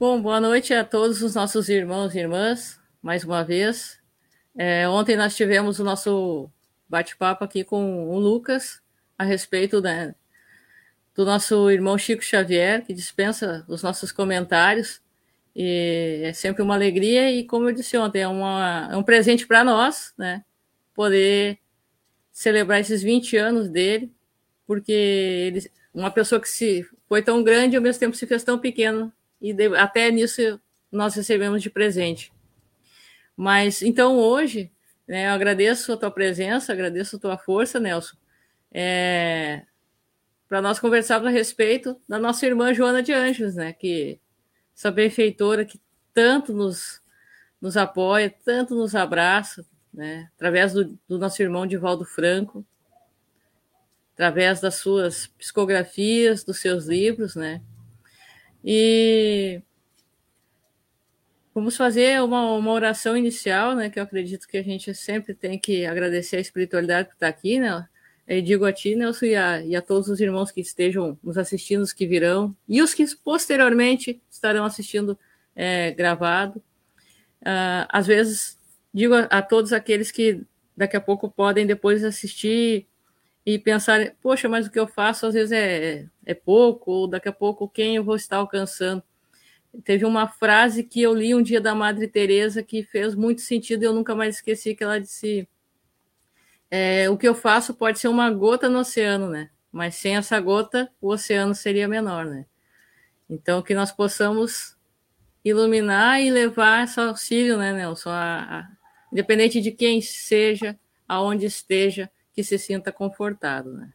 Bom, boa noite a todos os nossos irmãos e irmãs, mais uma vez. É, ontem nós tivemos o nosso bate-papo aqui com o Lucas a respeito né, do nosso irmão Chico Xavier, que dispensa os nossos comentários. E é sempre uma alegria e, como eu disse ontem, é, uma, é um presente para nós, né? Poder celebrar esses 20 anos dele, porque ele, uma pessoa que se foi tão grande e ao mesmo tempo se fez tão pequeno e até nisso nós recebemos de presente. Mas então hoje, né, eu agradeço a tua presença, agradeço a tua força, Nelson, é, para nós conversarmos a respeito da nossa irmã Joana de Anjos, né, que essa benfeitora que tanto nos, nos apoia, tanto nos abraça, né, através do, do nosso irmão Divaldo Franco, através das suas psicografias, dos seus livros, né, e vamos fazer uma, uma oração inicial, né? Que eu acredito que a gente sempre tem que agradecer a espiritualidade que está aqui, né? Digo a ti, Nelson, e a, e a todos os irmãos que estejam nos assistindo, os que virão, e os que posteriormente estarão assistindo é, gravado. Uh, às vezes, digo a, a todos aqueles que daqui a pouco podem depois assistir e pensar, poxa, mas o que eu faço às vezes é, é pouco, ou daqui a pouco quem eu vou estar alcançando. Teve uma frase que eu li um dia da Madre Teresa que fez muito sentido e eu nunca mais esqueci que ela disse é, o que eu faço pode ser uma gota no oceano, né? Mas sem essa gota, o oceano seria menor, né? Então, que nós possamos iluminar e levar esse auxílio, né, Nelson? A, a, independente de quem seja, aonde esteja, que se sinta confortado, né?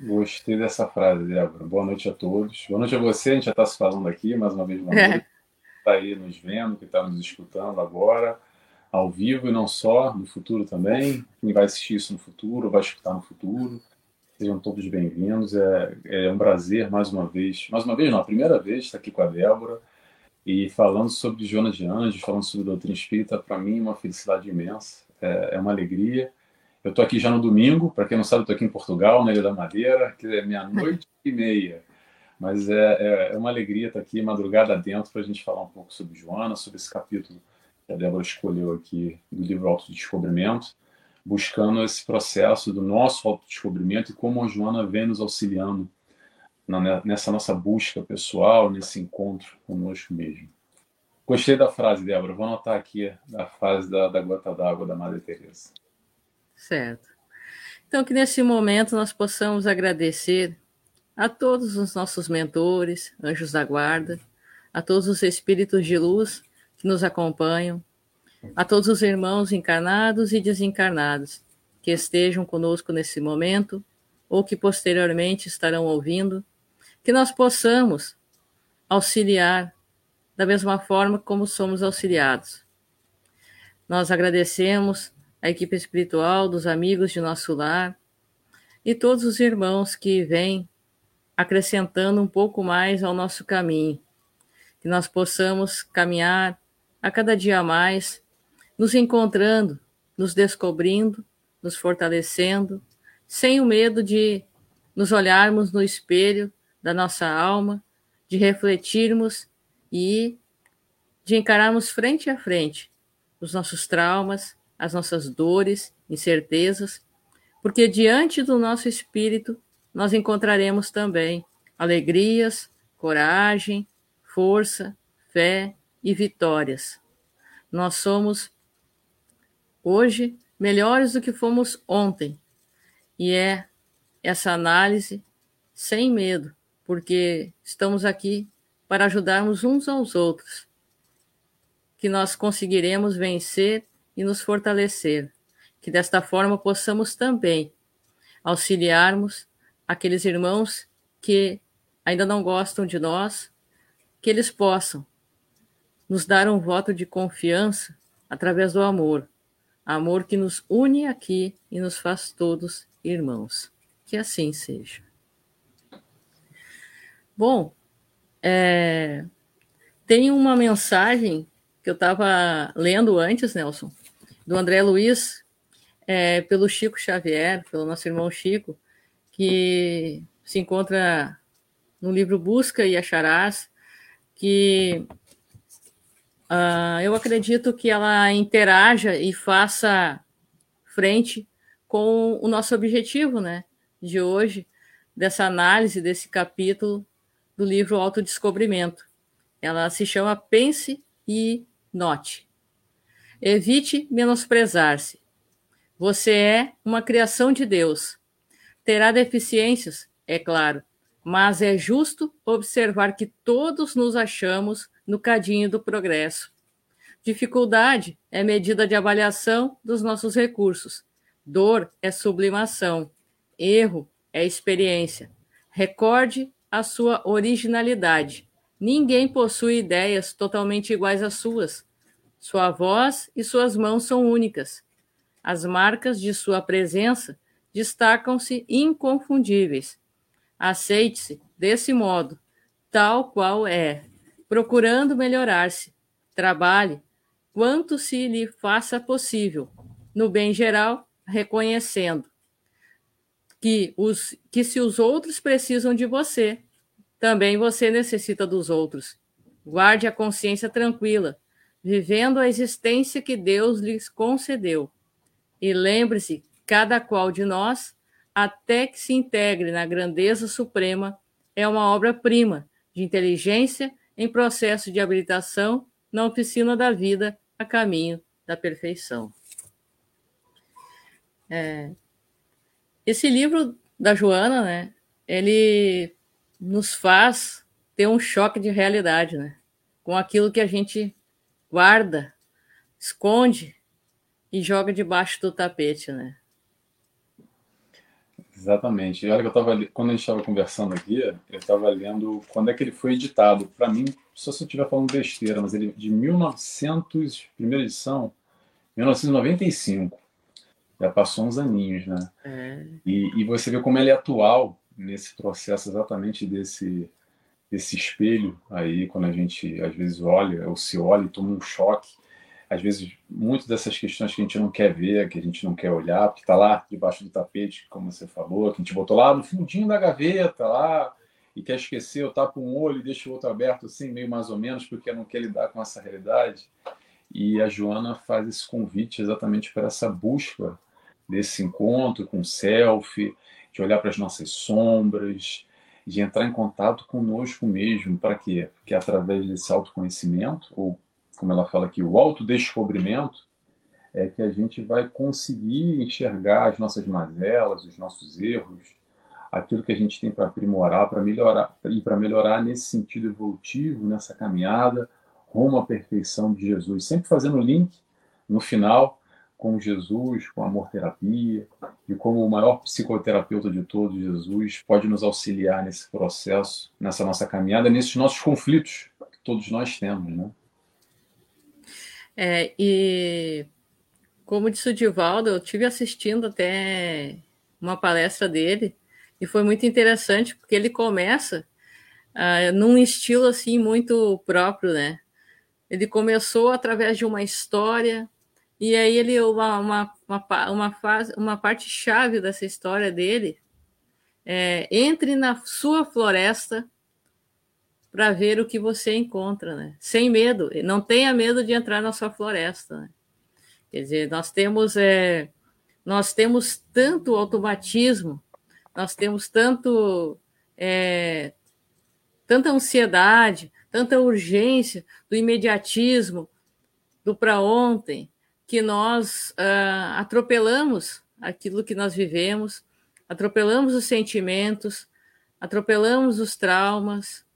Gostei dessa frase, Débora. Boa noite a todos. Boa noite a você, a gente já está se falando aqui, mais uma vez. É. Está aí nos vendo, que está nos escutando agora, ao vivo e não só, no futuro também. Quem vai assistir isso no futuro, vai escutar no futuro. Sejam todos bem-vindos. É, é um prazer, mais uma vez, mais uma vez não, a primeira vez estar aqui com a Débora e falando sobre Jonas de Anjos, falando sobre doutrina espírita, para mim, uma felicidade imensa. É, é uma alegria eu estou aqui já no domingo, para quem não sabe, estou aqui em Portugal, na Ilha da Madeira, que é meia-noite e meia. Mas é, é, é, uma alegria estar aqui madrugada dentro para a gente falar um pouco sobre Joana, sobre esse capítulo que a Débora escolheu aqui do livro Autodescobrimento, buscando esse processo do nosso autodescobrimento e como a Joana vem nos auxiliando na, nessa nossa busca pessoal, nesse encontro conosco mesmo. Gostei da frase, Débora. Vou anotar aqui a frase da, da gota d'água da Madre Teresa. Certo. Então, que nesse momento nós possamos agradecer a todos os nossos mentores, anjos da guarda, a todos os espíritos de luz que nos acompanham, a todos os irmãos encarnados e desencarnados que estejam conosco nesse momento ou que posteriormente estarão ouvindo, que nós possamos auxiliar da mesma forma como somos auxiliados. Nós agradecemos a equipe espiritual dos amigos de nosso lar e todos os irmãos que vêm acrescentando um pouco mais ao nosso caminho, que nós possamos caminhar a cada dia mais, nos encontrando, nos descobrindo, nos fortalecendo, sem o medo de nos olharmos no espelho da nossa alma, de refletirmos e de encararmos frente a frente os nossos traumas, as nossas dores, incertezas, porque diante do nosso espírito nós encontraremos também alegrias, coragem, força, fé e vitórias. Nós somos hoje melhores do que fomos ontem. E é essa análise sem medo, porque estamos aqui para ajudarmos uns aos outros, que nós conseguiremos vencer e nos fortalecer, que desta forma possamos também auxiliarmos aqueles irmãos que ainda não gostam de nós, que eles possam nos dar um voto de confiança através do amor, amor que nos une aqui e nos faz todos irmãos. Que assim seja. Bom, é, tem uma mensagem que eu estava lendo antes, Nelson, do André Luiz, é, pelo Chico Xavier, pelo nosso irmão Chico, que se encontra no livro Busca e Acharás, que uh, eu acredito que ela interaja e faça frente com o nosso objetivo, né, de hoje, dessa análise desse capítulo do livro Autodescobrimento. Ela se chama Pense e Note. Evite menosprezar-se. Você é uma criação de Deus. Terá deficiências, é claro, mas é justo observar que todos nos achamos no cadinho do progresso. Dificuldade é medida de avaliação dos nossos recursos. Dor é sublimação. Erro é experiência. Recorde a sua originalidade. Ninguém possui ideias totalmente iguais às suas. Sua voz e suas mãos são únicas. As marcas de sua presença destacam-se inconfundíveis. Aceite-se desse modo, tal qual é, procurando melhorar-se. Trabalhe quanto se lhe faça possível, no bem geral, reconhecendo que, os, que se os outros precisam de você, também você necessita dos outros. Guarde a consciência tranquila, vivendo a existência que Deus lhes concedeu. E lembre-se, cada qual de nós, até que se integre na grandeza suprema, é uma obra-prima de inteligência em processo de habilitação na oficina da vida a caminho da perfeição. É, esse livro da Joana, né, ele nos faz ter um choque de realidade, né, com aquilo que a gente guarda, esconde e joga debaixo do tapete, né? Exatamente. E olha que eu estava quando a gente estava conversando aqui, eu estava lendo quando é que ele foi editado. Para mim, só se eu estiver falando besteira, mas ele de 1900, primeira edição, 1995. Já passou uns aninhos, né? É. E, e você vê como ele é atual nesse processo exatamente desse desse espelho aí, quando a gente às vezes olha ou se olha e toma um choque às vezes, muitas dessas questões que a gente não quer ver, que a gente não quer olhar, porque está lá debaixo do tapete, como você falou, que a gente botou lá no fundinho da gaveta, lá, e quer esquecer, eu tapo um olho e deixo o outro aberto, assim, meio mais ou menos, porque não quer lidar com essa realidade. E a Joana faz esse convite exatamente para essa busca desse encontro com o self, de olhar para as nossas sombras, de entrar em contato conosco mesmo. Para quê? Porque através desse autoconhecimento, ou como ela fala aqui, o autodescobrimento, é que a gente vai conseguir enxergar as nossas mazelas, os nossos erros, aquilo que a gente tem para aprimorar, para melhorar, e para melhorar nesse sentido evolutivo, nessa caminhada rumo à perfeição de Jesus. Sempre fazendo link no final com Jesus, com a amor terapia, e como o maior psicoterapeuta de todos, Jesus, pode nos auxiliar nesse processo, nessa nossa caminhada, nesses nossos conflitos que todos nós temos, né? É, e como disse o Divaldo, eu tive assistindo até uma palestra dele e foi muito interessante porque ele começa uh, num estilo assim muito próprio, né? Ele começou através de uma história e aí ele uma uma uma, uma, fase, uma parte chave dessa história dele é, entre na sua floresta para ver o que você encontra, né? Sem medo, não tenha medo de entrar na sua floresta. Né? Quer dizer, nós temos é, nós temos tanto automatismo, nós temos tanto é, tanta ansiedade, tanta urgência do imediatismo, do para ontem, que nós uh, atropelamos aquilo que nós vivemos, atropelamos os sentimentos, atropelamos os traumas,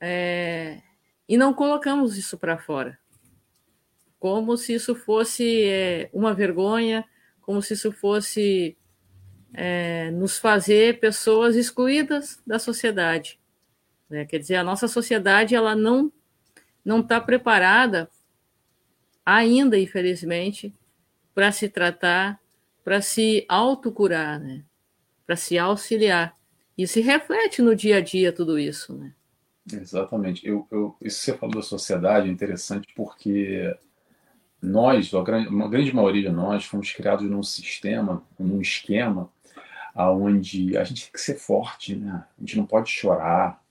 é, e não colocamos isso para fora, como se isso fosse é, uma vergonha, como se isso fosse é, nos fazer pessoas excluídas da sociedade. Né? Quer dizer, a nossa sociedade ela não não está preparada ainda, infelizmente, para se tratar, para se autocurar, né? para se auxiliar. E se reflete no dia a dia tudo isso. Né? Exatamente. Eu, eu, isso que você falou da sociedade é interessante porque nós, a grande, uma grande maioria de nós, fomos criados num sistema, num esquema, onde a gente tem que ser forte, né? A gente não pode chorar,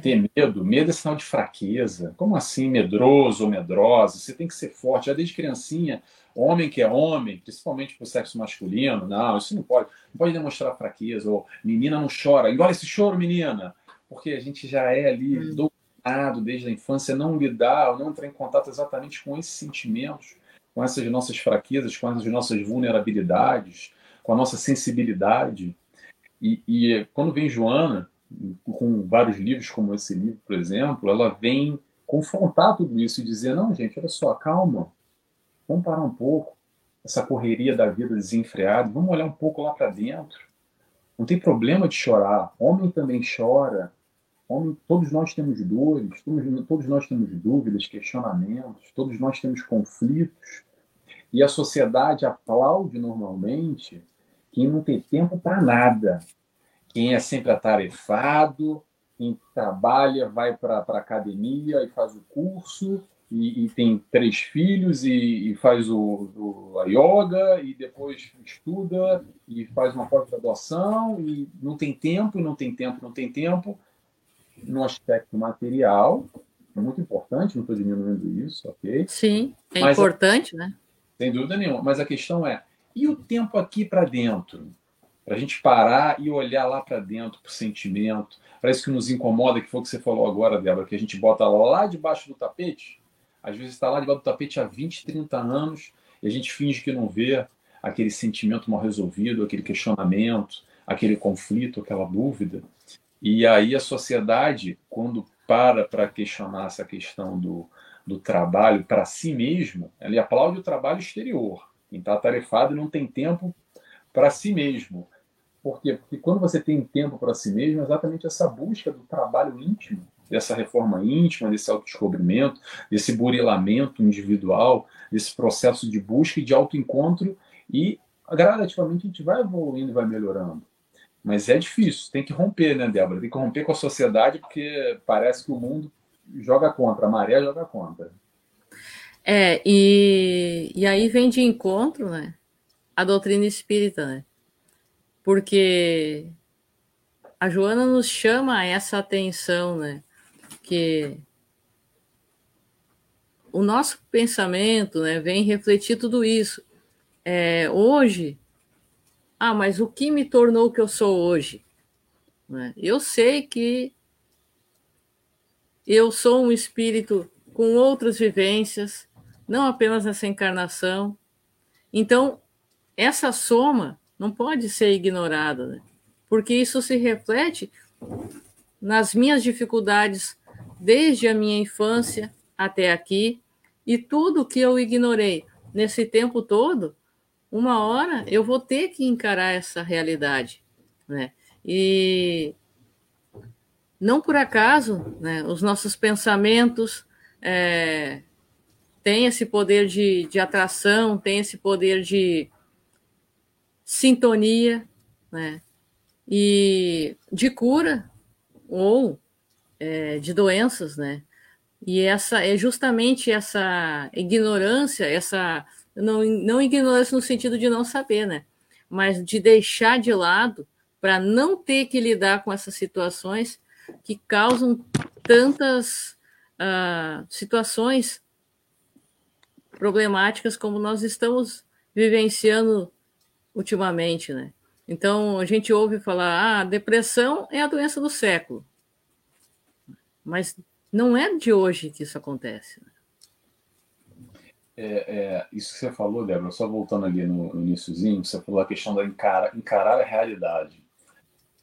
ter medo. Medo é sinal de fraqueza. Como assim, medroso ou medrosa? Você tem que ser forte. Já desde criancinha, homem que é homem, principalmente para o sexo masculino, não, isso não pode. Não pode demonstrar fraqueza. Ou menina não chora. Engole esse choro, menina. Porque a gente já é ali hum. doutrinado desde a infância, não lidar, não entrar em contato exatamente com esses sentimentos, com essas nossas fraquezas, com essas nossas vulnerabilidades, com a nossa sensibilidade. E, e quando vem Joana, com vários livros como esse livro, por exemplo, ela vem confrontar tudo isso e dizer: não, gente, olha só, calma, vamos parar um pouco essa correria da vida desenfreada, vamos olhar um pouco lá para dentro. Não tem problema de chorar. Homem também chora. Homem, todos nós temos dores, todos, todos nós temos dúvidas, questionamentos, todos nós temos conflitos. E a sociedade aplaude normalmente quem não tem tempo para nada, quem é sempre atarefado, quem trabalha, vai para a academia e faz o curso, e, e tem três filhos e, e faz o, o, a yoga, e depois estuda e faz uma pós-graduação, e não tem tempo, não tem tempo, não tem tempo. No aspecto material, é muito importante, não estou diminuindo isso, ok? Sim, é Mas importante, né? Sem dúvida nenhuma. Mas a questão é, e o tempo aqui para dentro? Para a gente parar e olhar lá para dentro, para o sentimento, para isso que nos incomoda, que foi o que você falou agora, Débora, que a gente bota lá debaixo do tapete, às vezes está lá debaixo do tapete há 20, 30 anos, e a gente finge que não vê aquele sentimento mal resolvido, aquele questionamento, aquele conflito, aquela dúvida. E aí a sociedade, quando para para questionar essa questão do, do trabalho para si mesmo, ela aplaude o trabalho exterior. Quem está atarefado e não tem tempo para si mesmo. Por quê? Porque quando você tem tempo para si mesmo, é exatamente essa busca do trabalho íntimo, dessa reforma íntima, desse autodescobrimento, desse burilamento individual, desse processo de busca e de autoencontro, e gradativamente a gente vai evoluindo e vai melhorando. Mas é difícil, tem que romper, né, Débora? Tem que romper com a sociedade, porque parece que o mundo joga contra, a maré joga contra. É, e, e aí vem de encontro, né, a doutrina espírita, né? Porque a Joana nos chama essa atenção, né? Que o nosso pensamento né, vem refletir tudo isso. É, hoje, ah, mas o que me tornou o que eu sou hoje? Né? Eu sei que eu sou um espírito com outras vivências, não apenas nessa encarnação. Então, essa soma não pode ser ignorado, né? porque isso se reflete nas minhas dificuldades desde a minha infância até aqui e tudo que eu ignorei nesse tempo todo, uma hora eu vou ter que encarar essa realidade, né? E não por acaso, né, os nossos pensamentos é, têm esse poder de, de atração, têm esse poder de, sintonia, né? E de cura ou é, de doenças, né? E essa é justamente essa ignorância, essa não, não ignorância no sentido de não saber, né? Mas de deixar de lado para não ter que lidar com essas situações que causam tantas uh, situações problemáticas como nós estamos vivenciando ultimamente, né? Então a gente ouve falar, ah, depressão é a doença do século. Mas não é de hoje que isso acontece. Né? É, é, isso que você falou, Débora, só voltando ali no, no iníciozinho, você falou a questão da encara, encarar a realidade.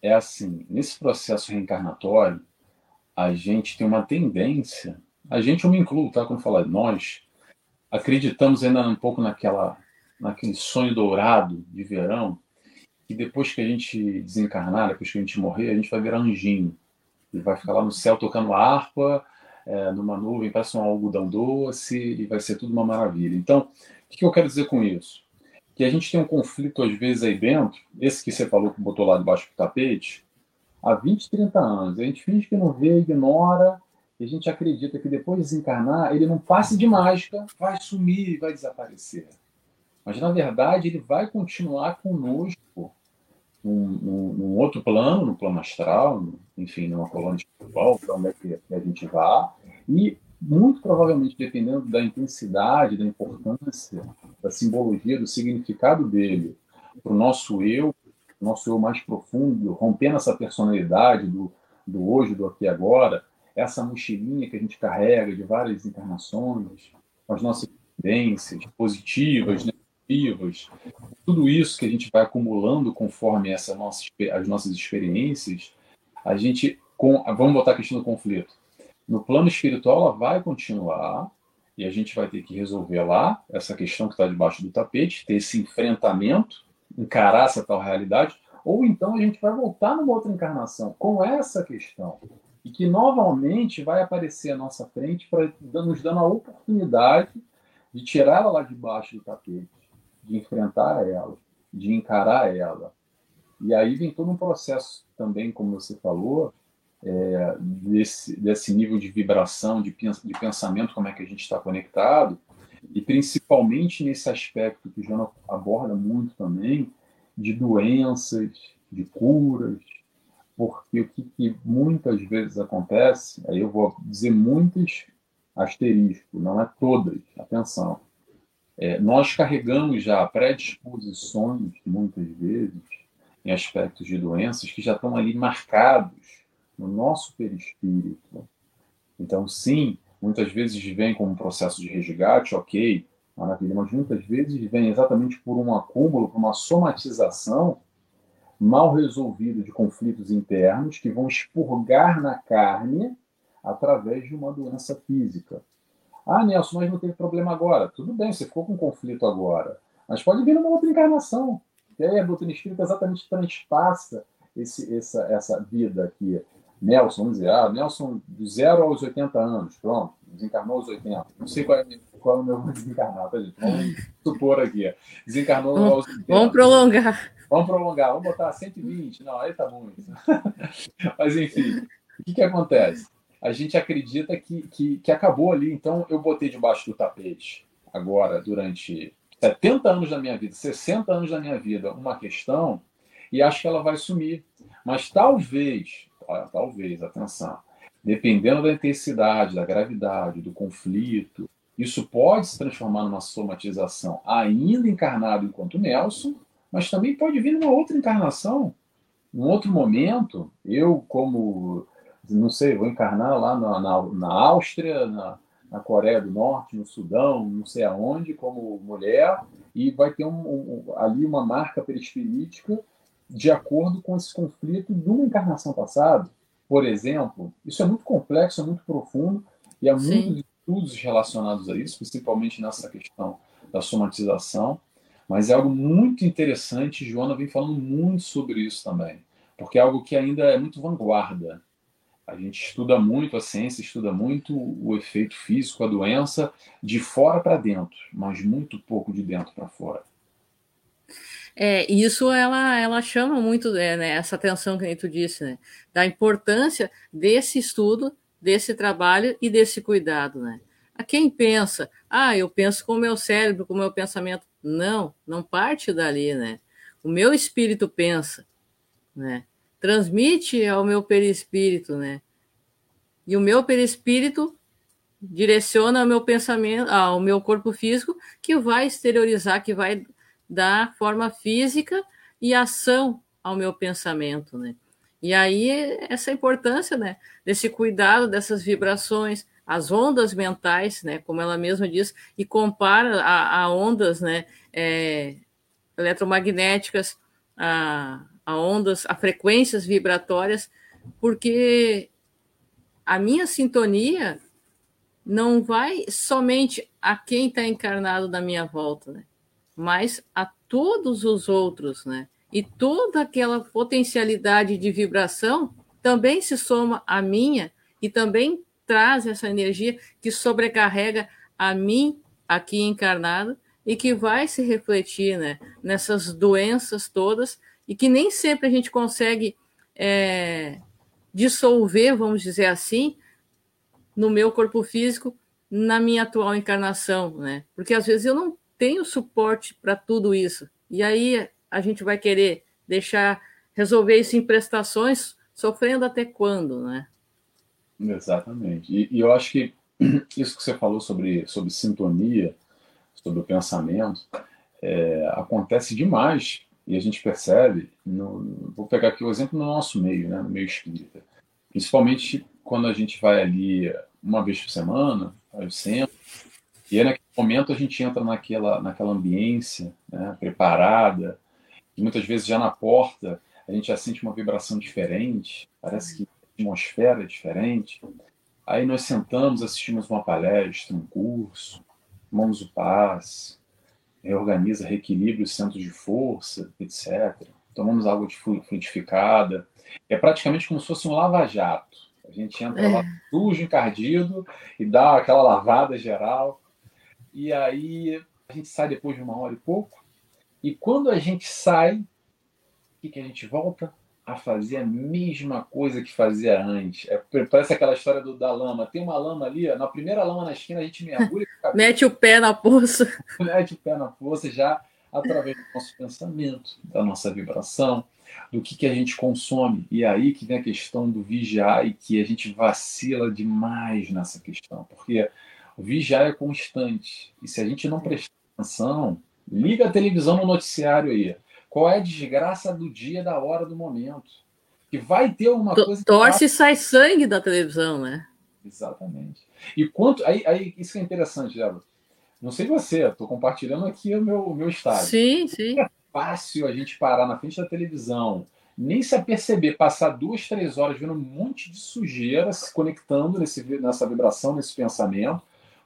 É assim, nesse processo reencarnatório, a gente tem uma tendência, a gente eu me incluo, tá? Quando falar nós, acreditamos ainda um pouco naquela naquele sonho dourado de verão, que depois que a gente desencarnar, depois que a gente morrer, a gente vai virar anjinho. E vai ficar lá no céu tocando harpa, é, numa nuvem, parece um algodão doce, e vai ser tudo uma maravilha. Então, o que eu quero dizer com isso? Que a gente tem um conflito, às vezes, aí dentro, esse que você falou que botou lá debaixo do tapete, há 20, 30 anos. A gente finge que não vê, ignora, e a gente acredita que depois de desencarnar, ele não passe de mágica, vai sumir, vai desaparecer. Mas, na verdade, ele vai continuar conosco num, num, num, outro plano, no plano astral, enfim, numa colônia espiritual, para onde é que a gente vá, e muito provavelmente, dependendo da intensidade, da importância, da simbologia, do significado dele para o nosso eu, nosso eu mais profundo, rompendo essa personalidade do, do hoje, do aqui e agora, essa mochilinha que a gente carrega de várias encarnações, as nossas experiências positivas, tudo isso que a gente vai acumulando conforme essa nossa, as nossas experiências, a gente, com, vamos botar a questão do conflito, no plano espiritual ela vai continuar e a gente vai ter que resolver lá essa questão que está debaixo do tapete, ter esse enfrentamento, encarar essa tal realidade, ou então a gente vai voltar numa outra encarnação com essa questão. E que novamente vai aparecer à nossa frente para nos dando a oportunidade de tirá-la lá debaixo do tapete, de enfrentar ela, de encarar ela. E aí vem todo um processo também, como você falou, é, desse, desse nível de vibração, de, de pensamento, como é que a gente está conectado, e principalmente nesse aspecto que o Jonas aborda muito também, de doenças, de curas, porque o que, que, muitas vezes acontece, aí eu vou dizer muitos asterisco, não é todas, atenção. É, nós carregamos já predisposições, muitas vezes, em aspectos de doenças que já estão ali marcados no nosso perispírito. Então, sim, muitas vezes vem como um processo de resgate, ok, maravilha, mas muitas vezes vem exatamente por um acúmulo, por uma somatização mal resolvida de conflitos internos que vão expurgar na carne através de uma doença física. Ah, Nelson, mas não teve problema agora. Tudo bem, você ficou com conflito agora. Mas pode vir numa outra encarnação. E aí a doutrina espírita exatamente transpassa esse, essa, essa vida aqui. Nelson, vamos dizer, ah, Nelson, do zero aos 80 anos, pronto, desencarnou aos 80. Não sei qual é, qual é o meu desencarnar, tá, gente? Vamos supor aqui. Desencarnou vamos, aos 80. Vamos prolongar. Vamos prolongar, vamos botar 120. Não, aí tá muito. Mas, enfim, o que, que acontece? A gente acredita que, que, que acabou ali, então eu botei debaixo do tapete agora, durante 70 anos da minha vida, 60 anos da minha vida, uma questão e acho que ela vai sumir. Mas talvez, talvez, atenção, dependendo da intensidade, da gravidade, do conflito, isso pode se transformar numa somatização ainda encarnado enquanto Nelson, mas também pode vir numa outra encarnação, num outro momento. Eu, como, não sei, vou encarnar lá na, na, na Áustria, na, na Coreia do Norte, no Sudão, não sei aonde, como mulher, e vai ter um, um, ali uma marca perispirítica de acordo com esse conflito de uma encarnação passada. Por exemplo, isso é muito complexo, é muito profundo, e há Sim. muitos estudos relacionados a isso, principalmente nessa questão da somatização. Mas é algo muito interessante, Joana vem falando muito sobre isso também, porque é algo que ainda é muito vanguarda. A gente estuda muito, a ciência estuda muito o efeito físico, a doença, de fora para dentro, mas muito pouco de dentro para fora. É, isso ela, ela chama muito né, né, essa atenção que tu disse, né, da importância desse estudo, desse trabalho e desse cuidado, né? A quem pensa, ah, eu penso com o meu cérebro, com o meu pensamento. Não, não parte dali, né? O meu espírito pensa, né? Transmite ao meu perispírito, né? E o meu perispírito direciona ao meu pensamento, ao meu corpo físico, que vai exteriorizar, que vai dar forma física e ação ao meu pensamento, né? E aí essa importância, né, desse cuidado dessas vibrações, as ondas mentais, né, como ela mesma diz, e compara a, a ondas, né, é, eletromagnéticas, a, a ondas, a frequências vibratórias, porque a minha sintonia não vai somente a quem está encarnado na minha volta, né? mas a todos os outros, né? E toda aquela potencialidade de vibração também se soma à minha e também traz essa energia que sobrecarrega a mim aqui encarnado e que vai se refletir né, nessas doenças todas e que nem sempre a gente consegue é, dissolver, vamos dizer assim, no meu corpo físico, na minha atual encarnação, né? Porque às vezes eu não tenho suporte para tudo isso. E aí a gente vai querer deixar resolver isso em prestações, sofrendo até quando, né? Exatamente. E, e, eu acho que isso que você falou sobre, sobre sintonia, sobre o pensamento, é, acontece demais e a gente percebe. No, vou pegar aqui o exemplo no nosso meio, né, no meio espírita. Principalmente quando a gente vai ali uma vez por semana, ao centro, e aí naquele momento a gente entra naquela, naquela ambiência né, preparada, e muitas vezes já na porta a gente já sente uma vibração diferente, parece que a atmosfera é diferente. Aí nós sentamos, assistimos uma palestra, um curso, tomamos o passe, reorganiza, reequilibra os centros de força, etc. Tomamos água de frutificada. É praticamente como se fosse um lava-jato. A gente entra é. lá sujo, encardido e dá aquela lavada geral. E aí a gente sai depois de uma hora e pouco. E quando a gente sai, o que, que a gente volta? A fazer a mesma coisa que fazia antes. É, parece aquela história do, da lama. Tem uma lama ali, ó, na primeira lama na esquina a gente mergulha. Mete o pé na poça. Mete o pé na poça já através do nosso pensamento, da nossa vibração, do que, que a gente consome. E aí que vem a questão do vigiar e que a gente vacila demais nessa questão, porque o vigiar é constante. E se a gente não prestar atenção, liga a televisão no noticiário aí qual é a desgraça do dia, da hora, do momento? Que vai ter uma coisa. Torce e sai sangue da televisão, né? Exatamente. E quanto. Aí, aí isso que é interessante, Débora. Não sei você, estou compartilhando aqui o meu, o meu estágio. Sim, sim. É fácil a gente parar na frente da televisão, nem se aperceber, passar duas, três horas vendo um monte de sujeira se conectando nesse, nessa vibração, nesse pensamento,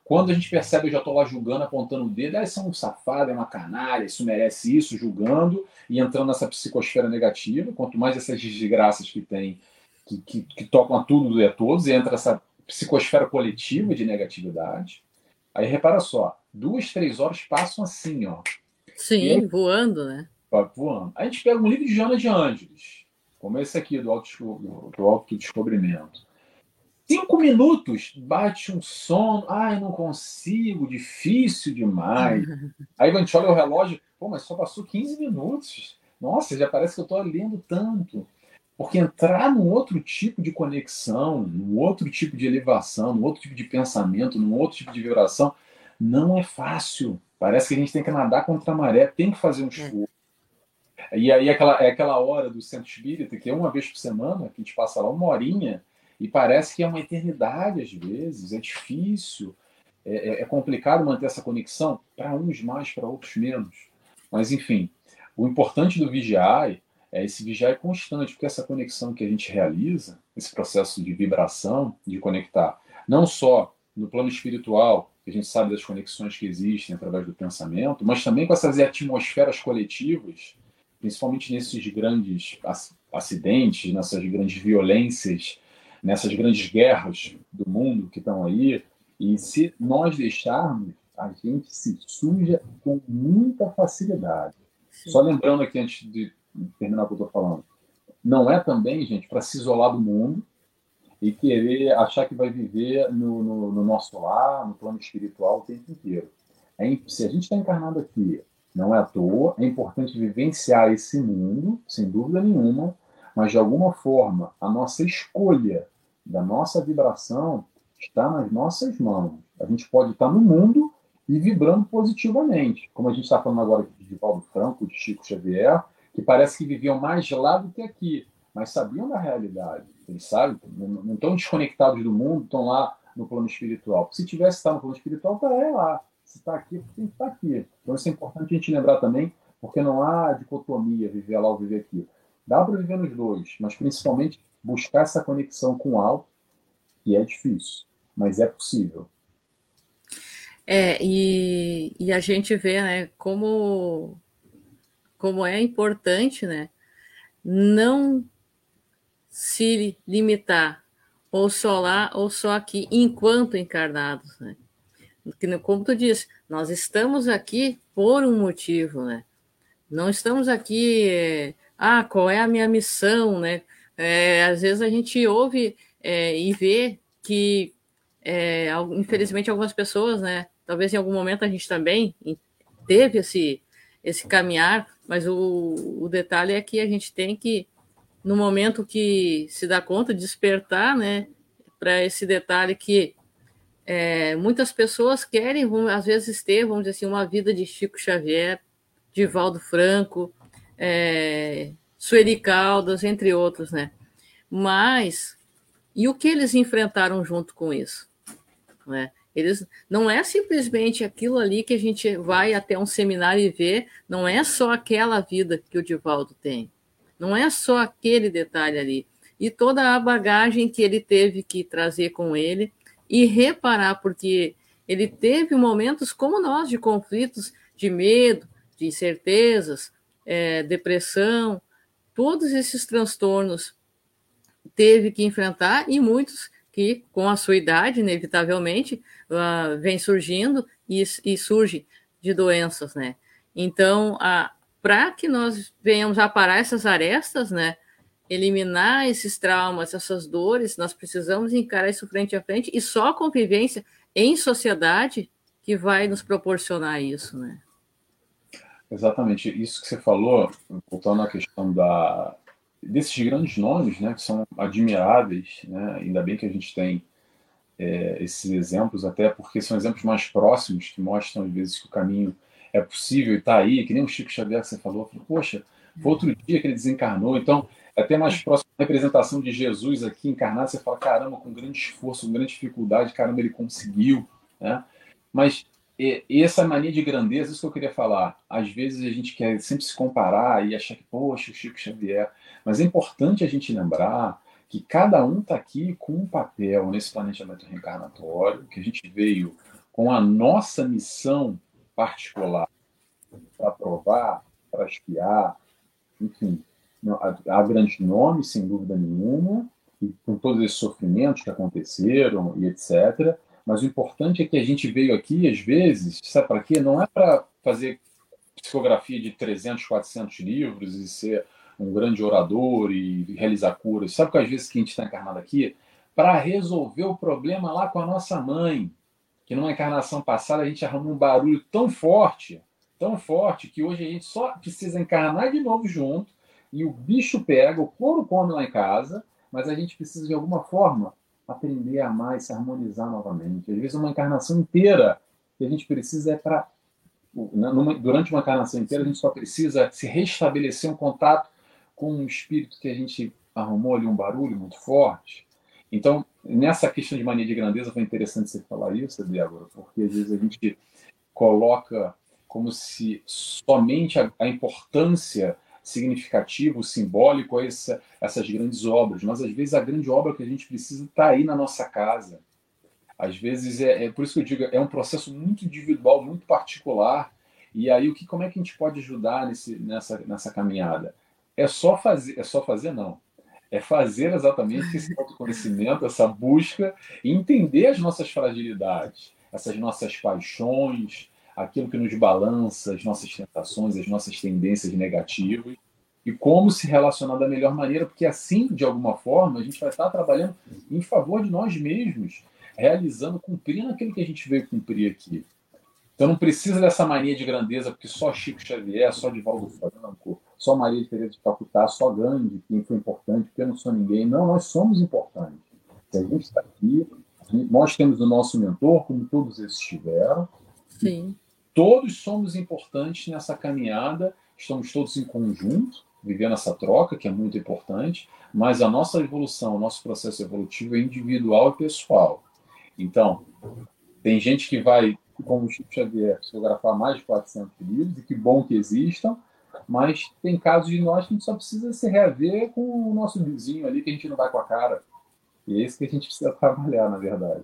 quando a gente percebe, eu já estou lá julgando, apontando o dedo, ah, isso é um safado, é uma canalha, isso merece isso, julgando e entrando nessa psicosfera negativa. Quanto mais essas desgraças que tem, que, que, que tocam a tudo e a todos, e entra essa psicosfera coletiva de negatividade. Aí repara só, duas, três horas passam assim, ó. Sim, aí, voando, né? Voando. A gente pega um livro de Joana de Ângeles, como esse aqui, do, auto, do autodescobrimento. Cinco minutos, bate um sono. Ai, não consigo, difícil demais. Aí a gente olha o relógio, pô, mas só passou 15 minutos. Nossa, já parece que eu estou lendo tanto. Porque entrar num outro tipo de conexão, num outro tipo de elevação, num outro tipo de pensamento, num outro tipo de vibração, não é fácil. Parece que a gente tem que nadar contra a maré, tem que fazer um esforço. E aí aquela, é aquela hora do centro espírita, que é uma vez por semana, que a gente passa lá uma horinha, e parece que é uma eternidade às vezes, é difícil, é, é, é complicado manter essa conexão, para uns mais, para outros menos. Mas, enfim, o importante do vigiar é esse vigiar constante, porque essa conexão que a gente realiza, esse processo de vibração, de conectar, não só no plano espiritual, que a gente sabe das conexões que existem através do pensamento, mas também com essas atmosferas coletivas, principalmente nesses grandes acidentes, nessas grandes violências nessas grandes guerras do mundo que estão aí. E se nós deixarmos, a gente se suja com muita facilidade. Sim. Só lembrando aqui, antes de terminar o que eu estou falando, não é também, gente, para se isolar do mundo e querer achar que vai viver no, no, no nosso lar, no plano espiritual o tempo inteiro. É, se a gente está encarnado aqui, não é à toa, é importante vivenciar esse mundo, sem dúvida nenhuma, mas de alguma forma a nossa escolha da nossa vibração está nas nossas mãos. A gente pode estar no mundo e vibrando positivamente, como a gente está falando agora de Paulo Franco, de Chico Xavier, que parece que viviam mais lá do que aqui, mas sabiam da realidade. Eles sabem, não estão desconectados do mundo, estão lá no plano espiritual. Se tivesse estar no plano espiritual, está lá. Se está aqui, tem que estar aqui. Então isso é importante a gente lembrar também, porque não há dicotomia viver lá ou viver aqui. Dá para viver nos dois, mas principalmente buscar essa conexão com o alto, que é difícil, mas é possível. É, e, e a gente vê né, como, como é importante né, não se limitar ou só lá ou só aqui enquanto encarnados. Né? Como tu disse, nós estamos aqui por um motivo, né? Não estamos aqui ah, qual é a minha missão, né? É, às vezes a gente ouve é, e vê que, é, infelizmente, algumas pessoas, né? Talvez em algum momento a gente também teve esse, esse caminhar, mas o, o detalhe é que a gente tem que no momento que se dá conta, despertar, né, para esse detalhe que é, muitas pessoas querem, às vezes, ter, vamos dizer assim, uma vida de Chico Xavier, de Valdo Franco, é, Sueli Caldas, entre outros, né? Mas, e o que eles enfrentaram junto com isso? Né? Eles, não é simplesmente aquilo ali que a gente vai até um seminário e vê, não é só aquela vida que o Divaldo tem, não é só aquele detalhe ali. E toda a bagagem que ele teve que trazer com ele e reparar, porque ele teve momentos como nós, de conflitos, de medo, de incertezas, é, depressão, todos esses transtornos teve que enfrentar e muitos que, com a sua idade, inevitavelmente, uh, vem surgindo e, e, surge de doenças, né? Então, para que nós venhamos a parar essas arestas, né? eliminar esses traumas, essas dores, nós precisamos encarar isso frente a frente e só a convivência em sociedade que vai nos proporcionar isso, né? Exatamente, isso que você falou, voltando à questão da desses grandes nomes, né, que são admiráveis, né? Ainda bem que a gente tem é, esses exemplos, até porque são exemplos mais próximos que mostram às vezes que o caminho é possível e está aí, que nem o Chico Xavier que você falou, falou, poxa, foi outro dia que ele desencarnou, então até mais próximo da representação de Jesus aqui encarnado, você fala, caramba, com grande esforço, com grande dificuldade, caramba, ele conseguiu. Né? Mas e, essa mania de grandeza, isso que eu queria falar. Às vezes a gente quer sempre se comparar e achar que, poxa, o Chico Xavier. Mas é importante a gente lembrar que cada um está aqui com um papel nesse planejamento reencarnatório, que a gente veio com a nossa missão particular para provar, para espiar, enfim, há grandes nomes, sem dúvida nenhuma, e com todos esses sofrimentos que aconteceram e etc. Mas o importante é que a gente veio aqui, às vezes, sabe para quê? Não é para fazer psicografia de 300, 400 livros e ser um grande orador e realizar curas. Sabe que às vezes que a gente está encarnado aqui? Para resolver o problema lá com a nossa mãe, que numa encarnação passada a gente arrumou um barulho tão forte, tão forte, que hoje a gente só precisa encarnar de novo junto e o bicho pega, o couro come lá em casa, mas a gente precisa de alguma forma aprender a amar e se harmonizar novamente. Às vezes uma encarnação inteira que a gente precisa é para durante uma encarnação inteira a gente só precisa se restabelecer um contato com um espírito que a gente arrumou ali um barulho muito forte. Então, nessa questão de mania de grandeza foi interessante você falar isso, Débora, porque às vezes a gente coloca como se somente a, a importância significativo, simbólico a essa, essas grandes obras, mas às vezes a grande obra que a gente precisa está aí na nossa casa. Às vezes é, é, por isso que eu digo, é um processo muito individual, muito particular. E aí o que como é que a gente pode ajudar nesse, nessa, nessa caminhada? É só fazer, é só fazer não. É fazer exatamente esse autoconhecimento, essa busca, e entender as nossas fragilidades, essas nossas paixões, aquilo que nos balança, as nossas tentações, as nossas tendências negativas, e como se relacionar da melhor maneira, porque assim, de alguma forma, a gente vai estar trabalhando em favor de nós mesmos, realizando, cumprindo aquilo que a gente veio cumprir aqui. Então não precisa dessa mania de grandeza, porque só Chico Xavier, só Divaldo Franco, só Maria de Teresa de Calcutá, só Gandhi, quem foi importante, porque eu não sou ninguém. Não, nós somos importantes. Se a gente está aqui, nós temos o nosso mentor, como todos esses tiveram. Sim. Todos somos importantes nessa caminhada, estamos todos em conjunto, vivendo essa troca, que é muito importante, mas a nossa evolução, o nosso processo evolutivo é individual e pessoal. Então, tem gente que vai, como o Chico Xavier, psicografar mais de 400 livros, e que bom que existam, mas tem casos de nós que a gente só precisa se rever com o nosso vizinho ali, que a gente não vai com a cara. E é isso que a gente precisa trabalhar, na verdade.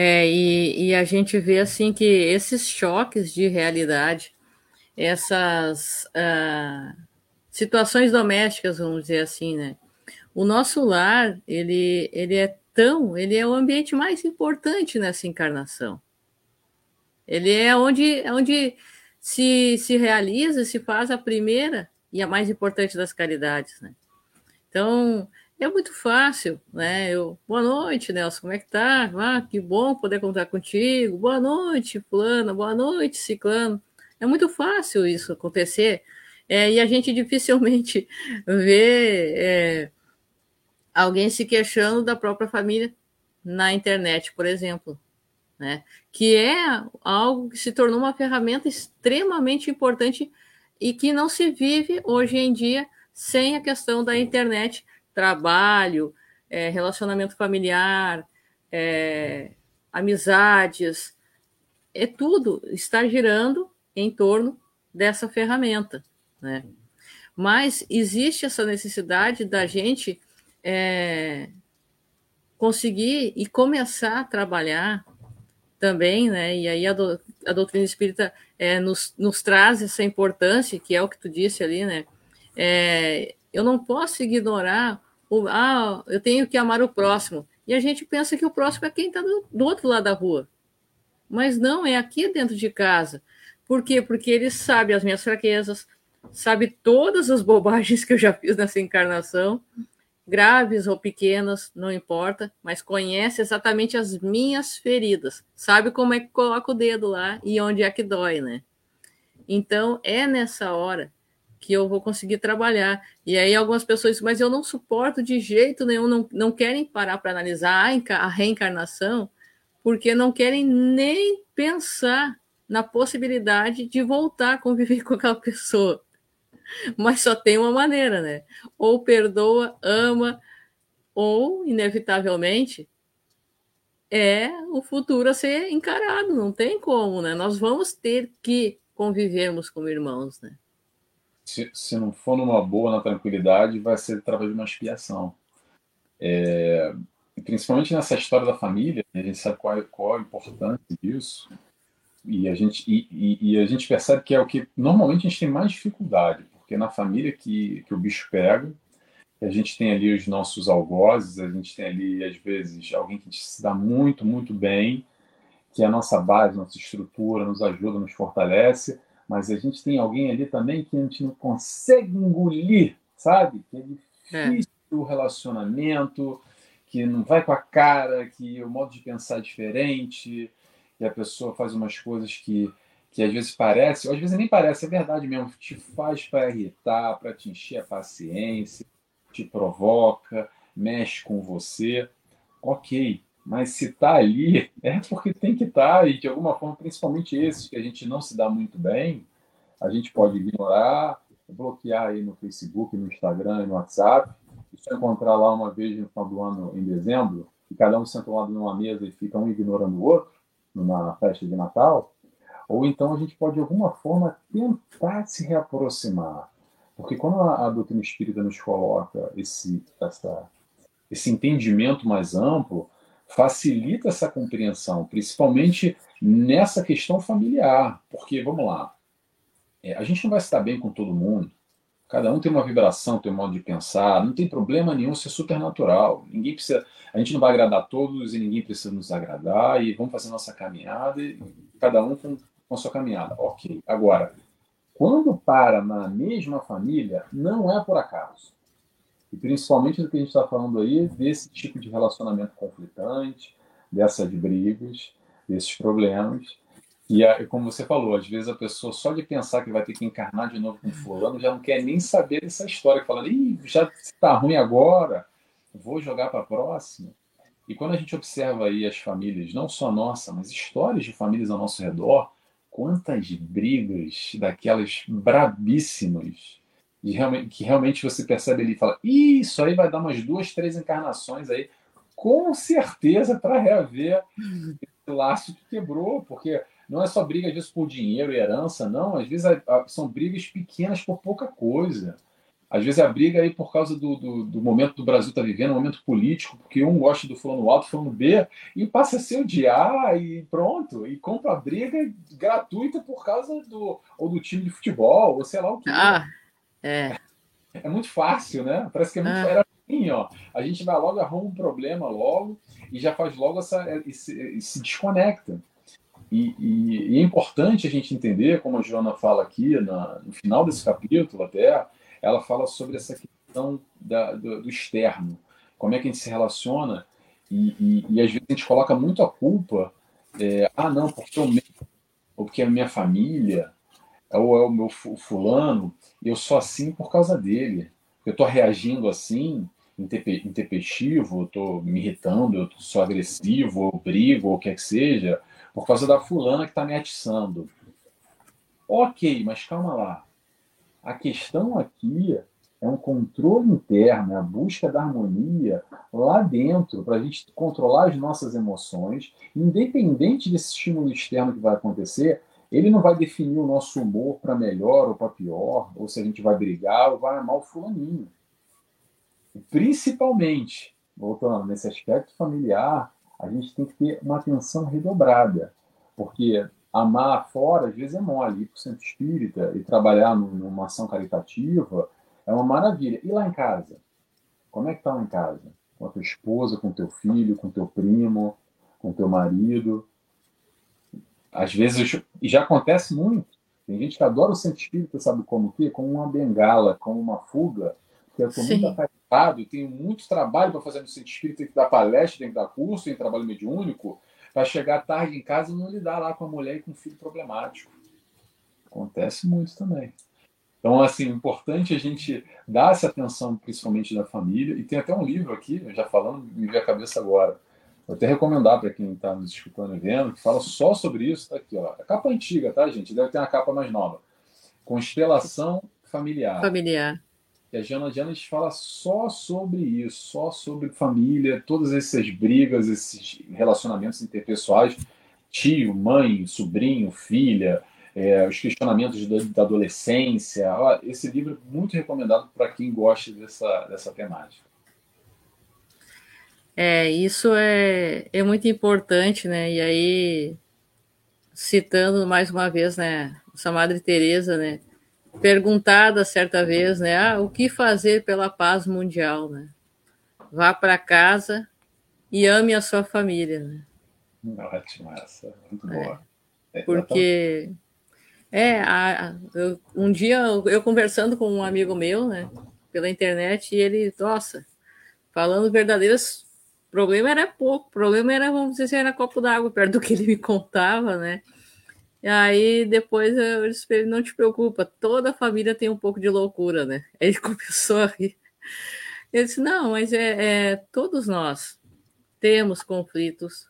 É, e, e a gente vê assim que esses choques de realidade, essas uh, situações domésticas, vamos dizer assim, né? O nosso lar, ele, ele é tão, ele é o ambiente mais importante nessa encarnação. Ele é onde, é onde se, se realiza, se faz a primeira e a mais importante das caridades, né? Então, é muito fácil, né? Eu, boa noite, Nelson, como é que tá? Ah, que bom poder contar contigo. Boa noite, fulano, boa noite, ciclano. É muito fácil isso acontecer. É, e a gente dificilmente vê é, alguém se queixando da própria família na internet, por exemplo, né? Que é algo que se tornou uma ferramenta extremamente importante e que não se vive hoje em dia sem a questão da internet, trabalho, é, relacionamento familiar, é, amizades, é tudo está girando em torno dessa ferramenta, né? Mas existe essa necessidade da gente é, conseguir e começar a trabalhar também, né? E aí a, do, a doutrina espírita é, nos, nos traz essa importância, que é o que tu disse ali, né? É, eu não posso ignorar ah, eu tenho que amar o próximo. E a gente pensa que o próximo é quem está do, do outro lado da rua. Mas não, é aqui dentro de casa. Por quê? Porque ele sabe as minhas fraquezas, sabe todas as bobagens que eu já fiz nessa encarnação, graves ou pequenas, não importa, mas conhece exatamente as minhas feridas, sabe como é que coloca o dedo lá e onde é que dói, né? Então é nessa hora que eu vou conseguir trabalhar. E aí algumas pessoas dizem, mas eu não suporto de jeito nenhum, não, não querem parar para analisar a reencarnação, porque não querem nem pensar na possibilidade de voltar a conviver com aquela pessoa. Mas só tem uma maneira, né? Ou perdoa, ama, ou, inevitavelmente, é o futuro a ser encarado, não tem como, né? Nós vamos ter que convivermos como irmãos, né? Se, se não for numa boa, na tranquilidade, vai ser através de uma expiação. É, principalmente nessa história da família, a gente sabe qual, é, qual a importância disso, e a, gente, e, e, e, a gente percebe que é o que normalmente a gente tem mais dificuldade, porque na família que, que o bicho pega, a gente tem ali os nossos algozes, a gente tem ali, às vezes, alguém que se dá muito, muito bem, que é a nossa base, nossa estrutura, nos ajuda, nos fortalece, mas a gente tem alguém ali também que a gente não consegue engolir, sabe? Que é, difícil é. o relacionamento, que não vai com a cara, que o modo de pensar é diferente, que a pessoa faz umas coisas que, que às vezes parece, ou às vezes nem parece, é verdade mesmo, te faz para irritar, para te encher a paciência, te provoca, mexe com você. Ok, mas se está ali, é porque tem que estar, tá, e de alguma forma, principalmente esses que a gente não se dá muito bem, a gente pode ignorar, bloquear aí no Facebook, no Instagram e no WhatsApp, se encontrar lá uma vez no final do ano, em dezembro, e cada um senta lá numa mesa e fica um ignorando o outro, numa festa de Natal, ou então a gente pode, de alguma forma, tentar se reaproximar. Porque quando a, a doutrina espírita nos coloca esse, essa, esse entendimento mais amplo, facilita essa compreensão, principalmente nessa questão familiar. Porque, vamos lá, é, a gente não vai estar bem com todo mundo, Cada um tem uma vibração, tem um modo de pensar, não tem problema nenhum ser super natural. Ninguém precisa, a gente não vai agradar todos e ninguém precisa nos agradar e vamos fazer nossa caminhada e cada um com, com a sua caminhada. Ok. Agora, quando para na mesma família, não é por acaso. E principalmente do que a gente está falando aí, desse tipo de relacionamento conflitante, dessas brigas, desses problemas. E como você falou, às vezes a pessoa só de pensar que vai ter que encarnar de novo com fulano já não quer nem saber dessa história, fala, Ih, já está ruim agora, vou jogar para a próxima. E quando a gente observa aí as famílias, não só nossa, mas histórias de famílias ao nosso redor, quantas brigas daquelas brabíssimas, que realmente você percebe ali e fala, isso aí vai dar umas duas, três encarnações aí, com certeza para reaver esse laço que quebrou, porque não é só briga, às vezes, por dinheiro e herança, não. Às vezes são brigas pequenas por pouca coisa. Às vezes a briga aí por causa do, do, do momento do Brasil está vivendo, um momento político, porque um gosta do fulano A, do fulano B, e passa a se odiar e pronto. E compra a briga gratuita por causa do ou do time de futebol, ou sei lá o que. Ah, é. É muito fácil, né? Parece que é muito ah. era assim, ó. A gente vai logo, arruma um problema logo e já faz logo essa, esse, se desconecta. E, e, e, é importante a gente entender, como a Joana fala aqui, na, no final desse capítulo até, ela fala sobre essa questão da, do, do, externo, como é que a gente se relaciona, e, e, às vezes a gente coloca muito a culpa, é, ah, não, porque eu mesmo, ou porque é a minha família, ou é o meu fulano, eu sou assim por causa dele. Eu estou reagindo assim, intempestivo, estou me irritando, eu sou agressivo, ou brigo, ou o que é que seja, por causa da fulana que está me atiçando. Ok, mas calma lá. A questão aqui é um controle interno, é a busca da harmonia lá dentro, para a gente controlar as nossas emoções, independente desse estímulo externo que vai acontecer, ele não vai definir o nosso humor para melhor ou para pior, ou se a gente vai brigar ou vai amar o fulaninho. Principalmente, voltando nesse aspecto familiar, a gente tem que ter uma atenção redobrada, porque amar fora às vezes é mole, ir para o centro espírita e trabalhar numa ação caritativa é uma maravilha. E lá em casa? Como é que tá lá em casa? Com a tua esposa, com teu filho, com teu primo, com teu marido? Às vezes, e já acontece muito. Tem gente que adora o centro espírita, sabe como que? Como uma bengala, como uma fuga. Porque eu estou muito atarefado, tenho muito trabalho para fazer no centro espírita, tem que dar palestra, tem que dar curso, tem trabalho mediúnico, para chegar tarde em casa e não lidar lá com a mulher e com o filho problemático. Acontece muito também. Então, assim, é importante a gente dar essa atenção, principalmente da família. E tem até um livro aqui, já falando, me veio a cabeça agora, Vou até recomendar para quem está nos escutando e vendo, que fala só sobre isso. Tá aqui, ó. A capa antiga, tá, gente? Deve ter uma capa mais nova. Constelação familiar. Familiar. E a Jana Janes fala só sobre isso, só sobre família, todas essas brigas, esses relacionamentos interpessoais, tio, mãe, sobrinho, filha, é, os questionamentos da, da adolescência. Esse livro é muito recomendado para quem gosta dessa, dessa temática. É, isso é, é muito importante, né? E aí, citando mais uma vez, né, essa Madre Teresa, né, perguntada certa vez, né, ah, o que fazer pela paz mundial, né? Vá para casa e ame a sua família, né? Ótimo essa, muito boa. É, porque é, a, eu, um dia eu, eu conversando com um amigo meu, né, pela internet, e ele, nossa, falando verdadeiras o problema era pouco, o problema era, vamos dizer, era copo d'água perto do que ele me contava, né? E aí depois eu disse ele, não te preocupa, toda família tem um pouco de loucura, né? Aí ele começou a rir. Ele disse, não, mas é, é todos nós temos conflitos.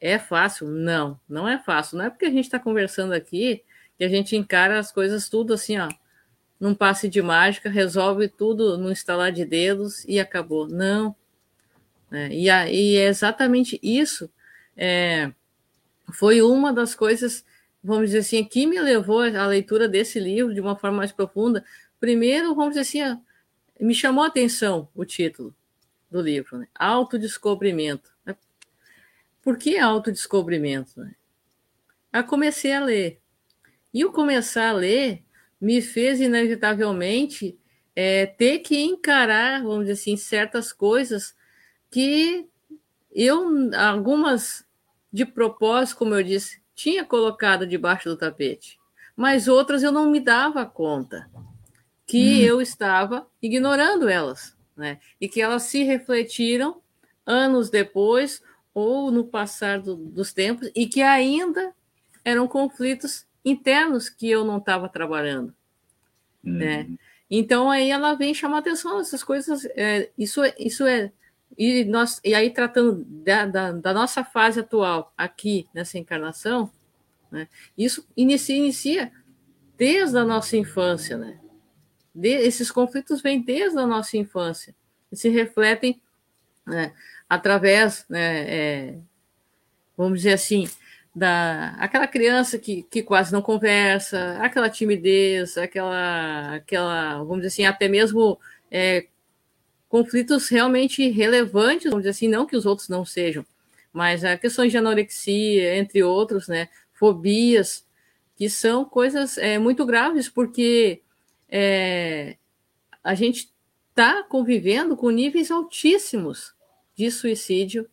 É fácil? Não, não é fácil. Não é porque a gente está conversando aqui que a gente encara as coisas tudo assim, ó, num passe de mágica, resolve tudo no instalar de dedos e acabou. Não, né? E, a, e é exatamente isso é, foi uma das coisas, vamos dizer assim, que me levou à leitura desse livro de uma forma mais profunda. Primeiro, vamos dizer assim, me chamou a atenção o título do livro, né? Autodescobrimento. Por que autodescobrimento? Né? Comecei a ler. E o começar a ler me fez, inevitavelmente, é, ter que encarar, vamos dizer assim, certas coisas que eu, algumas de propósito, como eu disse, tinha colocado debaixo do tapete, mas outras eu não me dava conta que hum. eu estava ignorando elas, né? E que elas se refletiram anos depois ou no passar do, dos tempos e que ainda eram conflitos internos que eu não estava trabalhando, hum. né? Então aí ela vem chamar atenção essas coisas. É, isso, é, isso é e, nós, e aí, tratando da, da, da nossa fase atual aqui nessa encarnação, né, isso inicia, inicia desde a nossa infância. Né? De, esses conflitos vêm desde a nossa infância e se refletem né, através, né, é, vamos dizer assim, da aquela criança que, que quase não conversa, aquela timidez, aquela, aquela, vamos dizer assim, até mesmo é, conflitos realmente relevantes, vamos dizer assim, não que os outros não sejam, mas a questões de anorexia, entre outros, né, fobias, que são coisas é, muito graves, porque é, a gente está convivendo com níveis altíssimos de suicídio,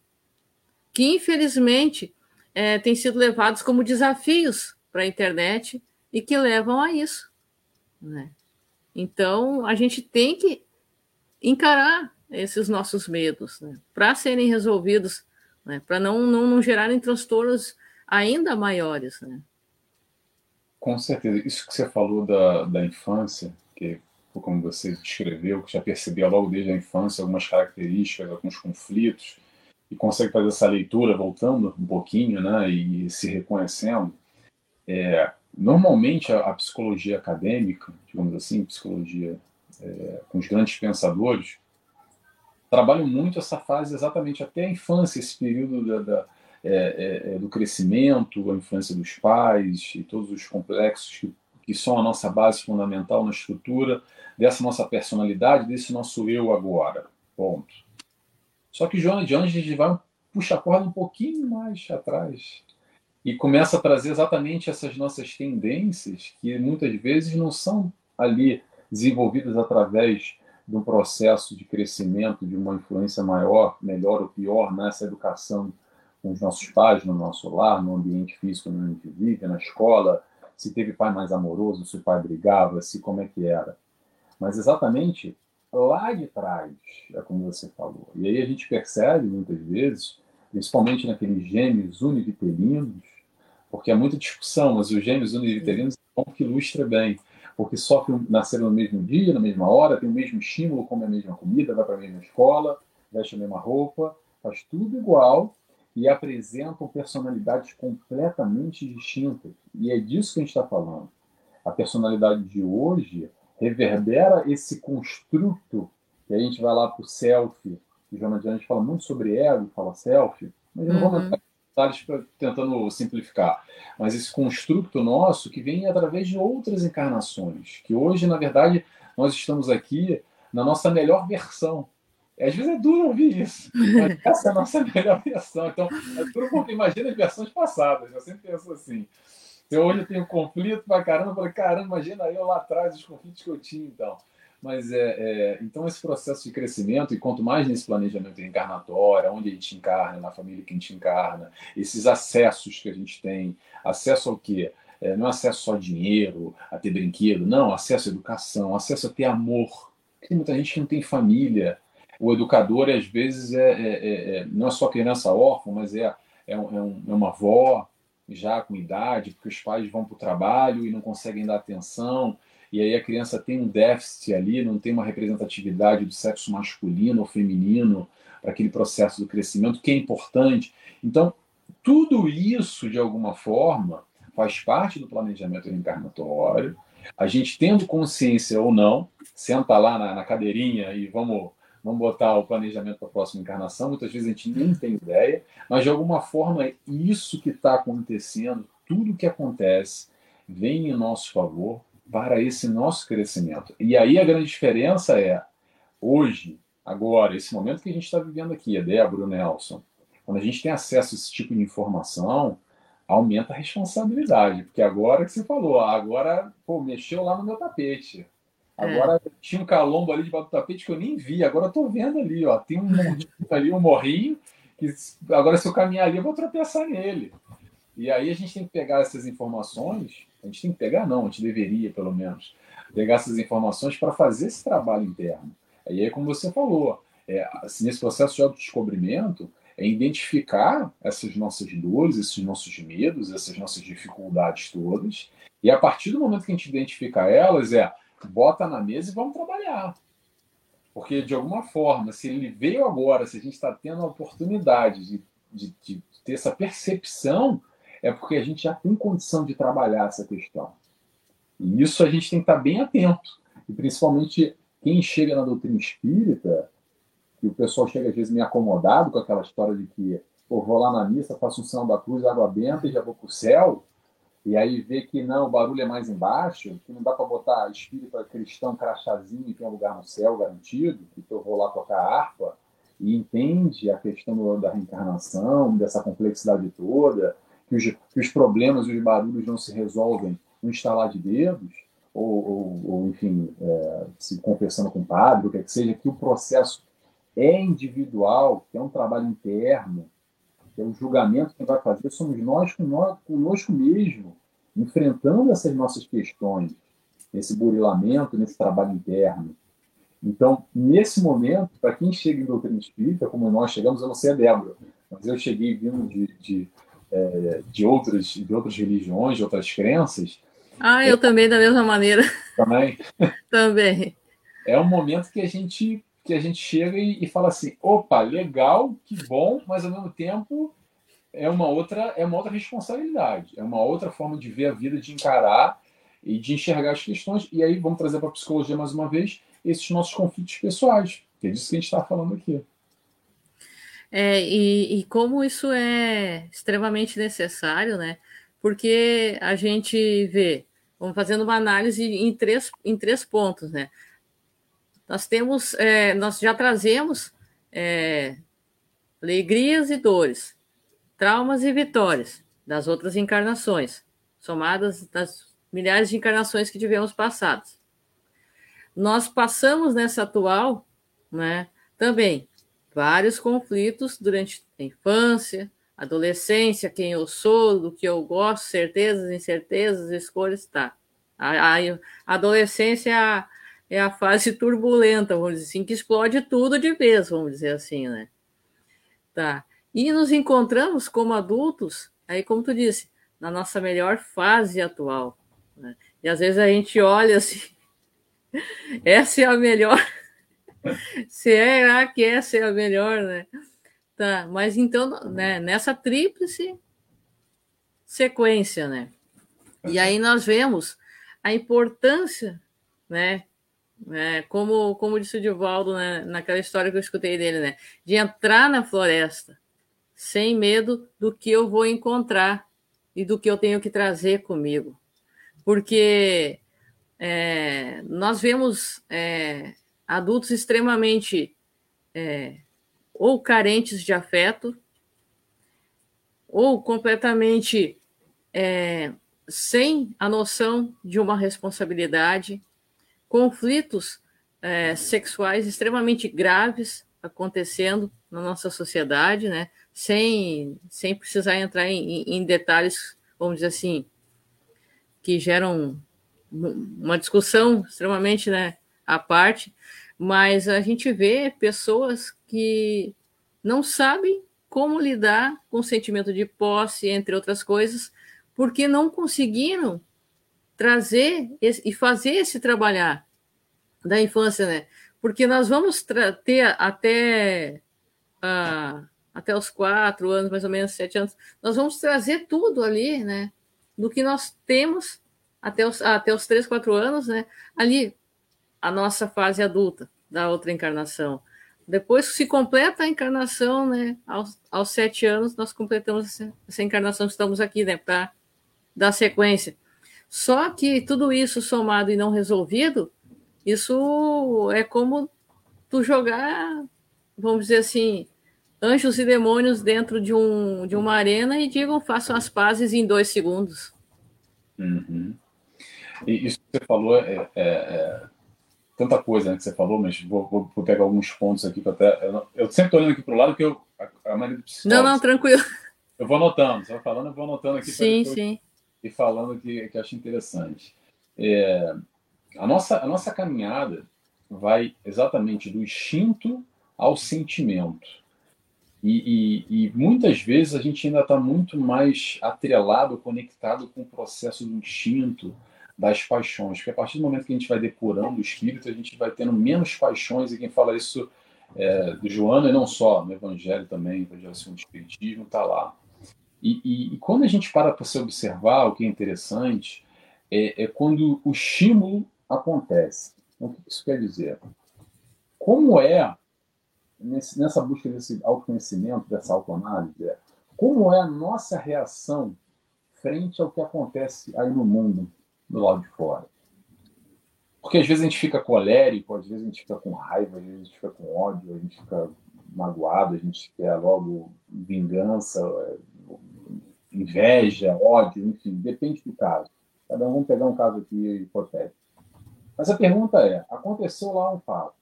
que infelizmente é, têm sido levados como desafios para a internet e que levam a isso. Né? Então, a gente tem que encarar esses nossos medos, né? para serem resolvidos, né? para não, não, não gerarem transtornos ainda maiores. Né? Com certeza. Isso que você falou da, da infância, que como você descreveu, que já percebia logo desde a infância algumas características, alguns conflitos, e consegue fazer essa leitura voltando um pouquinho, né, e se reconhecendo. É, normalmente a, a, psicologia acadêmica, digamos assim, psicologia é, com os grandes pensadores, trabalham muito essa fase exatamente até a infância, esse período da, da é, é, é, do crescimento, a influência dos pais e todos os complexos que, que são a nossa base fundamental na estrutura dessa nossa personalidade, desse nosso eu agora. Ponto. Só que Joana de Anjos vai puxa a corda um pouquinho mais atrás e começa a trazer exatamente essas nossas tendências que muitas vezes não são ali desenvolvidas através de um processo de crescimento, de uma influência maior, melhor ou pior nessa educação com os nossos pais, no nosso lar, no ambiente físico onde a gente vive, na escola, se teve pai mais amoroso, se o pai brigava, se como é que era. Mas exatamente lá de trás, é como você falou. E aí a gente percebe muitas vezes, principalmente naqueles gêmeos univitelinos, porque há muita discussão, mas os gêmeos univitelinos é bom que ilustra bem, porque sofrem, nasceram no mesmo dia, na mesma hora, tem o mesmo estímulo, come a mesma comida, vai para a mesma escola, veste a mesma roupa, faz tudo igual, e apresentam personalidades completamente distintas. E é disso que a gente está falando. A personalidade de hoje reverbera esse construto, que a gente vai lá para o self, que o Joana Diante fala muito sobre ego, fala self, mas eu não vou uhum. entrar detalhes tentando simplificar. Mas esse construto nosso que vem através de outras encarnações, que hoje, na verdade, nós estamos aqui na nossa melhor versão, às vezes é duro ouvir isso, mas essa é a nossa melhor versão. Então, é duro porque imagina as versões passadas, eu sempre penso assim. Eu hoje tenho conflito pra caramba, eu falei, caramba, imagina eu lá atrás os conflitos que eu tinha, então. Mas é, é, então esse processo de crescimento, e quanto mais nesse planejamento encarnatório, onde a gente encarna, na família que a gente encarna, esses acessos que a gente tem, acesso ao quê? É, não é acesso só a dinheiro, a ter brinquedo, não, acesso à educação, acesso a ter amor. Tem muita gente que não tem família, o educador, às vezes, é, é, é, é não é só criança órfã, mas é, é, um, é, uma avó já com idade, porque os pais vão para o trabalho e não conseguem dar atenção, e aí a criança tem um déficit ali, não tem uma representatividade do sexo masculino ou feminino para aquele processo do crescimento, que é importante. Então, tudo isso, de alguma forma, faz parte do planejamento reencarnatório. A gente tendo consciência ou não, senta lá na, na cadeirinha e vamos vamos botar o planejamento para a próxima encarnação, muitas vezes a gente nem tem ideia, mas de alguma forma isso que está acontecendo, tudo que acontece, vem em nosso favor para esse nosso crescimento. E aí a grande diferença é, hoje, agora, esse momento que a gente está vivendo aqui, a Débora, o Nelson, quando a gente tem acesso a esse tipo de informação, aumenta a responsabilidade, porque agora que você falou, agora, pô, mexeu lá no meu tapete. Agora é. tinha um calombo ali debaixo do tapete que eu nem vi. Agora eu tô vendo ali, ó. Tem um ali, um morrinho, que agora se eu caminhar ali, eu vou tropeçar nele. E aí a gente tem que pegar essas informações, a gente tem que pegar, não, a gente deveria, pelo menos, pegar essas informações para fazer esse trabalho interno. E aí, como você falou, é, assim, nesse processo de autodescobrimento, é identificar essas nossas dores, esses nossos medos, essas nossas dificuldades todas, e a partir do momento que a gente identifica elas, é bota na mesa e vamos trabalhar. Porque, de alguma forma, se ele veio agora, se a gente está tendo a oportunidade de, de, de, ter essa percepção, é porque a gente já tem condição de trabalhar essa questão. E isso a gente tem que estar bem atento. E principalmente quem chega na doutrina espírita, que o pessoal chega às vezes meio acomodado com aquela história de que pô, vou lá na missa, faço um sinal da cruz, água benta e já vou para o céu e aí vê que não, o barulho é mais embaixo, que não dá para botar espírita cristão crachazinho e tem um lugar no céu garantido, que eu vou lá tocar harpa, e entende a questão da reencarnação, dessa complexidade toda, que os, que os problemas e os barulhos não se resolvem no instalar de dedos, ou, ou, ou enfim, é, se confessando com o padre, o que, é que seja, que o processo é individual, que é um trabalho interno, que é o julgamento que vai fazer, somos nós, conosco mesmo, enfrentando essas nossas questões, nesse burilamento, nesse trabalho interno. Então, nesse momento, para quem chega em doutrina espírita, como nós chegamos, eu não sei a Débora, mas eu cheguei vindo de, de, é, de, outras, de outras religiões, de outras crenças, Ah, eu é, também, da mesma maneira. Também? também. É um momento que a gente que a gente chega e, e, fala assim, opa, legal, que bom, mas ao mesmo tempo é uma outra é uma outra responsabilidade, é uma outra forma de ver a vida, de encarar e de enxergar as questões. E aí vamos trazer para a psicologia mais uma vez esses nossos conflitos pessoais, que é disso que a gente está falando aqui. É, e, e como isso é extremamente necessário, né? Porque a gente vê, vamos fazendo uma análise em três, em três pontos, né? Nós temos, é, nós já trazemos é, alegrias e dores, traumas e vitórias das outras encarnações, somadas das milhares de encarnações que tivemos passadas. Nós passamos nessa atual, né, também vários conflitos durante a infância, adolescência, quem eu sou, do que eu gosto, certezas, incertezas, escolhas, tá. A, a, a adolescência é a, é a fase turbulenta, vamos dizer assim, que explode tudo de vez, vamos dizer assim, né? Tá. E nos encontramos como adultos, aí como tu disse, na nossa melhor fase atual. Né? E às vezes a gente olha assim, essa é a melhor. Será que essa é a melhor, né? Tá, mas então, né, nessa tríplice sequência, né? E aí nós vemos a importância, né? né como, como disse o Divaldo né, naquela história que eu escutei dele, né? De entrar na floresta sem medo do que eu vou encontrar e do que eu tenho que trazer comigo. Porque é, nós vemos é, adultos extremamente é, ou carentes de afeto, ou completamente é, sem a noção de uma responsabilidade, conflitos é, sexuais extremamente graves acontecendo na nossa sociedade, né? sem, sem precisar entrar em, em detalhes, vamos dizer assim, que geram uma discussão extremamente né, à parte, mas a gente vê pessoas que não sabem como lidar com o sentimento de posse, entre outras coisas, porque não conseguiram trazer e fazer esse trabalhar da infância, né? Porque nós vamos ter até uh, até os quatro anos, mais ou menos sete anos, nós vamos trazer tudo ali, né? Do que nós temos até os, até os três, quatro anos, né? Ali, a nossa fase adulta da outra encarnação. Depois se completa a encarnação, né? Aos, aos sete anos, nós completamos essa, essa encarnação, estamos aqui, né? Para dar sequência. Só que tudo isso somado e não resolvido, isso é como tu jogar, vamos dizer assim, anjos e demônios dentro de, um, de uma arena e digam façam as pazes em dois segundos. Uhum. E isso que você falou é, é, é tanta coisa né, que você falou, mas vou, vou, vou pegar alguns pontos aqui para até. Eu, eu sempre estou olhando aqui para o lado que eu a, a maneira Não, não, tranquilo. Eu vou anotando, você vai falando, eu vou anotando aqui sim, sim. e falando que, que acho interessante. É, a, nossa, a nossa caminhada vai exatamente do instinto ao sentimento. E, e, e, muitas vezes a gente ainda está muito mais atrelado, conectado com o processo do instinto, das paixões. Porque a partir do momento que a gente vai depurando o espírito, a gente vai tendo menos paixões. E quem fala isso é, do Joana, e não só, no Evangelho também, Evangelho segundo o Espiritismo, está lá. E, e, e, quando a gente para para se observar, o que é interessante é, é quando o estímulo acontece. Então, o que isso quer dizer? Como é nesse, nessa busca desse autoconhecimento, dessa autoanálise, é como é a nossa reação frente ao que acontece aí no mundo, do lado de fora. Porque às vezes a gente fica colérico, às vezes a gente fica com raiva, às vezes a gente fica com ódio, a gente fica magoado, a gente quer logo vingança, inveja, ódio, enfim, depende do caso. Cada um, vamos pegar um caso aqui hipotético. Mas a pergunta é: aconteceu lá um fato.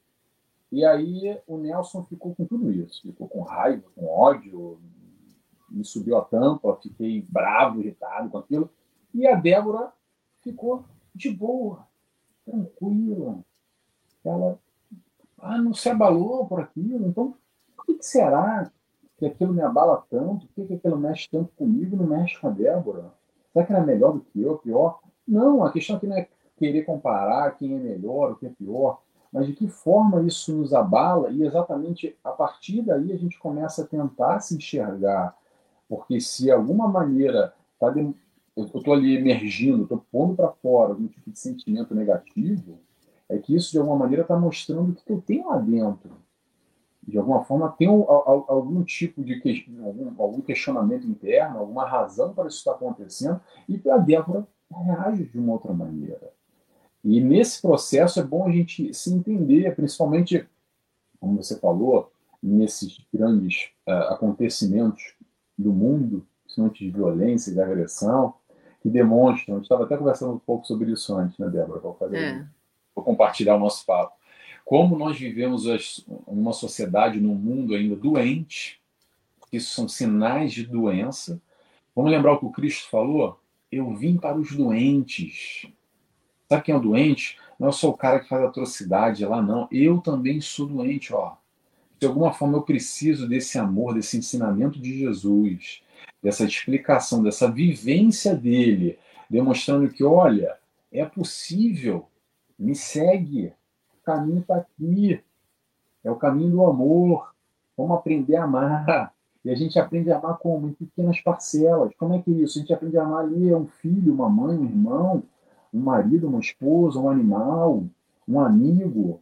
E aí o Nelson ficou com tudo isso, ficou com raiva, com ódio, me subiu a tampa, fiquei bravo, irritado com aquilo. E a Débora ficou de boa, tranquila. Ela ah, não se abalou por aquilo. Então, por que, que será que aquilo me abala tanto? Por que, que aquilo mexe tanto comigo e não mexe com a Débora? Será que era melhor do que eu, pior? Não, a questão aqui não é querer comparar quem é melhor, o que é pior, mas de que forma isso nos abala e exatamente a partir daí a gente começa a tentar se enxergar. Porque se alguma maneira tá de... eu estou ali emergindo, estou pondo para fora algum tipo de sentimento negativo, é que isso de alguma maneira está mostrando o que eu tenho lá dentro. De alguma forma tem algum tipo de algum, algum questionamento interno, alguma razão para isso estar acontecendo, e a Débora reage de uma outra maneira. E nesse processo é bom a gente se entender, principalmente, como você falou, nesses grandes uh, acontecimentos do mundo, principalmente de violência de agressão, que demonstram. Estava até conversando um pouco sobre isso antes, né, Débora? Vou, fazer, é. vou compartilhar o nosso papo. Como nós vivemos uma sociedade, num mundo ainda doente, isso são sinais de doença. Vamos lembrar o que o Cristo falou? Eu vim para os doentes. Sabe quem é o doente? Não é só o cara que faz atrocidade lá, não. Eu também sou doente, ó. De alguma forma eu preciso desse amor, desse ensinamento de Jesus, dessa explicação, dessa vivência dele, demonstrando que, olha, é possível, me segue, o caminho está aqui, é o caminho do amor, vamos aprender a amar. E a gente aprende a amar como? Em pequenas parcelas. Como é que é isso? A gente aprende a amar ali é um filho, uma mãe, um irmão, um marido, uma esposa, um animal, um amigo.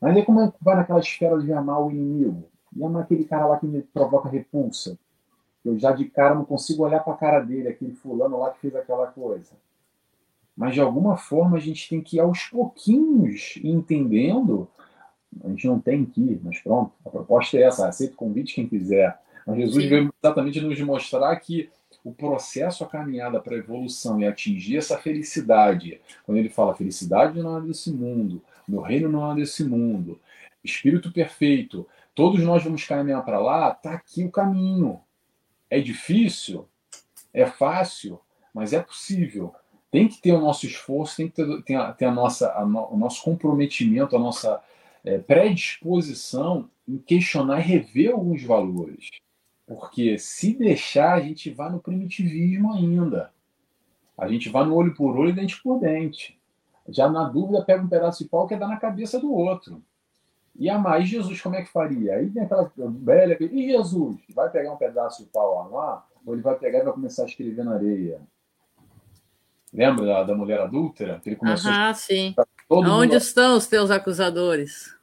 Mas aí como é que vai naquela esfera de amar o inimigo? E amar aquele cara lá que me provoca repulsa? Eu já de cara não consigo olhar para a cara dele, aquele fulano lá que fez aquela coisa. Mas de alguma forma a gente tem que ir aos pouquinhos entendendo. A gente não tem que ir, mas pronto, a proposta é essa, aceita o convite quem quiser. Mas Jesus veio exatamente nos mostrar que o processo, a caminhada para a evolução e atingir essa felicidade, quando ele fala felicidade não é desse mundo, meu reino não é desse mundo, espírito perfeito, todos nós vamos caminhar para lá, está aqui o caminho. É difícil? É fácil? Mas é possível. Tem que ter o nosso esforço, tem que ter, ter, a, ter a nossa, a no, o nosso comprometimento, a nossa é, predisposição em questionar e rever alguns valores. Porque se deixar, a gente vai no primitivismo ainda. A gente vai no olho por olho e dente por dente. Já na dúvida, pega um pedaço de pau que é dar na cabeça do outro. E amar. E Jesus, como é que faria? Aí tem aquela velha. E Jesus? Vai pegar um pedaço de pau lá no ar? Ou ele vai pegar e vai começar a escrever na areia? Lembra da, da mulher adúltera? Que ele começou Aham, a... sim. Onde mundo... estão os teus acusadores?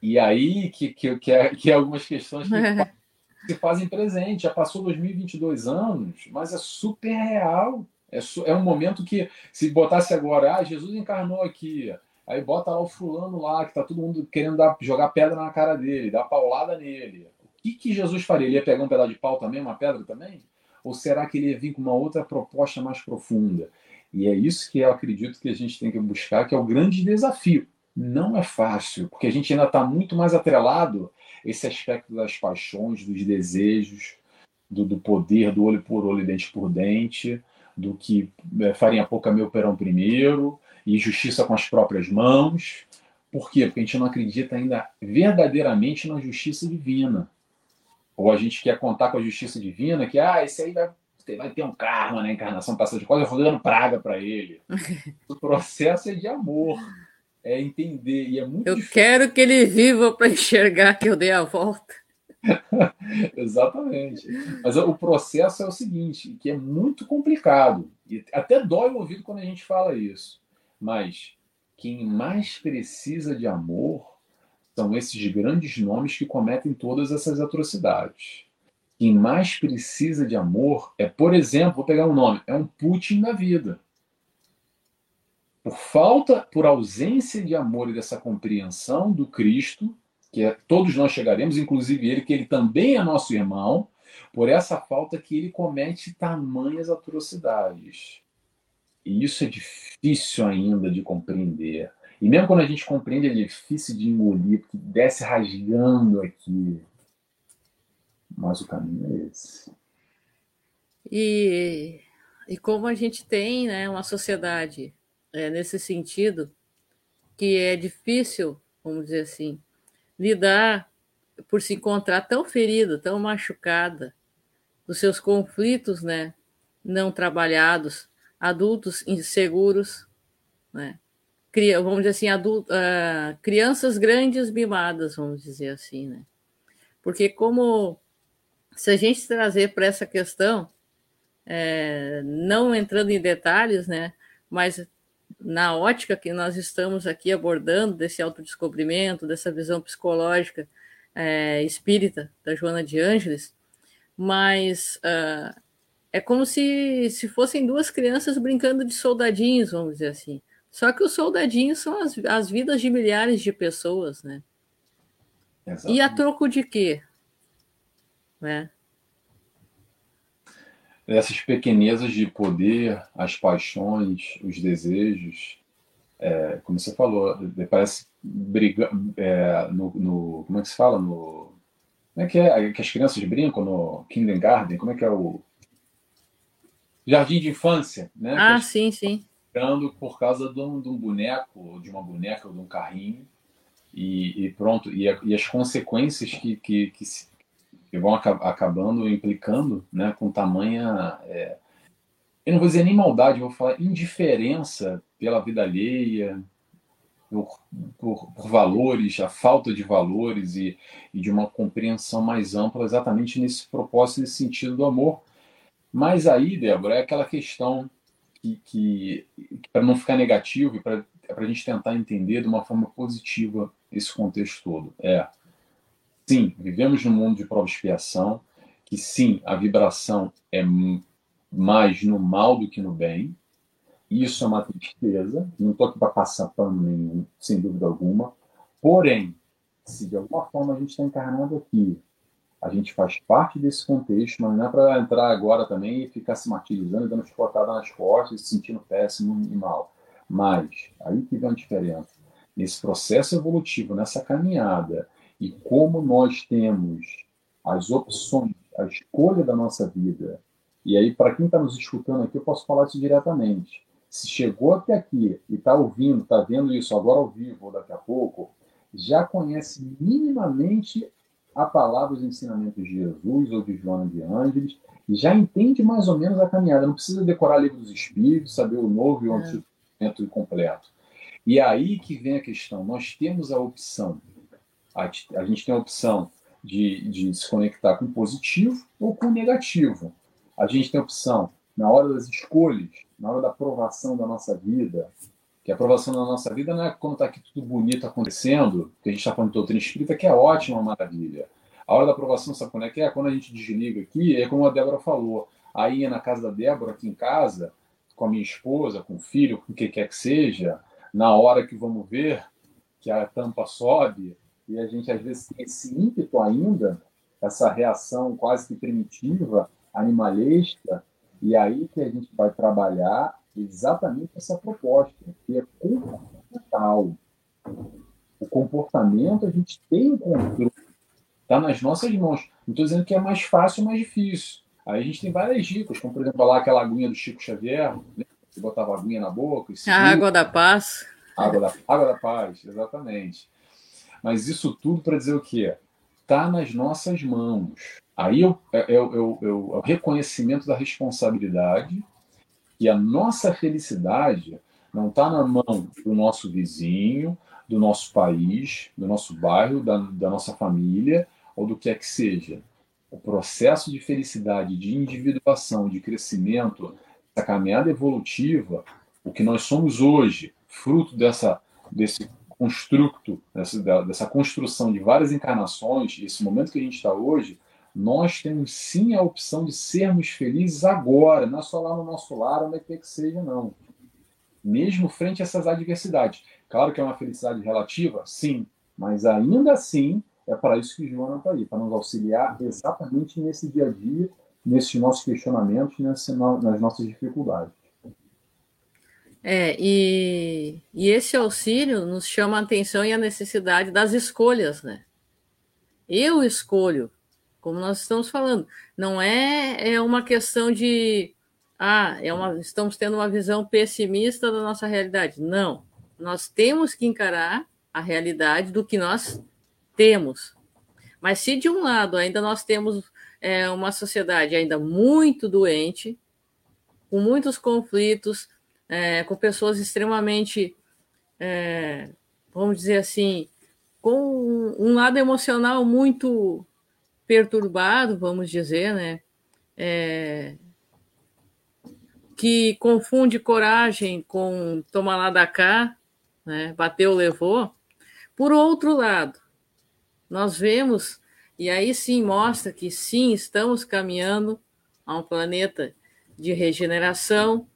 E aí que, que, que, é, que é algumas questões que se fazem presente. Já passou 2022 anos, mas é super real. É, é um momento que, se botasse agora, ah, Jesus encarnou aqui, aí bota lá o fulano lá, que tá todo mundo querendo dar, jogar pedra na cara dele, dar paulada nele. O que, que Jesus faria? Ele ia pegar um pedaço de pau também, uma pedra também? Ou será que ele ia vir com uma outra proposta mais profunda? E é isso que eu acredito que a gente tem que buscar, que é o grande desafio. Não é fácil, porque a gente ainda está muito mais atrelado esse aspecto das paixões, dos desejos, do, do poder, do olho por olho, dente por dente, do que é, farinha pouca meu perão primeiro, e justiça com as próprias mãos. Por quê? Porque a gente não acredita ainda verdadeiramente na justiça divina. Ou a gente quer contar com a justiça divina, que ah, esse aí vai, vai ter um karma na encarnação passada de coisa, eu vou dando praga para ele. o processo é de amor é entender. E é muito eu difícil. quero que ele viva para enxergar que eu dei a volta. Exatamente. Mas o processo é o seguinte, que é muito complicado. E até dói o ouvido quando a gente fala isso. Mas quem mais precisa de amor são esses grandes nomes que cometem todas essas atrocidades. Quem mais precisa de amor é, por exemplo, vou pegar um nome, é um Putin da vida por falta, por ausência de amor e dessa compreensão do Cristo, que é, todos nós chegaremos, inclusive ele, que ele também é nosso irmão, por essa falta que ele comete tamanhas atrocidades. E isso é difícil ainda de compreender. E mesmo quando a gente compreende, é difícil de engolir, porque desce rasgando aqui. Mas o caminho é esse. E, e como a gente tem né, uma sociedade é, nesse sentido, que é difícil, vamos dizer assim, lidar por se encontrar tão ferida, tão machucada, dos seus conflitos, né, não trabalhados, adultos inseguros, né? vamos dizer assim, adulto, uh, crianças grandes mimadas, vamos dizer assim, né? Porque como se a gente trazer para essa questão, é, não entrando em detalhes, né? Mas na ótica que nós estamos aqui abordando desse autodescobrimento, dessa visão psicológica é, espírita da Joana de Ângeles, mas uh, é como se, se fossem duas crianças brincando de soldadinhos, vamos dizer assim. Só que os soldadinhos são as, as vidas de milhares de pessoas, né? Exatamente. E a troco de quê? Né? Essas pequenezas de poder, as paixões, os desejos, é, como você falou, parece briga, é, no, no, como é que se fala no como é que é que as crianças brincam no kindergarten como é que é o jardim de infância né ah sim sim brincando por causa de um, de um, boneco de uma boneca ou de um carrinho e, e pronto e, a, e, as consequências que, que, que, se, que vão acabando implicando né com tamanha é, eu não vou dizer nem maldade vou falar indiferença pela vida alheia por, por, por, valores, a falta de valores e, e, de uma compreensão mais ampla exatamente nesse propósito, nesse sentido do amor. Mas aí, Débora, é aquela questão que, que, para não ficar negativo para a gente tentar entender de uma forma positiva esse contexto todo. É, sim, vivemos num mundo de prova expiação, que sim, a vibração é mais no mal do que no bem, isso é uma tristeza, não estou aqui para passar pano nenhum, sem dúvida alguma. Porém, se de alguma forma a gente está encarnado aqui, a gente faz parte desse contexto, mas não é para entrar agora também e ficar se martirizando, dando chicotada nas costas, se sentindo péssimo e mal. Mas, aí que vem a diferença. Nesse processo evolutivo, nessa caminhada, e como nós temos as opções, a escolha da nossa vida, e aí, para quem está nos escutando aqui, eu posso falar isso diretamente se chegou até aqui e está ouvindo, está vendo isso agora ao vivo ou daqui a pouco, já conhece minimamente a palavra dos ensinamentos de Jesus ou de Joana de Ângeles, e já entende mais ou menos a caminhada. Não precisa decorar livro dos Espíritos, saber o novo e o é. antigo é. completo. E aí que vem a questão. Nós temos a opção, a, a gente tem a opção de, de se conectar com positivo ou com negativo. A gente tem a opção na hora das escolhas, na hora da aprovação da nossa vida, que a aprovação da nossa vida não é quando está aqui tudo bonito acontecendo, que a gente está falando de doutrina espírita, que é ótima, maravilha. A hora da aprovação, sabe quando é que é? Quando a gente desliga aqui, é como a Débora falou. Aí na casa da Débora, aqui em casa, com a minha esposa, com o filho, com o que quer que seja, na hora que vamos ver que a tampa sobe, e a gente às vezes tem esse ímpeto ainda, essa reação quase que primitiva, animalesca, e aí que a gente vai trabalhar exatamente essa proposta, que é comportamental. O comportamento a gente tem um controle, está nas nossas mãos. Não estou dizendo que é mais fácil ou mais difícil. Aí a gente tem várias dicas, como por exemplo lá aquela aguinha do Chico Xavier, né? você botava a aguinha na boca. E a água da paz. Água da, água da paz, exatamente. Mas isso tudo para dizer o quê? Está nas nossas mãos. Aí é, é, é, é o reconhecimento da responsabilidade e a nossa felicidade não está na mão do nosso vizinho, do nosso país, do nosso bairro, da, da nossa família ou do que é que seja. O processo de felicidade, de individuação, de crescimento, da caminhada evolutiva, o que nós somos hoje, fruto dessa, desse construto, dessa, dessa construção de várias encarnações, esse momento que a gente está hoje, nós temos sim a opção de sermos felizes agora, não é só lá no nosso lar, onde quer que seja, não. Mesmo frente a essas adversidades. Claro que é uma felicidade relativa, sim, mas ainda assim é para isso que Joana está aí, para nos auxiliar exatamente nesse dia a dia, nesses nossos questionamentos, nas nossas dificuldades. É, e, e esse auxílio nos chama a atenção e a necessidade das escolhas, né? Eu escolho como nós estamos falando. Não é, é uma questão de ah, é uma, estamos tendo uma visão pessimista da nossa realidade. Não. Nós temos que encarar a realidade do que nós temos. Mas se de um lado ainda nós temos é, uma sociedade ainda muito doente, com muitos conflitos, é, com pessoas extremamente, é, vamos dizer assim, com um lado emocional muito perturbado, vamos dizer, né? É, que confunde coragem com tomar lá da cá, né? bateu, levou. Por outro lado, nós vemos, e aí sim mostra que sim, estamos caminhando a um planeta de regeneração,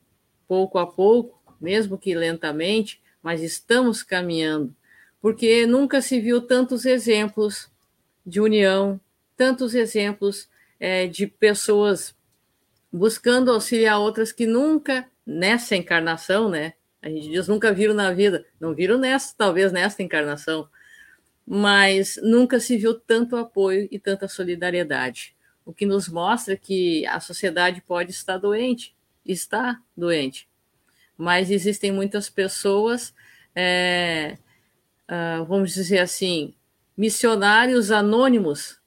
pouco a pouco, mesmo que lentamente, mas estamos caminhando, porque nunca se viu tantos exemplos de união, tantos exemplos é, de pessoas buscando auxiliar outras que nunca, nessa encarnação, né? A gente diz nunca viram na vida, não viram nessa, talvez nessa encarnação, mas nunca se viu tanto apoio e tanta solidariedade. O que nos mostra que a sociedade pode estar doente, está doente, mas existem muitas pessoas, é, uh, vamos dizer assim, missionários anônimos,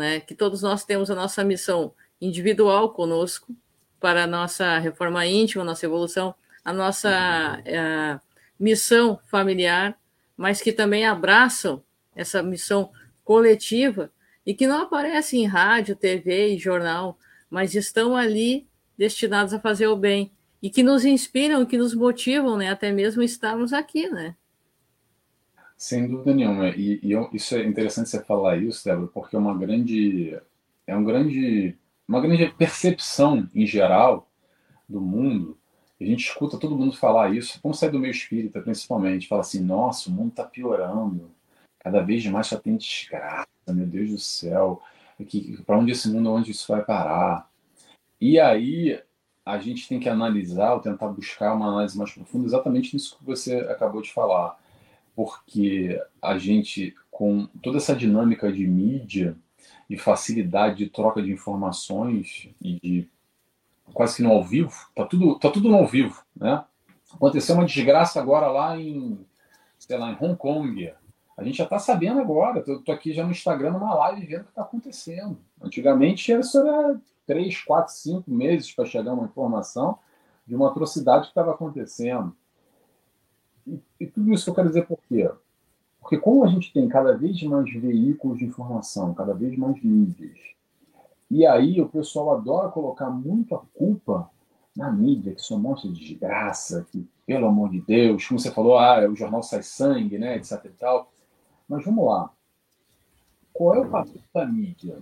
né, que todos nós temos a nossa missão individual conosco para a nossa reforma íntima, a nossa evolução, a nossa é, missão familiar, mas que também abraçam essa missão coletiva e que não aparecem em rádio, TV e jornal, mas estão ali destinados a fazer o bem e que nos inspiram, que nos motivam, né, até mesmo estarmos aqui, né? Sem dúvida nenhuma. E, e eu, isso é interessante você falar isso, Débora, porque é uma grande é um grande uma grande percepção em geral do mundo. A gente escuta todo mundo falar isso, como sai do meio espírita, principalmente, fala assim: nossa, o mundo está piorando, cada vez mais já tem desgraça, meu Deus do céu, para onde esse mundo, onde isso vai parar? E aí a gente tem que analisar, ou tentar buscar uma análise mais profunda, exatamente nisso que você acabou de falar, porque a gente, com toda essa dinâmica de mídia, de facilidade de troca de informações e de quase que no ao vivo, tá tudo, tá tudo no ao vivo, né? Aconteceu uma desgraça agora lá em, sei lá, em Hong Kong. A gente já está sabendo agora. Tô, tô, aqui já no Instagram, numa live, vendo o que está acontecendo. Antigamente, isso era três, quatro, cinco meses para chegar uma informação de uma atrocidade que estava acontecendo. E, e, tudo isso eu quero dizer por quê? Porque como a gente tem cada vez mais veículos de informação, cada vez mais mídias, e aí o pessoal adora colocar muito a culpa na mídia, que só mostra desgraça, que, pelo amor de Deus, como você falou, ah, o jornal sai sangue, né, etc e tal. Mas vamos lá. Qual é o papel da mídia?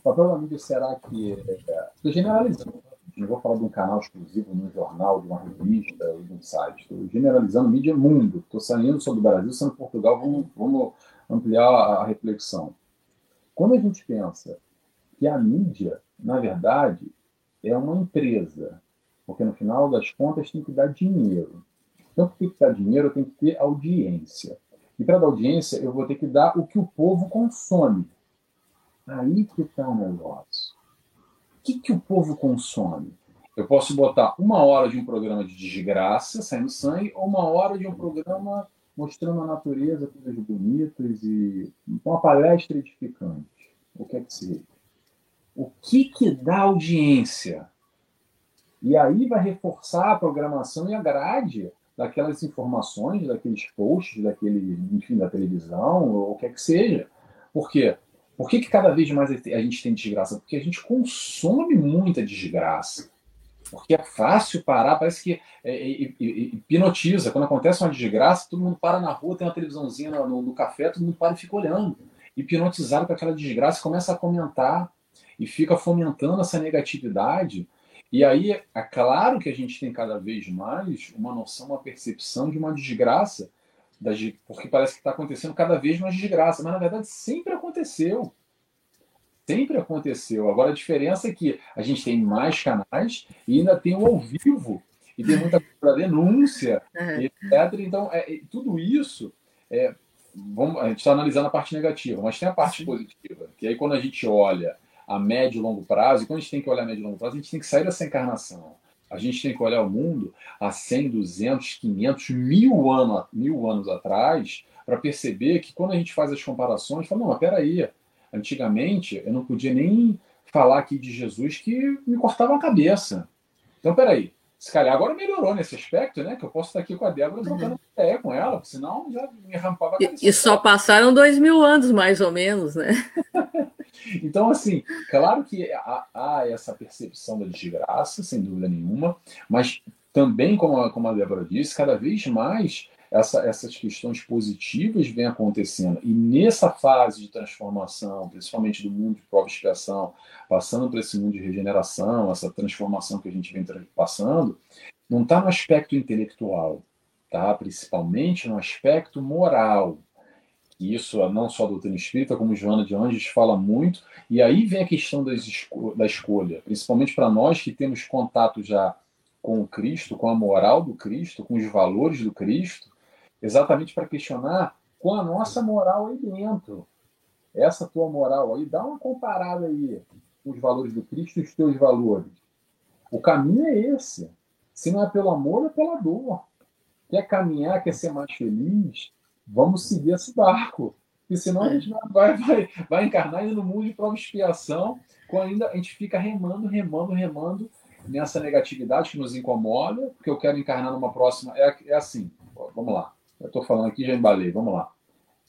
O papel da mídia será que. Estou é, generalizando, não vou falar de um canal exclusivo num jornal, de uma revista ou de um site. Estou generalizando mídia mundo. Estou saindo sobre o Brasil, sendo Portugal. Vamos, vamos ampliar a reflexão. Quando a gente pensa que a mídia, na verdade, é uma empresa, porque no final das contas tem que dar dinheiro. Então, para que dar dinheiro, eu tenho que ter audiência. E para dar audiência, eu vou ter que dar o que o povo consome. Aí que está o negócio que, que o povo consome? Eu posso botar uma hora de um programa de desgraça, saindo sangue, ou uma hora de um programa mostrando a natureza, coisas bonitas e uma palestra edificante. O que é que seja? O que que dá audiência? E aí vai reforçar a programação e a grade daquelas informações, daqueles posts, daquele, enfim, da televisão, ou o que é que seja. Por quê? Por que, que cada vez mais a gente tem desgraça? Porque a gente consome muita desgraça. Porque é fácil parar, parece que é, é, hipnotiza. Quando acontece uma desgraça, todo mundo para na rua, tem uma televisãozinha no, no, café, todo mundo para e fica olhando. Hipnotizado com aquela desgraça, começa a comentar e fica fomentando essa negatividade. E aí, é claro que a gente tem cada vez mais uma noção, uma percepção de uma desgraça das, porque parece que está acontecendo cada vez mais desgraça, mas na verdade sempre aconteceu. Sempre aconteceu. Agora a diferença é que a gente tem mais canais e ainda tem o ao vivo, e tem muita denúncia, uhum. etc. Então, é, é, tudo isso, é, vamos, a gente está analisando a parte negativa, mas tem a parte Sim. positiva, que aí quando a gente olha a médio e longo prazo, e quando a gente tem que olhar a médio e longo prazo, a gente tem que sair dessa encarnação. A gente tem que olhar o mundo há 100, 200, 500, mil, ano, mil anos atrás para perceber que quando a gente faz as comparações, fala, não, mas peraí, antigamente eu não podia nem falar aqui de Jesus que me cortava a cabeça. Então, peraí, se calhar agora melhorou nesse aspecto, né? Que eu posso estar aqui com a Débora trocando uhum. ideia com ela, senão já me rampava a E, e só passaram dois mil anos, mais ou menos, né? então, assim, claro que há, há, essa percepção da desgraça, sem dúvida nenhuma, mas também, como a, como a Débora disse, cada vez mais essa, essas questões positivas vêm acontecendo. E nessa fase de transformação, principalmente do mundo de prova expiação, passando para esse mundo de regeneração, essa transformação que a gente vem passando, não está no aspecto intelectual, tá? principalmente no aspecto moral. Isso não só a doutrina espírita, como Joana de Anjos fala muito, e aí vem a questão esco da escolha, principalmente para nós que temos contato já com o Cristo, com a moral do Cristo, com os valores do Cristo, exatamente para questionar com a nossa moral aí dentro. Essa tua moral aí, dá uma comparada aí com os valores do Cristo e os teus valores. O caminho é esse. Se não é pelo amor, é pela dor. Quer caminhar, quer ser mais feliz? Vamos seguir esse barco. Porque senão a gente vai, vai, vai encarnar no mundo de prova e expiação, quando ainda a gente fica remando, remando, remando nessa negatividade que nos incomoda, porque eu quero encarnar numa próxima. É, é assim, vamos lá. Eu estou falando aqui, já embalei, vamos lá.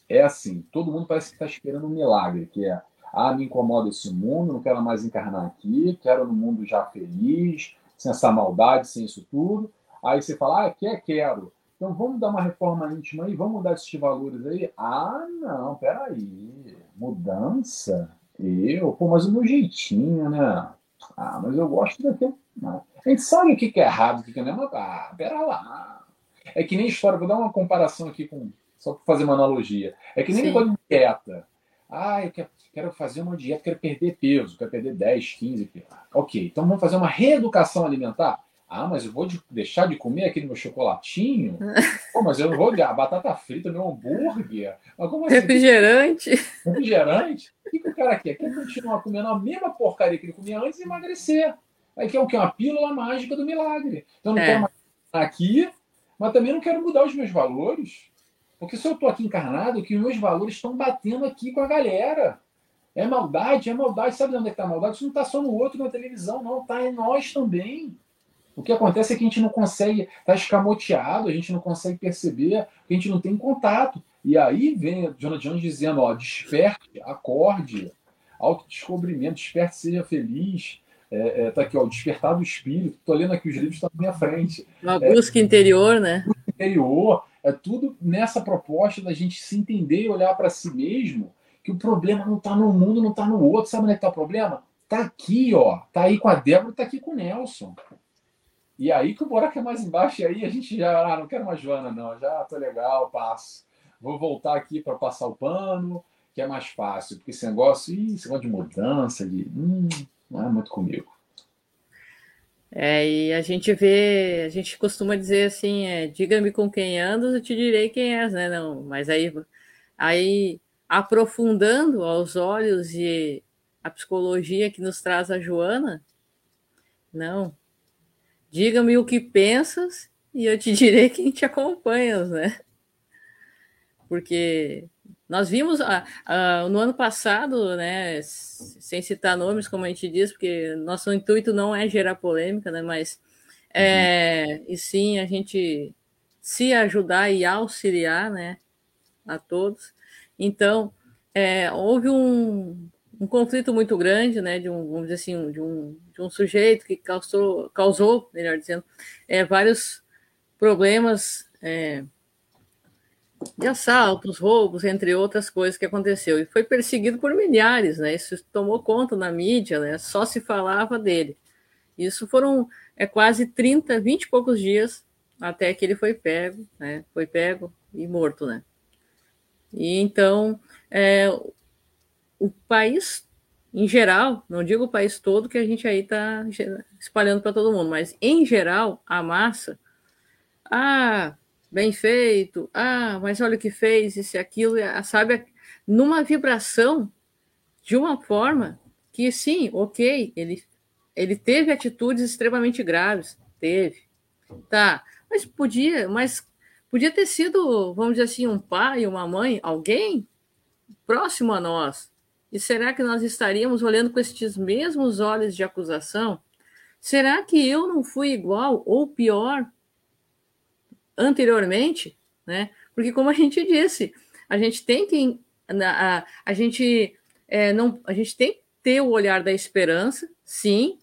É assim, todo mundo parece que está esperando um milagre, que é, ah, me incomoda esse mundo, não quero mais encarnar aqui, quero no mundo já feliz, sem essa maldade, sem isso tudo. Aí você fala, ah, quer, quero. Então vamos dar uma reforma íntima aí, vamos mudar esses valores aí? Ah, não, peraí. Mudança? Eu? Pô, mas o meu jeitinho, né? Ah, mas eu gosto daquele. Né? A gente sabe o que é errado, o que não é. Ah, pera lá. É que nem história, vou dar uma comparação aqui com. Só para fazer uma analogia. É que nem de dieta. Ah, eu quero fazer uma dieta, quero perder peso, quero perder 10, 15 quilos. Ok, então vamos fazer uma reeducação alimentar. Ah, mas eu vou de, deixar de comer aquele meu chocolatinho? Pô, mas eu não vou. A batata frita, meu hambúrguer. Mas como assim? Refrigerante. Refrigerante? O que, que o cara quer? Quer continuar comendo a mesma porcaria que ele comia antes e emagrecer. Aí quer o que? Uma pílula mágica do milagre. Então não é. quero mais aqui, mas também não quero mudar os meus valores. Porque se eu estou aqui encarnado, que meus valores estão batendo aqui com a galera. É maldade, é maldade. Sabe onde é que está a maldade? Isso não está só no outro, na televisão, não. Está em nós também. O que acontece é que a gente não consegue, está escamoteado, a gente não consegue perceber, a gente não tem contato. E aí vem Jonathan Jones dizendo: ó, desperte, acorde, autodescobrimento, desperte, seja feliz. É, é, tá aqui, ó, Despertar do Espírito. Estou lendo aqui os livros estão na minha frente. Uma busca é, interior, né? Busca interior. É tudo nessa proposta da gente se entender e olhar para si mesmo, que o problema não está no mundo, não está no outro. Sabe onde é que está o problema? Está aqui, ó. Está aí com a Débora, está aqui com o Nelson. E aí que o buraco é mais embaixo, e aí a gente já, ah, não quero uma Joana, não, já tô legal, passo. Vou voltar aqui para passar o pano, que é mais fácil, porque esse negócio, ih, esse negócio de mudança, de. Hum, não é muito comigo. É, e a gente vê, a gente costuma dizer assim, é, diga-me com quem andas, eu te direi quem és, né? Não, mas aí, aí aprofundando aos olhos e a psicologia que nos traz a Joana, não. Diga-me o que pensas e eu te direi quem te acompanha, né? Porque nós vimos ah, ah, no ano passado, né, sem citar nomes, como a gente diz, porque nosso intuito não é gerar polêmica, né, mas é, e sim a gente se ajudar e auxiliar, né, a todos. Então, é, houve um, um conflito muito grande, né, de um, vamos dizer assim, de um, de um sujeito que causou, causou melhor dizendo, é, vários problemas é, de assaltos, roubos, entre outras coisas que aconteceu. E foi perseguido por milhares, né? Isso tomou conta na mídia, né? Só se falava dele. Isso foram é, quase 30, 20 e poucos dias até que ele foi pego, né? Foi pego e morto, né? E então, é, o país em geral, não digo o país todo que a gente aí está espalhando para todo mundo, mas em geral, a massa, ah, bem feito, ah, mas olha o que fez, isso e aquilo, sabe, numa vibração de uma forma que sim, ok, ele, ele teve atitudes extremamente graves, teve, tá, mas podia, mas podia ter sido, vamos dizer assim, um pai, uma mãe, alguém próximo a nós. E será que nós estaríamos olhando com estes mesmos olhos de acusação? Será que eu não fui igual ou pior anteriormente? Né? Porque, como a gente disse, a gente tem que. A, a, a gente, é, não, a gente tem que ter o olhar da esperança, sim,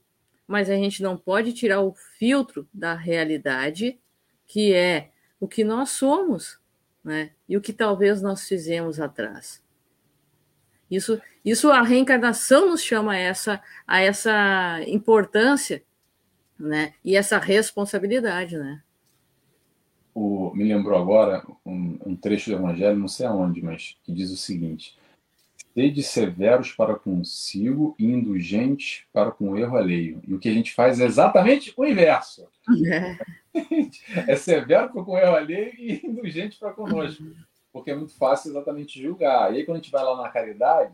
mas a gente não pode tirar o filtro da realidade, que é o que nós somos, né? E o que talvez nós fizemos atrás. Isso, isso a reencarnação nos chama a essa, a essa importância, né? E essa responsabilidade, né? O, me lembrou agora um, um trecho do Evangelho, não sei aonde, mas que diz o seguinte: Sede severos para consigo e indulgentes para com o erro alheio. E o que a gente faz é exatamente o inverso. É, é severo para com o erro alheio e indulgente para conosco. Porque é muito fácil exatamente julgar. E aí, quando a gente vai lá na caridade,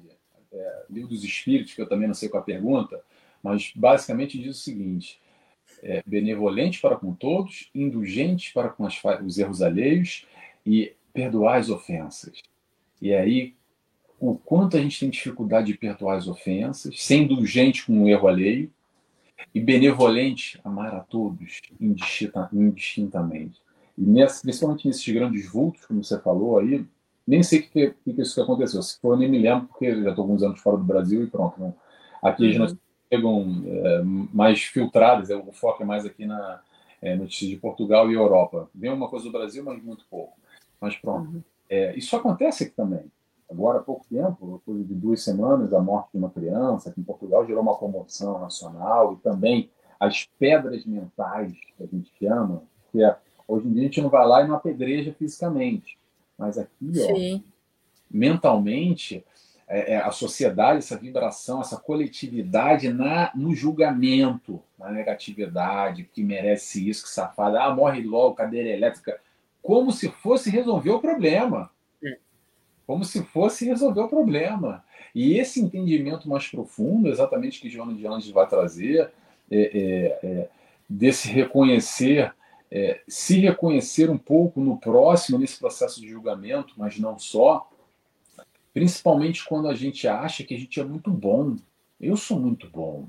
é, livro dos Espíritos, que eu também não sei qual a pergunta, mas basicamente diz o seguinte: é, benevolente para com todos, indulgente para com as, os erros alheios e perdoar as ofensas. E aí, o quanto a gente tem dificuldade de perdoar as ofensas, ser indulgente com o erro alheio e benevolente, amar a todos indistintamente. E nessa, principalmente nesses grandes vultos, como você falou aí, nem sei o que, que, que, isso que aconteceu. Se for, eu nem me lembro, porque já estou alguns anos fora do Brasil e pronto. Não. Aqui uhum. nós chegam é, mais filtradas, é, o foco é mais aqui na é, notícias de Portugal e Europa. Vem uma coisa do Brasil, mas muito pouco. Mas pronto. Uhum. É, isso acontece aqui também agora há pouco tempo, coisa de duas semanas, a morte de uma criança aqui em Portugal gerou uma comoção nacional e também as pedras mentais, que a gente chama, que é, hoje em dia a gente não vai lá e não apedreja fisicamente, mas aqui, ó, mentalmente, é, é, a sociedade, essa vibração, essa coletividade na, no julgamento, na negatividade, que merece isso, que safada, ah, morre logo, cadeira elétrica, como se fosse resolver o problema. Como se fosse resolver o problema. E esse entendimento mais profundo, exatamente que Joana de Anjos vai trazer, é, é, é, desse reconhecer, é, se reconhecer um pouco no próximo, nesse processo de julgamento, mas não só, principalmente quando a gente acha que a gente é muito bom. Eu sou muito bom.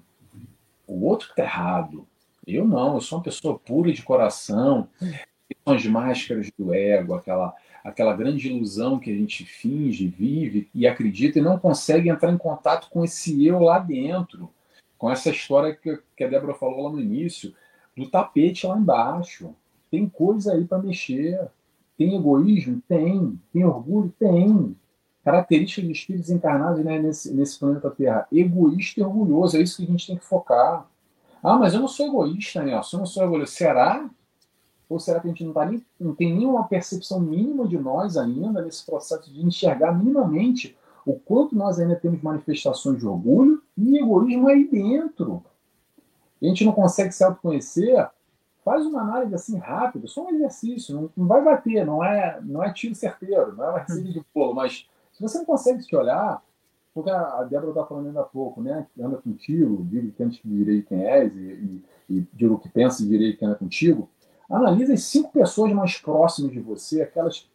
O outro está errado. Eu não, eu sou uma pessoa pura de coração. São as máscaras do ego, aquela aquela grande ilusão que a gente finge, vive e acredita e não consegue entrar em contato com esse eu lá dentro, com essa história que, que a Débora falou lá no início, do tapete lá embaixo. Tem coisa aí para mexer. Tem egoísmo? Tem. Tem orgulho? Tem. Característica de espíritos encarnados né, nesse, nesse planeta Terra. Egoísta e orgulhoso. É isso que a gente tem que focar. Ah, mas eu não sou egoísta, Nelson. Eu não sou egoísta. Será? Ou será que a gente não, tá nem, não tem nenhuma percepção mínima de nós ainda nesse processo de enxergar minimamente o quanto nós ainda temos manifestações de orgulho e egoísmo aí dentro? E a gente não consegue se autoconhecer? Faz uma análise assim rápida, só um exercício, não, não vai bater, não é, não é tiro certeiro, não é uma receita de bolo, mas se você não consegue se olhar, porque a Débora está falando ainda há pouco, né? Anda contigo, digo que antes direi quem és, e, e, e o que pensa e direi quem anda contigo. Analise as cinco pessoas mais próximas de você, aquelas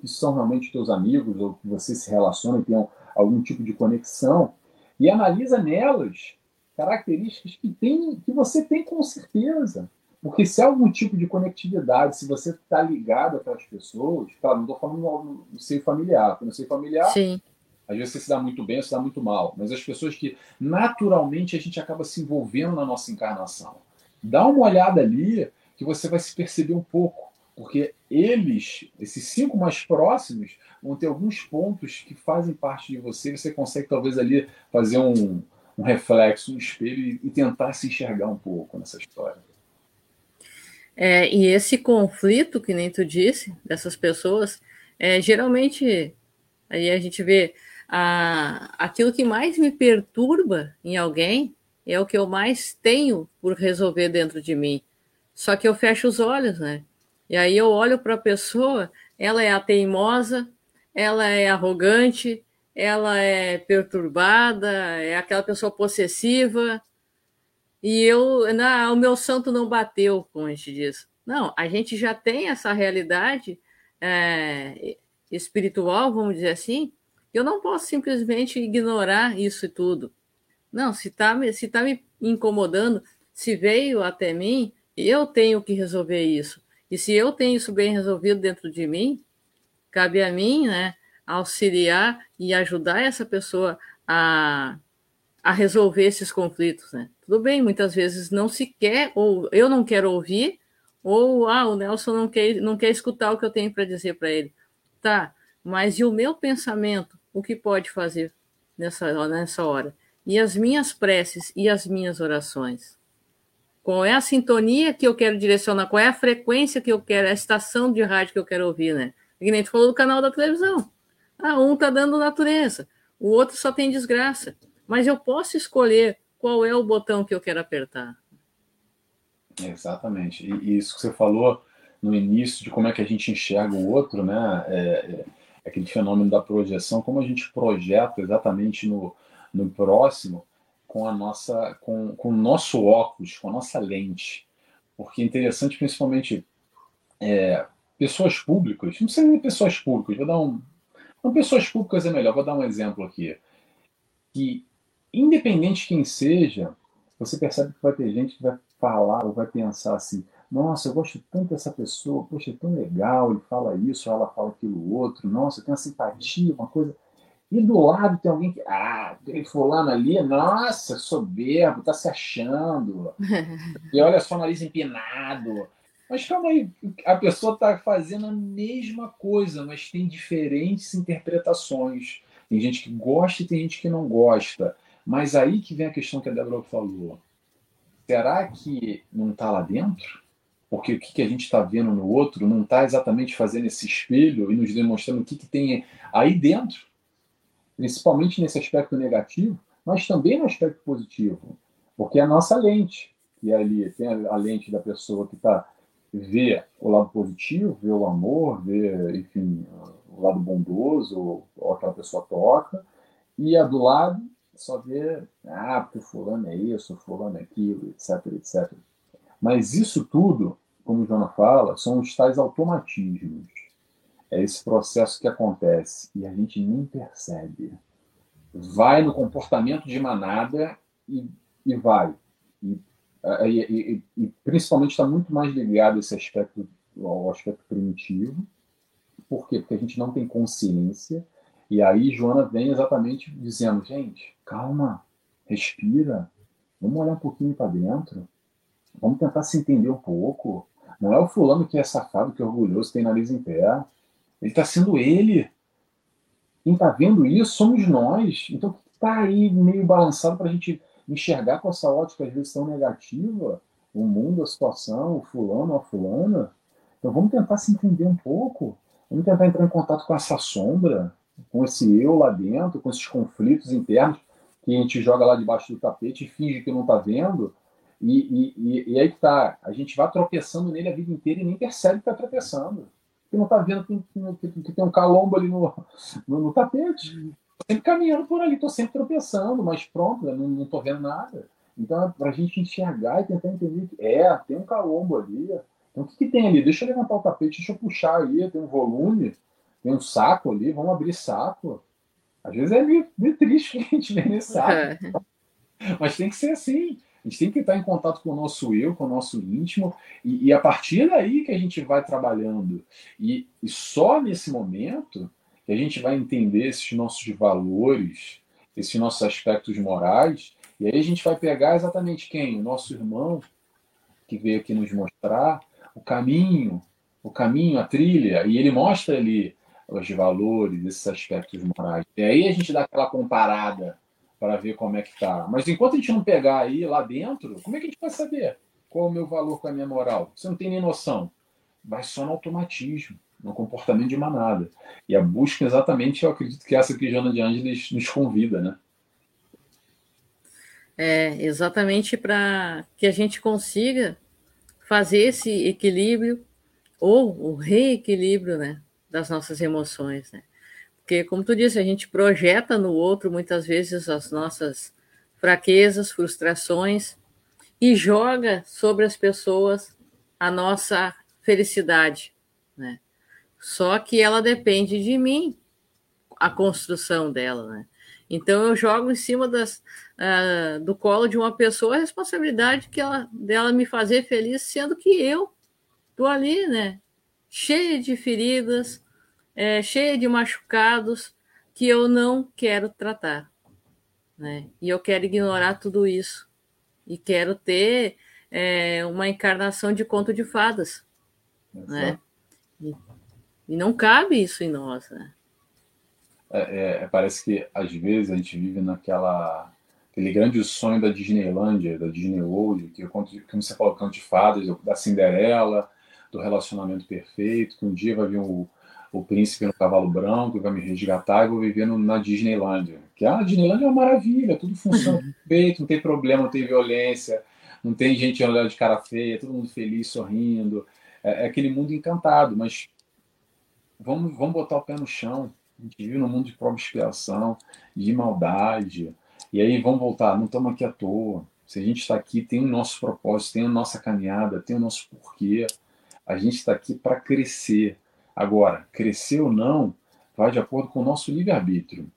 que são realmente teus amigos ou que você se relaciona e tem algum tipo de conexão, e analisa nelas características que, tem, que você tem com certeza. Porque se há algum tipo de conectividade, se você está ligado aquelas pessoas, claro, não estou falando no, no seio familiar, porque no seio familiar, Sim. às vezes você se dá muito bem se dá muito mal, mas as pessoas que naturalmente a gente acaba se envolvendo na nossa encarnação. Dá uma olhada ali que você vai se perceber um pouco, porque eles, esses cinco mais próximos, vão ter alguns pontos que fazem parte de você. Você consegue talvez ali fazer um, um reflexo, um espelho e, tentar se enxergar um pouco nessa história. É, e esse conflito, que nem tu disse, dessas pessoas, é, geralmente aí a gente vê a, aquilo que mais me perturba em alguém é o que eu mais tenho por resolver dentro de mim. Só que eu fecho os olhos, né? E aí eu olho para a pessoa, ela é a teimosa, ela é arrogante, ela é perturbada, é aquela pessoa possessiva. E eu, não, o meu santo não bateu, como a gente. Não, a gente já tem essa realidade é, espiritual, vamos dizer assim. Eu não posso simplesmente ignorar isso tudo. Não, se está se tá me incomodando, Se veio até mim, eu tenho que resolver isso. E se eu tenho isso bem resolvido dentro de mim, cabe a mim, né, auxiliar e ajudar essa pessoa a, a resolver esses conflitos, né? Tudo bem, muitas vezes não se quer, ou eu não quero ouvir, ou ah, o Nelson não quer, não quer escutar o que eu tenho para dizer para ele. Tá, mas e o meu pensamento? O que pode fazer nessa, nessa hora? E as minhas preces e as minhas orações? Qual é a sintonia que eu quero direcionar? Qual é a frequência que eu quero, a estação de rádio que eu quero ouvir, né? Tu falou do canal da televisão. Ah, um tá dando natureza, o outro só tem desgraça. Mas eu posso escolher qual é o botão que eu quero apertar. Exatamente. E, isso que você falou no início de como é que a gente enxerga o outro, né? É, é, aquele fenômeno da projeção, como a gente projeta exatamente no, no próximo com a nossa, com, com o nosso óculos, com a nossa lente. Porque é interessante, principalmente é, pessoas públicas, não sei nem pessoas públicas, vou dar um. Não, pessoas públicas é melhor, vou dar um exemplo aqui. Que, independente de quem seja, você percebe que vai ter gente que vai falar ou vai pensar assim: nossa, eu gosto tanto dessa pessoa, poxa, é tão legal, ele fala isso, ela fala aquilo outro, nossa, tenho uma simpatia, uma coisa. E do lado tem alguém que, ah, aquele fulano ali, nossa, soberbo, tá se achando. e olha só o nariz empinado. Mas calma aí, a pessoa está fazendo a mesma coisa, mas tem diferentes interpretações. Tem gente que gosta e tem gente que não gosta. Mas aí que vem a questão que a Débora falou. Será que não está lá dentro? Porque o que a gente está vendo no outro não está exatamente fazendo esse espelho e nos demonstrando o que, que tem aí dentro, principalmente nesse aspecto negativo, mas também no aspecto positivo. Porque é a nossa lente, que é ali tem a lente da pessoa que está vê o lado positivo, vê o amor, vê, enfim, o lado bondoso, ou aquela pessoa toca, e a do lado só vê, ah, porque fulano é isso, fulano é aquilo, etc, etc. Mas isso tudo, como o Jona fala, são os tais automatismos. É esse processo que acontece e a gente nem percebe. Vai no comportamento de manada e, e vai. E e, e, e principalmente está muito mais ligado esse aspecto, ao aspecto primitivo. Por quê? Porque a gente não tem consciência. E aí Joana vem exatamente dizendo, gente, calma, respira, vamos olhar um pouquinho para dentro, vamos tentar se entender um pouco. Não é o fulano que é safado, que é orgulhoso, tem nariz em pé. Ele está sendo ele. Quem está vendo isso somos nós. Então, está aí meio balançado para a gente enxergar com essa ótica, às vezes, tão negativa, o mundo, a situação, o fulano, a fulana. Então vamos tentar se entender um pouco, vamos tentar entrar em contato com essa sombra, com esse eu lá dentro, com esses conflitos internos que a gente joga lá debaixo do tapete e finge que não está vendo. E, e, e, aí que tá, a gente vai tropeçando nele a vida inteira e nem percebe que está tropeçando. Que não está vendo que, que, que, tem um calombo ali no, no, no tapete sempre caminhando por ali, estou sempre tropeçando, mas pronto, não estou vendo nada. Então, é para a gente enxergar e tentar entender que é, tem um calombo ali. Então, o que, que, tem ali? Deixa eu levantar o tapete, deixa eu puxar aí, tem um volume, tem um saco ali, vamos abrir saco. Às vezes é meio, meio triste que a gente vê nesse saco. É. Mas tem que ser assim. A gente tem que estar em contato com o nosso eu, com o nosso íntimo, e, e a partir daí que a gente vai trabalhando. E, e só nesse momento que a gente vai entender esses nossos valores, esses nossos aspectos morais, e aí a gente vai pegar exatamente quem? O nosso irmão, que veio aqui nos mostrar o caminho, o caminho, a trilha, e ele mostra ali os valores, esses aspectos morais. E aí a gente dá aquela comparada para ver como é que tá. Mas enquanto a gente não pegar aí lá dentro, como é que a gente vai saber qual é o meu valor com a minha moral? Você não tem nem noção. Vai só no automatismo no comportamento de manada. E a busca exatamente, eu acredito que é essa que Joana de Ângeles nos convida, né? É, exatamente para que a gente consiga fazer esse equilíbrio ou o reequilíbrio, né, das nossas emoções, né? Porque, como tu disse, a gente projeta no outro muitas vezes as nossas fraquezas, frustrações e joga sobre as pessoas a nossa felicidade? Só que ela depende de mim, a construção dela, né? Então eu jogo em cima das, uh, do colo de uma pessoa a responsabilidade que ela, dela me fazer feliz, sendo que eu tô ali, né? Cheia de feridas, é, cheia de machucados que eu não quero tratar, né? E eu quero ignorar tudo isso e quero ter é, uma encarnação de conto de fadas, né? E, e, não cabe isso em nós, né? É, é, é, parece que às vezes a gente vive naquela aquele grande sonho da Disneylândia, da Disney World, que como você falou, canto de fadas, da Cinderela, do relacionamento perfeito, que um dia vai vir o, o príncipe no cavalo branco, vai me resgatar e vou viver no, na Disneylândia. Que ah, a Disneylândia é uma maravilha, tudo funciona perfeito, não tem problema, não tem violência, não tem gente olhando de cara feia, todo mundo feliz, sorrindo. É, é aquele mundo encantado, mas vamos, vamos botar o pé no chão. A gente vive num mundo de prova expiação, de maldade. E aí vamos voltar, não estamos aqui à toa. Se a gente está aqui, tem o nosso propósito, tem a nossa caminhada, tem o nosso porquê. A gente está aqui para crescer. Agora, crescer ou não vai de acordo com o nosso livre-arbítrio.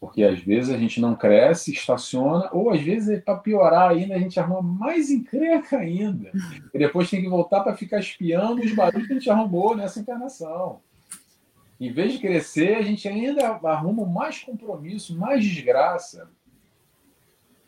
Porque às vezes a gente não cresce, estaciona, ou às vezes, para piorar ainda, a gente arruma mais encrenca ainda. E depois tem que voltar para ficar espiando os barulhos que a gente arrumou nessa encarnação. Em vez de crescer, a gente ainda arruma mais compromisso, mais desgraça.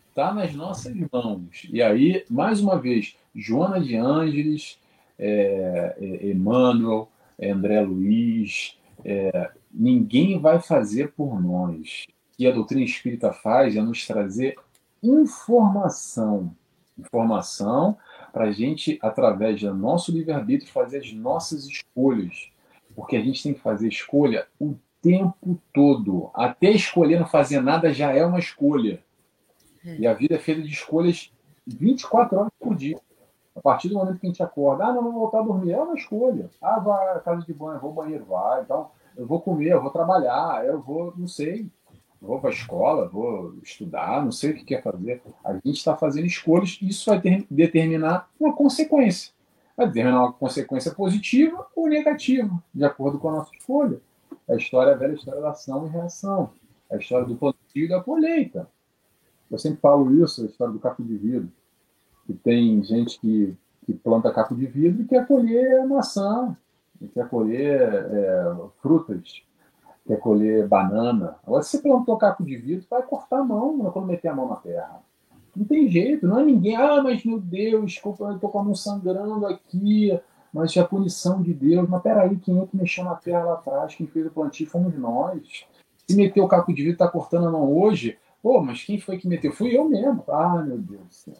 Está nas nossas mãos. E aí, mais uma vez, Joana de Ângeles, é, é, Emmanuel, é, André Luiz, é, ninguém vai fazer por nós que a doutrina espírita faz é nos trazer informação. Informação para a gente, através do nosso livre-arbítrio, fazer as nossas escolhas. Porque a gente tem que fazer escolha o tempo todo. Até escolher não fazer nada já é uma escolha. É. E a vida é feita de escolhas 24 horas por dia. A partir do momento que a gente acorda, ah, não vou voltar a dormir, é uma escolha. Ah, vai à casa de banho, vou ao banheiro, vai. Então, eu vou comer, eu vou trabalhar, eu vou, não sei vou para a escola, vou estudar, não sei o que quer fazer. A gente está fazendo escolhas e isso vai ter, determinar uma consequência. Vai determinar uma consequência positiva ou negativa, de acordo com a nossa escolha. A história é a velha história da ação e reação. A história do plantio e da colheita. Eu sempre falo isso, a história do caco de vidro. Que tem gente que, que planta caco de vidro e quer colher maçã, quer colher é, frutas quer colher banana. Agora, se você plantou caco de vidro, vai cortar a mão quando meter a mão na terra. Não tem jeito, não é ninguém. Ah, mas meu Deus, desculpa, eu estou com a mão sangrando aqui, mas é a punição de Deus. Mas peraí, quem é que mexeu na terra lá atrás? Quem fez o plantio fomos nós. Se meteu o caco de vidro, está cortando a mão hoje. Pô, mas quem foi que meteu? Fui eu mesmo. Ah, meu Deus do céu.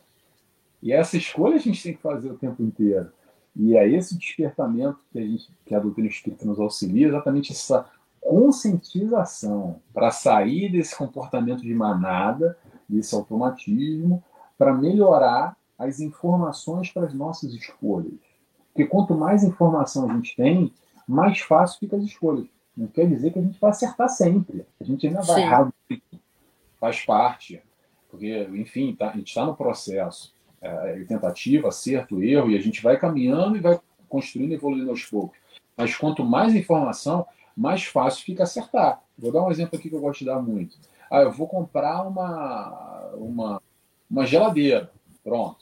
E essa escolha a gente tem que fazer o tempo inteiro. E é esse despertamento que a, gente, que a doutrina espírita nos auxilia, exatamente essa conscientização para sair desse comportamento de manada, desse automatismo, para melhorar as informações para as nossas escolhas. Porque quanto mais informação a gente tem, mais fácil fica as escolhas. Não quer dizer que a gente vai acertar sempre. A gente ainda vai errar. Faz parte. Porque, enfim, tá, a gente está no processo. É, é, tentativa, acerto, erro, e a gente vai caminhando e vai construindo e evoluindo aos poucos. Mas quanto mais informação, mais fácil fica acertar. Vou dar um exemplo aqui que eu gosto de dar muito. Ah, eu vou comprar uma, uma, uma geladeira. Pronto.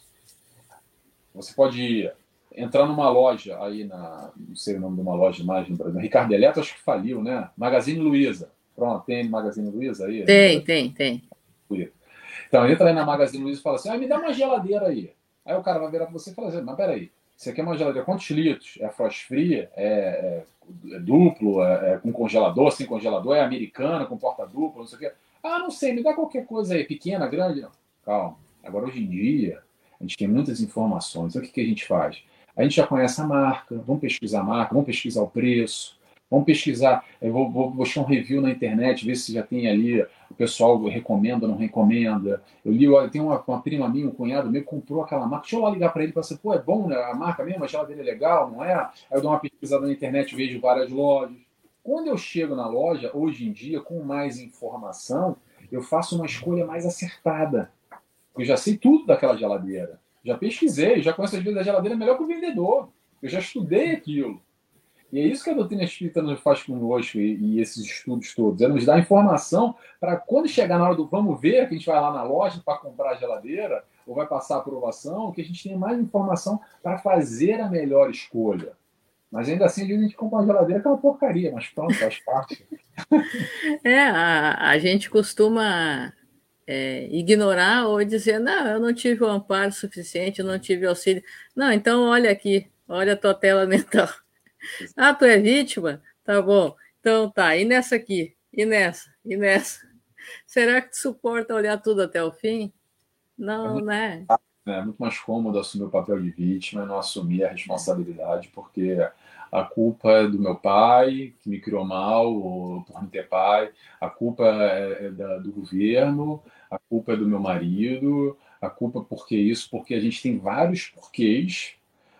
Você pode entrar numa loja aí na. Não sei o nome de uma loja mais no Brasil. Ricardo Eletro acho que faliu, né? Magazine Luiza. Pronto, tem Magazine Luiza aí? Tem, tem, tem. Então entra aí na Magazine Luiza e fala assim: ah, me dá uma geladeira aí. Aí o cara vai virar para você e falar assim: mas peraí, você quer uma geladeira quantos litros? É frost free? É, é é duplo, é, é, com congelador, sem congelador, é americana, com porta dupla, não sei o quê. Ah, não sei, me dá qualquer coisa aí, pequena, grande. Não. Calma. Agora, hoje em dia, a gente tem muitas informações. Então, o que, que a gente faz? A gente já conhece a marca, vamos pesquisar a marca, vamos pesquisar o preço, vamos pesquisar, eu vou, buscar um review na internet, ver se já tem ali, o pessoal recomenda ou não recomenda. Eu li, tem uma, uma prima minha, um cunhado meu, comprou aquela marca, deixa eu lá ligar para ele falar assim, pô, é bom né, a marca mesmo, a geladeira é legal, não é? Aí eu dou uma pesquisada na internet, vejo várias lojas. Quando eu chego na loja, hoje em dia, com mais informação, eu faço uma escolha mais acertada. Eu já sei tudo daquela geladeira. Já pesquisei, já conheço as vezes da geladeira melhor que o vendedor. Eu já estudei aquilo. E é isso que a doutrina espírita nos faz conosco e, e esses estudos todos. É nos dar informação para quando chegar na hora do vamos ver, que a gente vai lá na loja para comprar a geladeira ou vai passar a aprovação, que a gente tenha mais informação para fazer a melhor escolha. Mas ainda assim, a gente compra uma geladeira que é uma porcaria, mas pronto, faz parte. É, a, a gente costuma é, ignorar ou dizer, não, eu não tive o amparo suficiente, eu não tive auxílio. Não, então olha aqui, olha a tua tela mental. Ah, tu é vítima? Tá bom. Então tá, e nessa aqui? E nessa? E nessa? Será que tu suporta olhar tudo até o fim? Não, é né? É muito mais cômodo assumir o papel de vítima e não assumir a responsabilidade, porque a culpa é do meu pai, que me criou mal, ou por não ter pai, a culpa é, é da, do governo, a culpa é do meu marido, a culpa porque isso, porque a gente tem vários porquês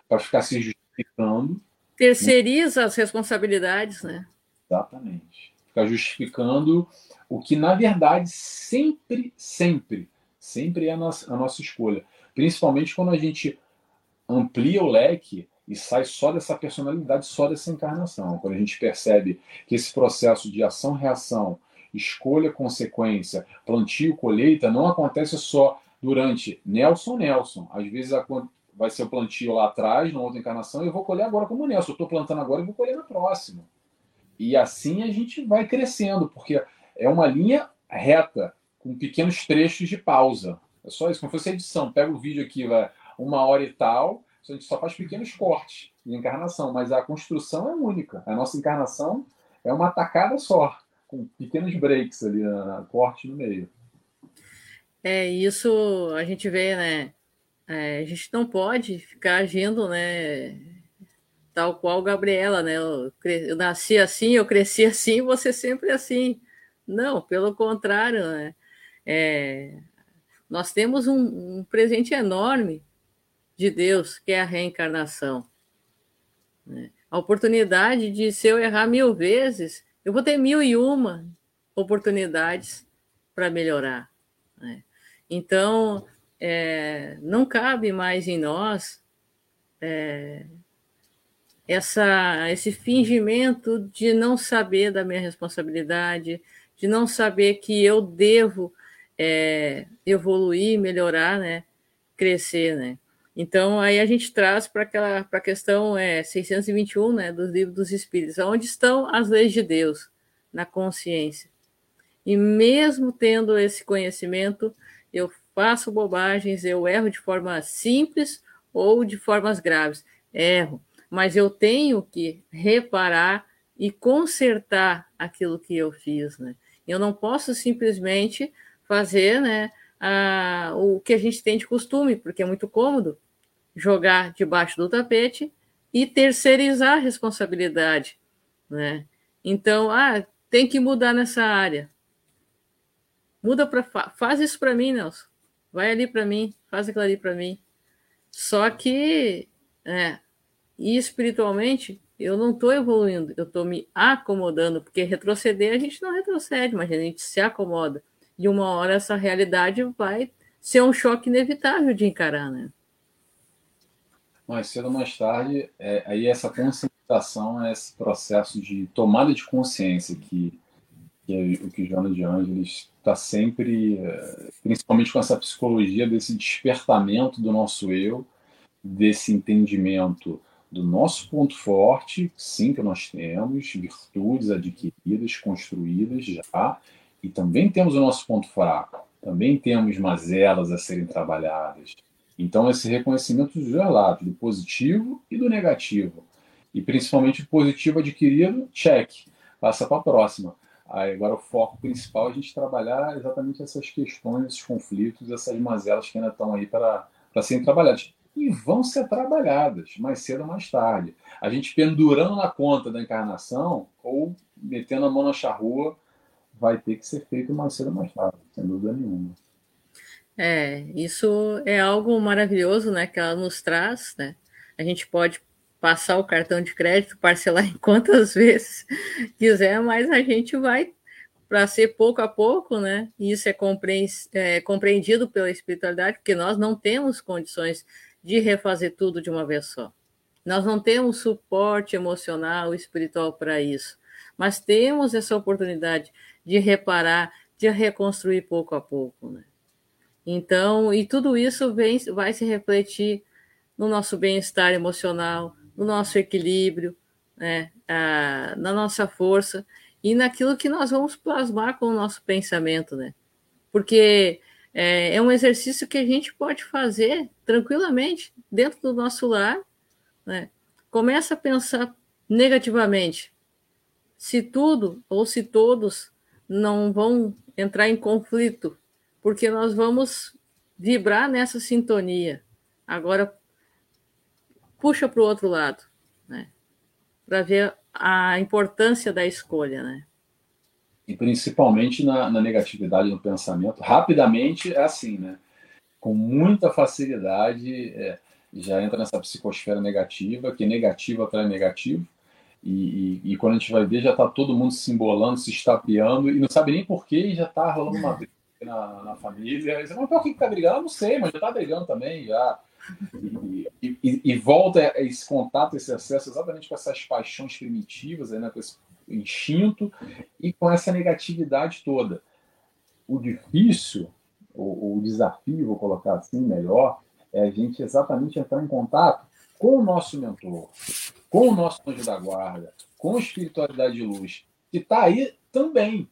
para ficar se justificando. Terceiriza as responsabilidades, né? Exatamente. Ficar justificando o que, na verdade, sempre, sempre, sempre é a nossa, a nossa escolha. Principalmente quando a gente amplia o leque e sai só dessa personalidade, só dessa encarnação. Quando a gente percebe que esse processo de ação-reação, escolha, consequência, plantio, colheita, não acontece só durante Nelson, Nelson. Às vezes vai ser o plantio lá atrás, na outra encarnação, e eu vou colher agora como Nelson. Eu estou plantando agora e vou colher na próxima. E assim a gente vai crescendo, porque é uma linha reta, com pequenos trechos de pausa. É só isso, como fosse edição. Pega o vídeo aqui, vai uma hora e tal, a gente só faz pequenos cortes de encarnação, mas a construção é única. A nossa encarnação é uma tacada só, com pequenos breaks ali, na, corte no meio. É, isso a gente vê, né? É, a gente não pode ficar agindo, né? Tal qual Gabriela, né? Eu, eu nasci assim, eu cresci assim, você sempre assim. Não, pelo contrário, né? É, nós temos um, um presente enorme de Deus, que é a reencarnação. Né? A oportunidade de, se eu errar mil vezes, eu vou ter mil e uma oportunidades para melhorar. Né? Então, é, não cabe mais em nós é, essa, esse fingimento de não saber da minha responsabilidade, de não saber que eu devo é, evoluir, melhorar, né? Crescer, né? Então, aí a gente traz para aquela para a questão é, 621 né, dos livros dos Espíritos, onde estão as leis de Deus na consciência. E mesmo tendo esse conhecimento, eu faço bobagens, eu erro de forma simples ou de formas graves. Erro, mas eu tenho que reparar e consertar aquilo que eu fiz. Né? Eu não posso simplesmente fazer né, a, o que a gente tem de costume, porque é muito cômodo jogar debaixo do tapete e terceirizar a responsabilidade. Né? Então, ah, tem que mudar nessa área. Muda para faz isso para mim, Nelson. Vai ali para mim, faz aquilo ali para mim. Só que, é, e espiritualmente, eu não estou evoluindo, eu estou me acomodando, porque retroceder a gente não retrocede, mas a gente se acomoda. E uma hora essa realidade vai ser um choque inevitável de encarar, né? Mais cedo ou mais tarde, é, aí essa conscientização, esse processo de tomada de consciência que, que é o que Joana de Ângeles está sempre, é, principalmente com essa psicologia desse despertamento do nosso eu, desse entendimento do nosso ponto forte, sim, que nós temos, virtudes adquiridas, construídas já, e também temos o nosso ponto fraco, também temos mazelas a serem trabalhadas. Então, esse reconhecimento dos dois lados, do positivo e do negativo. E principalmente o positivo adquirido, check, passa para a próxima. Aí, agora, o foco principal é a gente trabalhar exatamente essas questões, esses conflitos, essas mazelas que ainda estão aí para, serem trabalhadas. E vão ser trabalhadas, mais cedo ou mais tarde. A gente pendurando na conta da encarnação ou metendo a mão na charrua vai ter que ser feito mais cedo ou mais tarde, sem dúvida nenhuma. É, isso é algo maravilhoso, né, que ela nos traz, né? A gente pode passar o cartão de crédito, parcelar em quantas vezes quiser, mas a gente vai para ser pouco a pouco, né? Isso é, é compreendido pela espiritualidade, porque nós não temos condições de refazer tudo de uma vez só. Nós não temos suporte emocional, espiritual para isso, mas temos essa oportunidade de reparar, de reconstruir pouco a pouco, né? Então, e tudo isso vem, vai se refletir no nosso bem-estar emocional, no nosso equilíbrio, né? Na nossa força e naquilo que nós vamos plasmar com o nosso pensamento, né? Porque é, é um exercício que a gente pode fazer tranquilamente dentro do nosso lar, né? Começa a pensar negativamente. Se tudo ou se todos não vão entrar em conflito, porque nós vamos vibrar nessa sintonia. Agora, puxa para o outro lado, né? Para ver a importância da escolha, né? E principalmente na, na negatividade no pensamento, rapidamente é assim, né? Com muita facilidade é, já entra nessa psicosfera negativa, que negativa atrai negativo, e, e, e, quando a gente vai ver, já está todo mundo se embolando, se estapeando, e não sabe nem porquê, e já está rolando uma briga na, na família. Você, mas por que está brigando? não sei, mas já está brigando também, já. E, e, e, volta esse contato, esse acesso exatamente com essas paixões primitivas, né, com esse instinto e com essa negatividade toda. O difícil, o, o desafio, vou colocar assim melhor, é a gente exatamente entrar em contato com o nosso mentor, com o nosso anjo da guarda, com a espiritualidade de luz, que está aí também.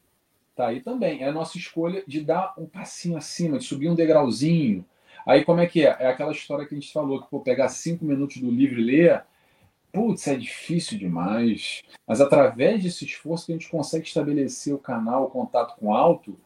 Está aí também. É a nossa escolha de dar um passinho acima, de subir um degrauzinho, Aí como é que é? É aquela história que a gente falou, que por pegar cinco minutos do livro e ler, putz, é difícil demais. Mas através desse esforço que a gente consegue estabelecer o canal, o contato com o alto,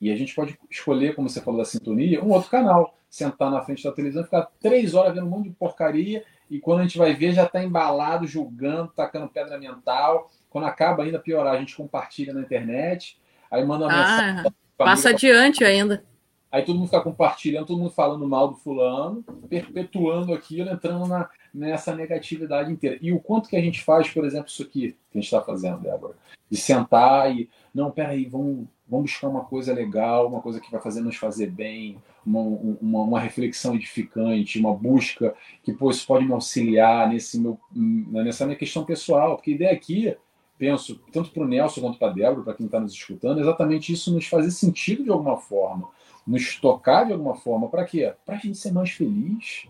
e a gente pode escolher, como você falou da sintonia, um outro canal. Sentar na frente da televisão, ficar três horas vendo um monte de porcaria, e quando a gente vai ver, já está embalado, julgando, tacando pedra mental. Quando acaba ainda piorar, a gente compartilha na internet, aí manda uma ah, mensagem. Passa adiante ainda. Aí todo mundo fica compartilhando, todo mundo falando mal do fulano, perpetuando aquilo, entrando na, nessa negatividade inteira. E o quanto que a gente faz, por exemplo, isso aqui que a gente está fazendo, Débora, de sentar e, não, peraí, vamos, vamos buscar uma coisa legal, uma coisa que vai fazer nos fazer bem, uma, uma, uma reflexão edificante, uma busca que pô, isso pode me auxiliar nesse meu, nessa minha questão pessoal, porque a ideia aqui penso, tanto para o Nelson quanto para a Débora, para quem está nos escutando, é exatamente isso nos fazer sentido de alguma forma nos tocar de alguma forma. Para quê? Para a gente ser mais feliz,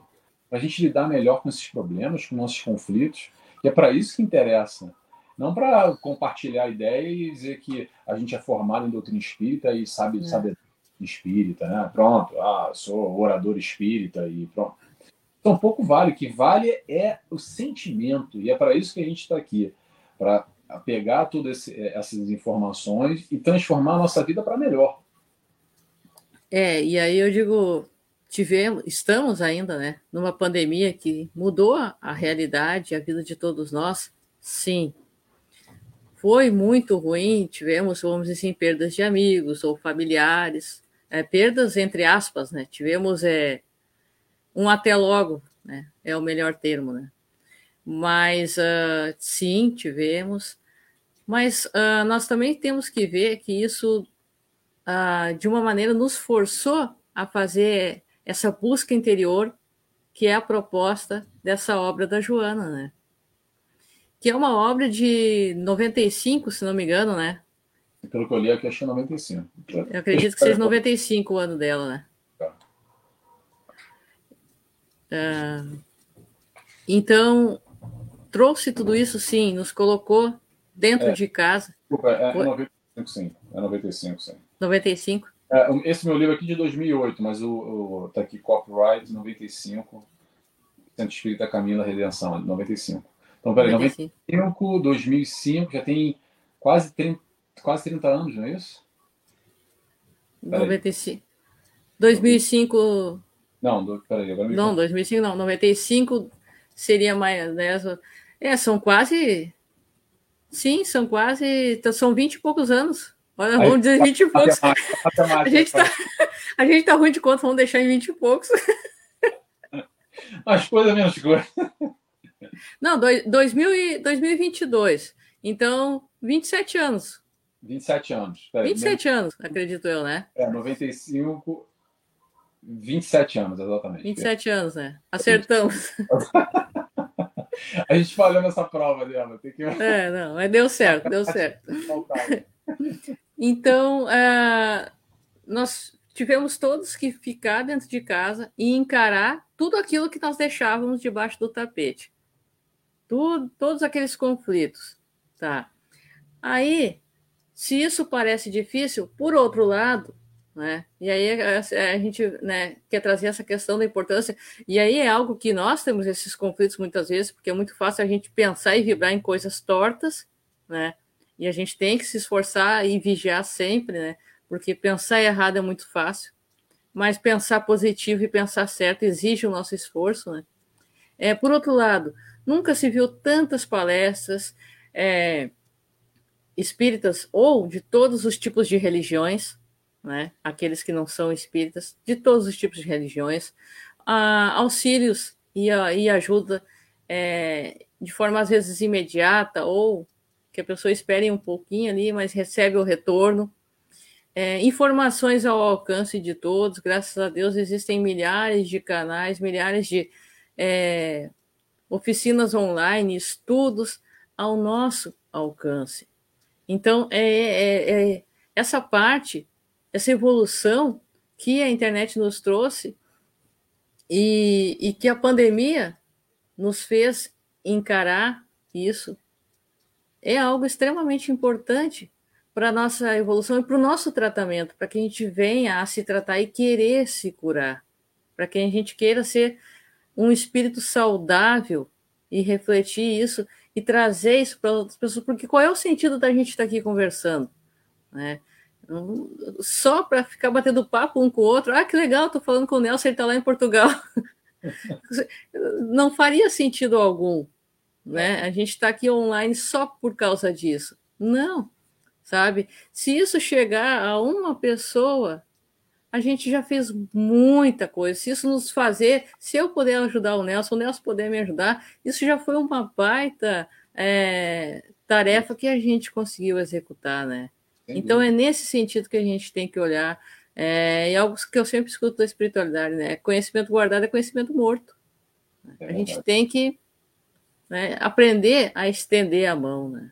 para a gente lidar melhor com esses problemas, com nossos conflitos. E é para isso que interessa. Não para compartilhar ideia e dizer que a gente é formado em doutrina espírita e sabe, é. sabe espírita, né? Pronto, ah, sou orador espírita e pronto. Então, pouco vale. O que vale é o sentimento. E é para isso que a gente está aqui para pegar todas essas informações e transformar a nossa vida para melhor. É, e aí eu digo, tivemos, estamos ainda, né, numa pandemia que mudou a realidade, a vida de todos nós. Sim. Foi muito ruim, tivemos, vamos dizer assim, perdas de amigos ou familiares, é, perdas entre aspas, né? Tivemos é, um até logo, né? É o melhor termo, né? Mas uh, sim, tivemos. Mas uh, nós também temos que ver que isso uh, de uma maneira, nos forçou a fazer essa busca interior, que é a proposta dessa obra da Joana, né? Que é uma obra de 95, se não me engano, né? Pelo que eu li aqui, achei 95. Eu acredito que seja 95 o ano dela, né? Tá. Uh, então, trouxe tudo isso, sim, nos colocou dentro é, de casa. Desculpa, é, é 95, sim. É 95, sim. 95? É, esse meu livro aqui é de 2008, mas o, o tá aqui copyright 95, Centro Espírita Camila Redenção, 95. Então, peraí, 95, 95 2005, já tem quase 30, quase 30 anos, não é isso? Peraí. 95. 2005. Não, do, peraí, agora me Não, 2005 não, 95 seria mais. Né, é, são quase. Sim, são quase. São 20 e poucos anos. Olha, vamos Aí, dizer 20 e poucos. A gente, tá, a gente tá ruim de conta, vamos deixar em 20 e poucos. Mais coisa, menos coisa. Não, dois, 2000 e, 2022. Então, 27 anos. 27 anos. Peraí, 27 anos, acredito eu, né? É, 95. 27 anos, exatamente. 27 anos, né? Acertamos. A gente falhou nessa prova dela. Tem que... É, não, mas deu certo, deu certo. Então, uh, nós tivemos todos que ficar dentro de casa e encarar tudo aquilo que nós deixávamos debaixo do tapete. Tudo, todos aqueles conflitos, tá? Aí, se isso parece difícil, por outro lado, né? E aí a, a gente né, quer trazer essa questão da importância, e aí é algo que nós temos esses conflitos muitas vezes, porque é muito fácil a gente pensar e vibrar em coisas tortas, né? E a gente tem que se esforçar e vigiar sempre, né? Porque pensar errado é muito fácil, mas pensar positivo e pensar certo exige o nosso esforço, né? É, por outro lado, nunca se viu tantas palestras é, espíritas ou de todos os tipos de religiões, né? aqueles que não são espíritas, de todos os tipos de religiões, ah, auxílios e, e ajuda é, de forma às vezes imediata ou que a pessoa espere um pouquinho ali, mas recebe o retorno. É, informações ao alcance de todos, graças a Deus existem milhares de canais, milhares de é, oficinas online, estudos ao nosso alcance. Então, é, é, é, essa parte, essa evolução que a internet nos trouxe e, e que a pandemia nos fez encarar isso é algo extremamente importante para a nossa evolução e para o nosso tratamento, para que a gente venha a se tratar e querer se curar, para que a gente queira ser um espírito saudável e refletir isso e trazer isso para outras pessoas, porque qual é o sentido da gente estar aqui conversando? Né? Só para ficar batendo papo um com o outro, ah, que legal, estou falando com o Nelson, ele está lá em Portugal. Não faria sentido algum né? A gente está aqui online só por causa disso. Não, sabe? Se isso chegar a uma pessoa, a gente já fez muita coisa. Se isso nos fazer, se eu puder ajudar o Nelson, o Nelson puder me ajudar, isso já foi uma baita é, tarefa que a gente conseguiu executar, né? Então é nesse sentido que a gente tem que olhar. É, e algo que eu sempre escuto da espiritualidade, né? Conhecimento guardado é conhecimento morto. É a gente tem que né? aprender a estender a mão. Né?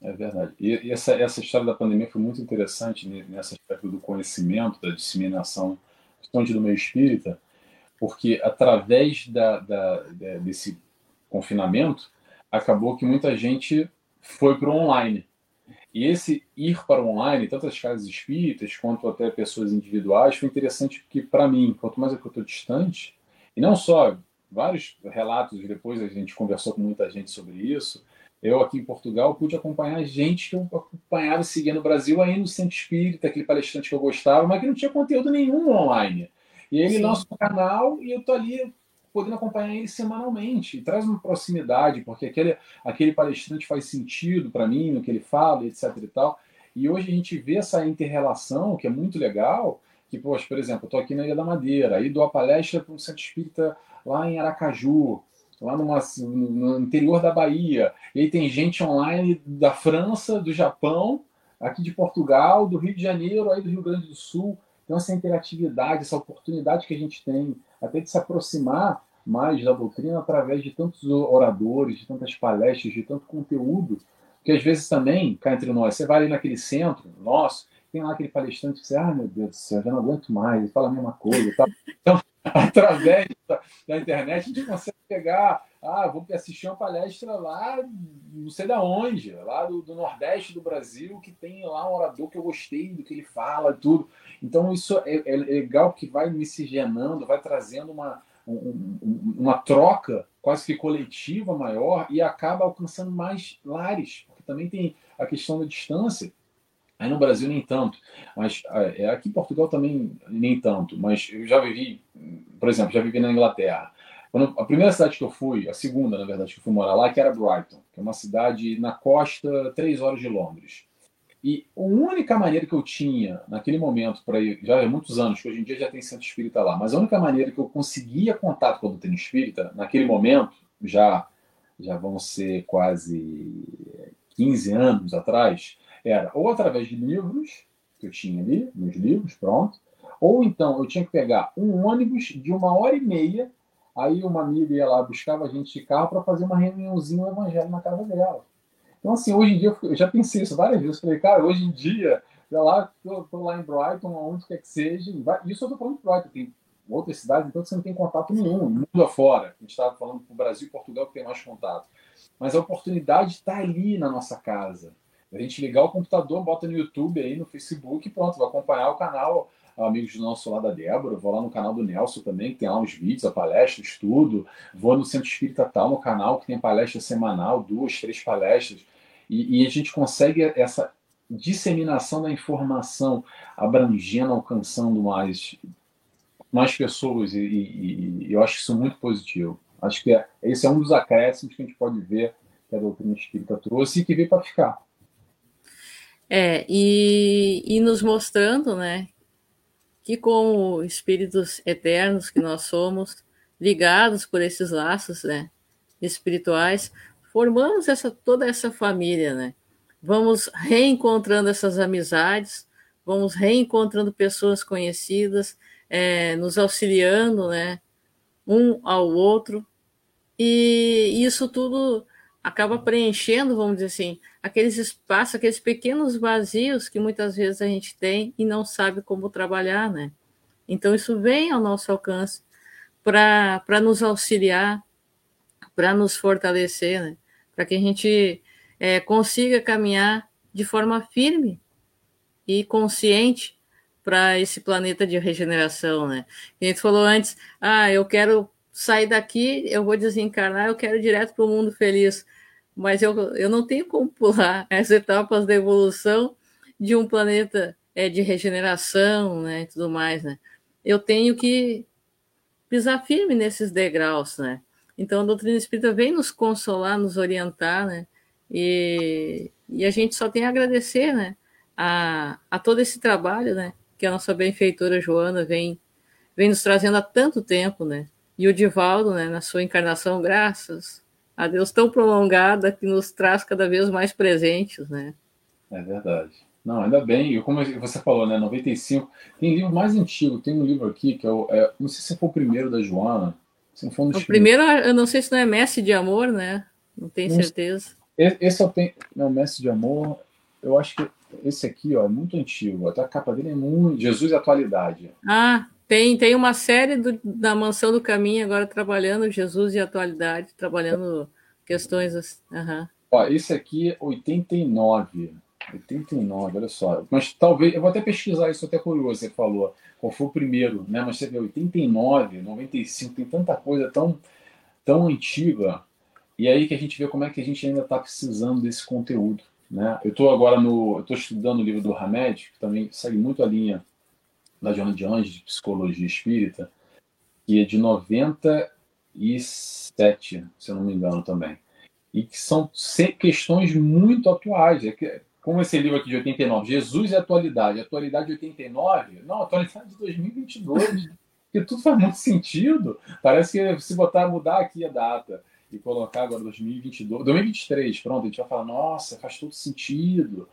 É verdade. E, e essa, essa história da pandemia foi muito interessante nessa aspecto do conhecimento, da disseminação, principalmente do meio espírita, porque através da, da, desse confinamento, acabou que muita gente foi para o online. E esse ir para o online, tanto as casas espíritas quanto até pessoas individuais, foi interessante porque, para mim, quanto mais eu estou distante, e não só vários relatos depois a gente conversou com muita gente sobre isso. Eu aqui em Portugal pude acompanhar gente que eu acompanhava seguindo no Brasil aí no Centro Espírita, aquele palestrante que eu gostava, mas que não tinha conteúdo nenhum online. E ele Sim. lança um canal e eu tô ali podendo acompanhar ele semanalmente. Traz uma proximidade, porque aquele, aquele palestrante faz sentido para mim no que ele fala, etc e tal. E hoje a gente vê essa inter-relação, que é muito legal, que, poxa, por exemplo, eu estou aqui na Ilha da Madeira, aí dou a palestra para um centro espírita lá em Aracaju, lá numa, no interior da Bahia. E aí tem gente online da França, do Japão, aqui de Portugal, do Rio de Janeiro, aí do Rio Grande do Sul. Então, essa interatividade, essa oportunidade que a gente tem até de se aproximar mais da doutrina através de tantos oradores, de tantas palestras, de tanto conteúdo, que às vezes também, cá entre nós, você vai ali naquele centro nosso, tem lá aquele palestrante que você, ah, meu Deus do céu, já não aguento mais, fala a mesma coisa. Tá? Então, através da, da, internet, a gente consegue pegar, ah, vou assistir uma palestra lá, não sei da onde, lá do, do, Nordeste do Brasil, que tem lá um orador que eu gostei do que ele fala, tudo. Então, isso é, é legal que vai miscigenando, vai trazendo uma, um, uma troca quase que coletiva maior e acaba alcançando mais lares, porque também tem a questão da distância Aí no Brasil nem tanto, mas é, aqui em Portugal também nem tanto, mas eu já vivi, por exemplo, já vivi na Inglaterra. Quando, a primeira cidade que eu fui, a segunda, na verdade, que eu fui morar lá, que era Brighton, que é uma cidade na costa, três horas de Londres. E a única maneira que eu tinha, naquele momento, para já há muitos anos, que hoje em dia já tem centro espírita lá, mas a única maneira que eu conseguia contato com a doutrina espírita, naquele momento, já, já vão ser quase 15 anos atrás, era ou através de livros, que eu tinha ali, meus livros, pronto, ou então eu tinha que pegar um ônibus de uma hora e meia Aí uma amiga ia lá, buscava a gente de carro para fazer uma reuniãozinha no evangelho na casa dela. Então, assim, hoje em dia, eu já pensei isso várias vezes. Falei, cara, hoje em dia, lá, tô, tô lá em Brighton, onde quer que seja. Isso eu tô falando de Brighton, tem outras cidades, então você não tem contato nenhum, mundo afora. A gente estava falando para o Brasil e Portugal que tem mais contato. Mas a oportunidade está ali na nossa casa. A gente ligar o computador, bota no YouTube aí, no Facebook, pronto, vai acompanhar o canal amigos do nosso lá da Débora, vou lá no canal do Nelson também, que tem lá uns vídeos, a palestra, estudo, vou no Centro Espírita Tal, no canal, que tem palestra semanal, duas, três palestras, e, e a gente consegue essa disseminação da informação abrangendo, alcançando mais, mais pessoas, e, e, e eu acho isso muito positivo. Acho que é, esse é um dos acréscimos que a gente pode ver que a doutrina espírita trouxe e que veio para ficar. É, e, e nos mostrando, né, que como espíritos eternos que nós somos, ligados por esses laços, né, espirituais, formamos essa toda essa família, né? Vamos reencontrando essas amizades, vamos reencontrando pessoas conhecidas, é, nos auxiliando, né, um ao outro, e isso tudo acaba preenchendo, vamos dizer assim, aqueles espaços, aqueles pequenos vazios que muitas vezes a gente tem e não sabe como trabalhar, né? Então, isso vem ao nosso alcance para nos auxiliar, para nos fortalecer, né? Para que a gente é, consiga caminhar de forma firme e consciente para esse planeta de regeneração, né? A gente falou antes, ah, eu quero sair daqui, eu vou desencarnar, eu quero ir direto para o mundo feliz. Mas eu, eu não tenho como pular as etapas da evolução de um planeta é, de regeneração né, e tudo mais, né? Eu tenho que pisar firme nesses degraus, né? Então a doutrina espírita vem nos consolar, nos orientar, né? E, e a gente só tem a agradecer, né? A, a todo esse trabalho, né? Que a nossa benfeitora Joana vem, vem nos trazendo há tanto tempo, né? E o Divaldo, né, na sua encarnação, graças a Deus tão prolongada que nos traz cada vez mais presentes, né? É verdade. Não, ainda bem. E como você falou, né, 95. Tem livro mais antigo. Tem um livro aqui que é, o, é não sei se foi o primeiro da Joana. Se não for um o primeiro, eu não sei se não é Mestre de Amor, né? Não tenho não, certeza. Esse eu tenho. Não, Mestre de Amor. Eu acho que esse aqui, ó, é muito antigo. Até a capa dele é muito. Jesus e Atualidade. Ah, tem, tem uma série do, da Mansão do Caminho agora trabalhando Jesus e atualidade, trabalhando questões assim. Uhum. Ó, esse aqui é 89. 89, olha só. Mas talvez, eu vou até pesquisar isso, até curioso, você falou, qual foi o primeiro, né? Mas você vê 89, 95, tem tanta coisa tão, tão antiga. E aí que a gente vê como é que a gente ainda está precisando desse conteúdo. Né? Eu estou agora no. Eu estou estudando o livro do Hamed, que também segue muito a linha da Joana de Anjos, de Psicologia Espírita, que é de 97, se eu não me engano também. E que são questões muito atuais. É que, como esse livro aqui de 89, Jesus e Atualidade. Atualidade de 89? Não, Atualidade de 2022. que tudo faz muito sentido. Parece que se botar, mudar aqui a data e colocar agora 2022, 2023, pronto, a gente vai falar, nossa, faz todo sentido.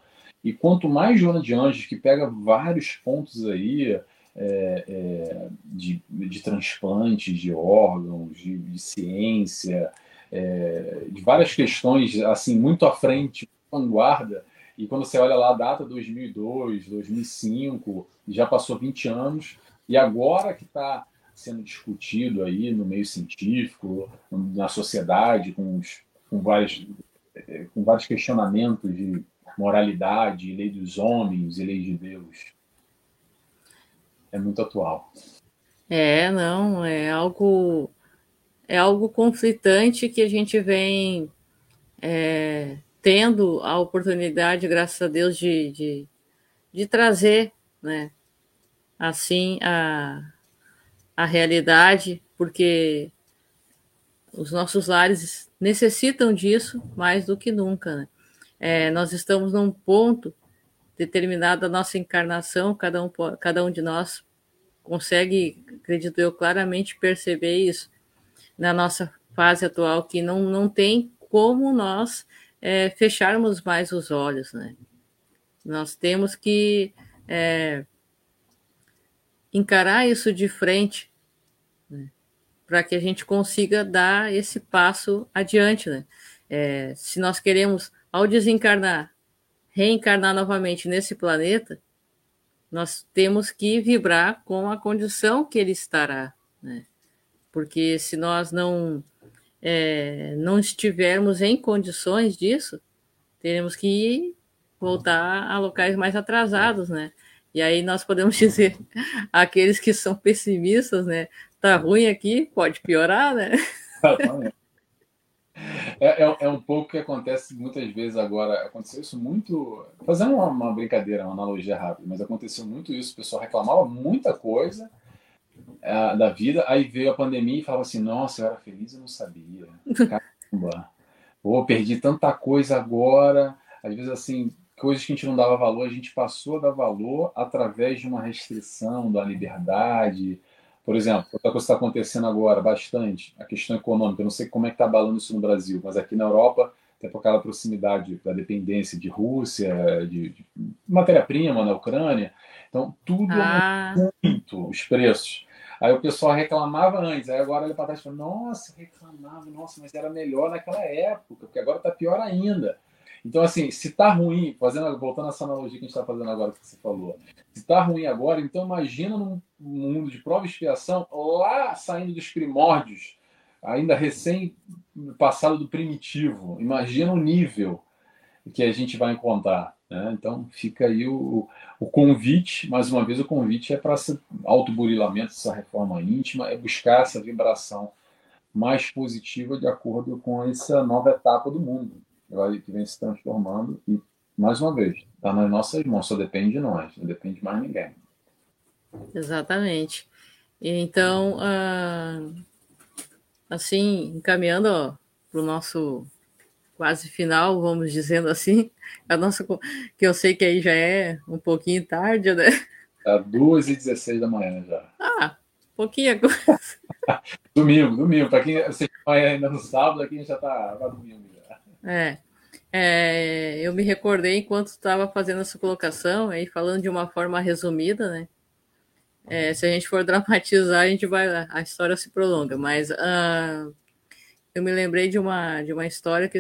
E quanto mais Joana de Anjos, que pega vários pontos aí é, é, de, de transplantes de órgãos, de, de ciência, é, de várias questões assim muito à frente, vanguarda, e quando você olha lá a data 2002, 2005, já passou 20 anos, e agora que está sendo discutido aí no meio científico, na sociedade, com, os, com, vários, é, com vários questionamentos de moralidade, lei dos homens e lei de Deus. É muito atual. É, não, é algo é algo conflitante que a gente vem é, tendo a oportunidade, graças a Deus, de, de, de trazer, né, assim, a, a realidade, porque os nossos lares necessitam disso mais do que nunca, né? É, nós estamos num ponto determinado da nossa encarnação, cada um, cada um de nós consegue, acredito eu, claramente perceber isso na nossa fase atual, que não, não tem como nós é, fecharmos mais os olhos, né? Nós temos que é, encarar isso de frente, né? para que a gente consiga dar esse passo adiante, né? É, se nós queremos, ao desencarnar, reencarnar novamente nesse planeta, nós temos que vibrar com a condição que ele estará, né? Porque se nós não é, não estivermos em condições disso, teremos que voltar a locais mais atrasados, né? E aí nós podemos dizer, aqueles que são pessimistas, né? Tá ruim aqui, pode piorar, né? É, é, é, um pouco que acontece muitas vezes agora. Aconteceu isso muito. Fazendo uma, uma, brincadeira, uma analogia rápida, mas aconteceu muito isso. O pessoal reclamava muita coisa é, da vida, aí veio a pandemia e falava assim: Nossa, eu era feliz e não sabia. Caramba, perdi tanta coisa agora. Às vezes, assim, coisas que a gente não dava valor, a gente passou a dar valor através de uma restrição da liberdade. Por exemplo, outra coisa que está acontecendo agora bastante, a questão econômica. Eu não sei como é que está abalando isso no Brasil, mas aqui na Europa, até por aquela proximidade da dependência de Rússia, de, de matéria-prima na Ucrânia. Então, tudo ah. muito os preços. Aí o pessoal reclamava antes, aí agora ele para trás e fala, nossa, reclamava, nossa, mas era melhor naquela época, porque agora está pior ainda. Então, assim, se está ruim, fazendo, voltando a essa analogia que a gente está fazendo agora que você falou, se está ruim agora, então imagina num mundo de prova e expiação, lá saindo dos primórdios, ainda recém passado do primitivo. Imagina o nível que a gente vai encontrar. Né? Então fica aí o, o convite, mais uma vez, o convite é para esse autoburilamento, essa reforma íntima, é buscar essa vibração mais positiva de acordo com essa nova etapa do mundo que vem se transformando e, mais uma vez, está nas nossas mãos, só depende de nós, não depende de mais ninguém. Exatamente. Então, ah, assim, encaminhando para o nosso quase final, vamos dizendo assim, a nossa, que eu sei que aí já é um pouquinho tarde, né? Tá 2h16 da manhã já. Ah, pouquinha coisa. domingo, domingo. Para quem você vai ainda no sábado, aqui já está tá domingo. É. é. eu me recordei enquanto estava fazendo essa colocação, aí falando de uma forma resumida, né? É, se a gente for dramatizar, a gente vai, a história se prolonga. Mas uh, eu me lembrei de uma de uma história que,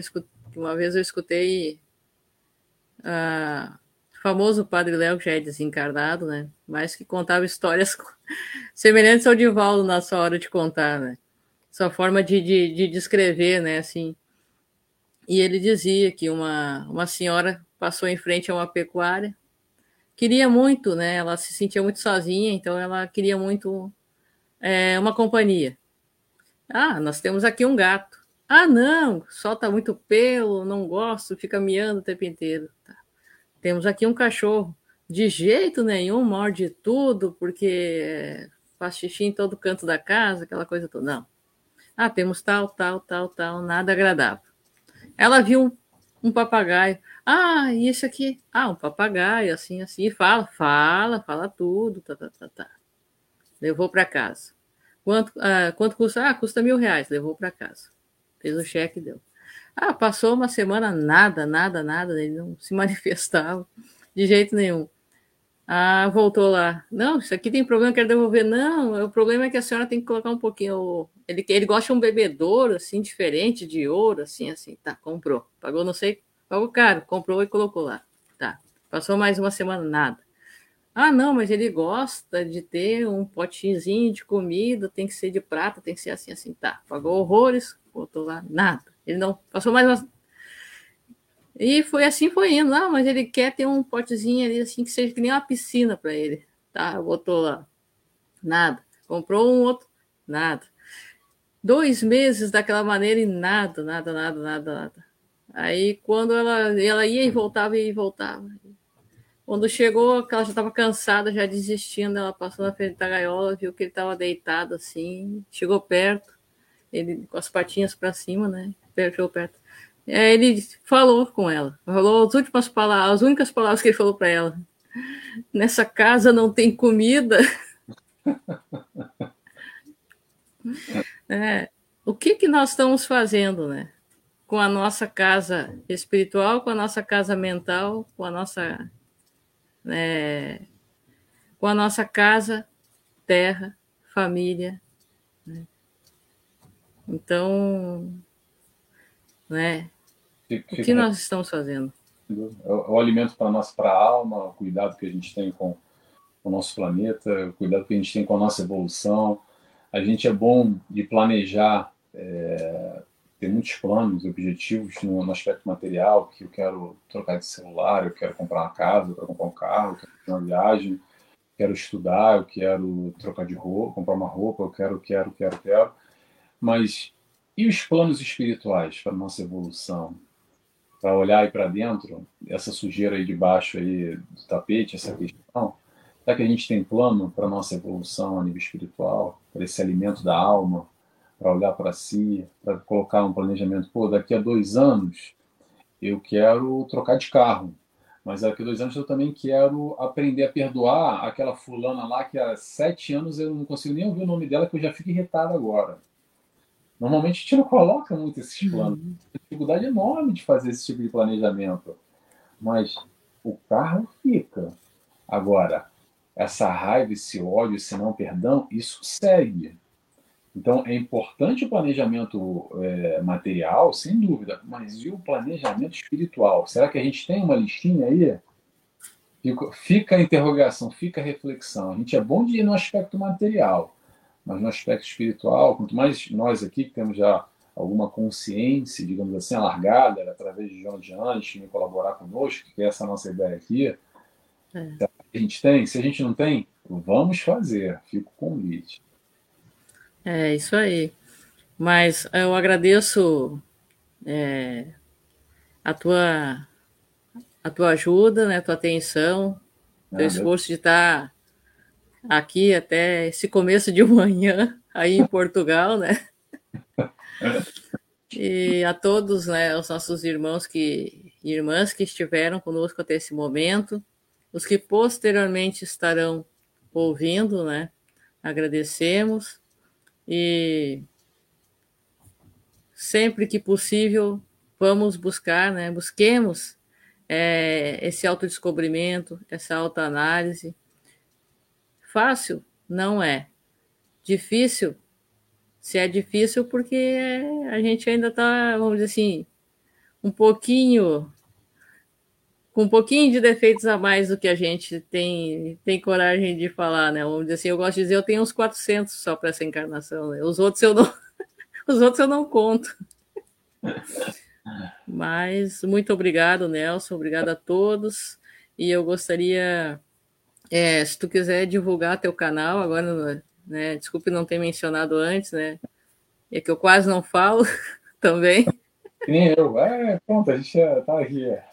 uma vez eu escutei uh, o famoso Padre Léo, que já é desencarnado, né? Mas que contava histórias semelhantes ao Divaldo na sua hora de contar, né? Sua forma de, de, de descrever, né? Assim, e ele dizia que uma, uma senhora passou em frente a uma pecuária, queria muito, né? Ela se sentia muito sozinha, então ela queria muito é, uma companhia. Ah, nós temos aqui um gato. Ah, não, solta muito pelo, não gosto, fica miando o tempo inteiro. Tá. Temos aqui um cachorro. De jeito nenhum, morde tudo, porque faz xixi em todo canto da casa, aquela coisa toda. Não. Ah, temos tal, tal, tal, tal, nada agradável. Ela viu um, papagaio. Ah, e esse aqui? Ah, um papagaio, assim, assim. E fala, fala, fala tudo. Tá, tá, tá, tá. Levou para casa. Quanto, ah, quanto custa? Ah, custa mil reais. Levou para casa. Fez o cheque e deu. Ah, passou uma semana, nada, nada, nada. Ele não se manifestava de jeito nenhum. Ah, voltou lá. Não, isso aqui tem problema, quero devolver. Não, o problema é que a senhora tem que colocar um pouquinho. Ele, ele gosta de um bebedouro, assim, diferente de ouro, assim, assim. Tá, comprou. Pagou, não sei, pagou caro, comprou e colocou lá. Tá. Passou mais uma semana, nada. Ah, não, mas ele gosta de ter um potinho de comida, tem que ser de prata, tem que ser assim, assim. Tá, pagou horrores, botou lá, nada. Ele não. Passou mais uma e foi assim, foi indo. Ah, mas ele quer ter um potezinho ali, assim, que seja que nem uma piscina para ele. Tá, botou lá. Nada. Comprou um outro, nada. Dois meses daquela maneira e nada, nada, nada, nada, nada. Aí quando ela, ela ia e voltava, ia e voltava. Quando chegou, ela já estava cansada, já desistindo, ela passou na frente da gaiola, viu que ele estava deitado assim, chegou perto, ele com as patinhas para cima, né? Chegou perto. Ele falou com ela, falou as últimas palavras, as únicas palavras que ele falou para ela. Nessa casa não tem comida. É, o que que nós estamos fazendo, né? Com a nossa casa espiritual, com a nossa casa mental, com a nossa, né, com a nossa casa, terra, família. Né? Então, né? Fica, o que nós estamos fazendo? É o, é o alimento para nossa para a alma, o cuidado que a gente tem com o nosso planeta, o cuidado que a gente tem com a nossa evolução. A gente é bom de planejar, é, ter muitos planos, objetivos no, no, aspecto material, que eu quero trocar de celular, eu quero comprar uma casa, eu quero comprar um carro, eu quero fazer uma viagem, quero estudar, eu quero trocar de roupa, comprar uma roupa, eu quero, quero, quero, quero. Mas e os planos espirituais para nossa evolução? Para olhar aí para dentro, essa sujeira aí de baixo aí do tapete, essa questão, será que a gente tem plano para nossa evolução a nível espiritual, para esse alimento da alma, para olhar para si, para colocar um planejamento? Pô, daqui a dois anos eu quero trocar de carro mas daqui a dois anos eu também quero aprender a perdoar aquela fulana lá que há sete anos eu não consigo nem ouvir o nome dela, que eu já fico irritado agora. Normalmente a gente não coloca muito esses planos. Uhum. dificuldade enorme de fazer esse tipo de planejamento. Mas o carro fica. Agora, essa raiva, esse ódio, esse não perdão, isso segue. Então, é importante o planejamento é, material, sem dúvida, mas e o planejamento espiritual? Será que a gente tem uma listinha aí? Fica, fica a interrogação, fica a reflexão. A gente é bom de ir no aspecto material, mas no aspecto espiritual, quanto mais nós aqui que temos já alguma consciência, digamos assim, alargada, através de João de Anjos, que vem colaborar conosco, que é essa nossa ideia aqui, é. a gente tem? Se a gente não tem, vamos fazer, fica o convite. É isso aí. Mas eu agradeço é, a tua a tua ajuda, né, a tua atenção, o teu esforço de estar aqui até esse começo de manhã aí em Portugal, né? E a todos, né, os nossos irmãos que irmãs que estiveram conosco até esse momento, os que posteriormente estarão ouvindo, né? Agradecemos e sempre que possível vamos buscar, né? Busquemos é, esse autodescobrimento, essa autoanálise. Fácil? Não é. Difícil? Se é difícil, porque a gente ainda está, vamos dizer assim, um pouquinho com um pouquinho de defeitos a mais do que a gente tem, tem coragem de falar, né? Vamos dizer assim, eu gosto de dizer, eu tenho uns 400 só para essa encarnação, né? Os outros eu não, os outros eu não conto. Mas muito obrigado, Nelson, obrigado a todos. E eu gostaria, é, se tu quiser divulgar teu canal, agora, né? Desculpe não ter mencionado antes, né? É que eu quase não falo também. Nem eu. É, pronto, a gente está aqui. É.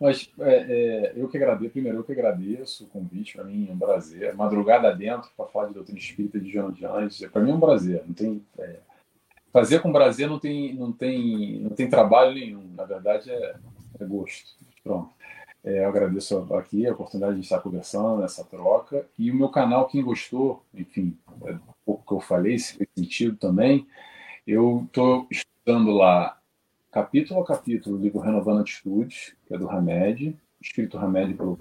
Mas é, é, eu que agradeço, primeiro eu que agradeço o convite, para mim é um prazer. Madrugada dentro para falar de doutrina espírita de João de Anjos, para mim é um prazer. Não tem, é, fazer com prazer não tem, não, tem, não tem trabalho nenhum, na verdade é, é gosto. Pronto. É, eu agradeço aqui a oportunidade de estar conversando nessa troca. E o meu canal, quem gostou, enfim, é um pouco que eu falei, se fez sentido também, eu estou estudando lá capítulo a capítulo, o livro Renovando Atitudes, que é do Hamed, escrito Hamed pelo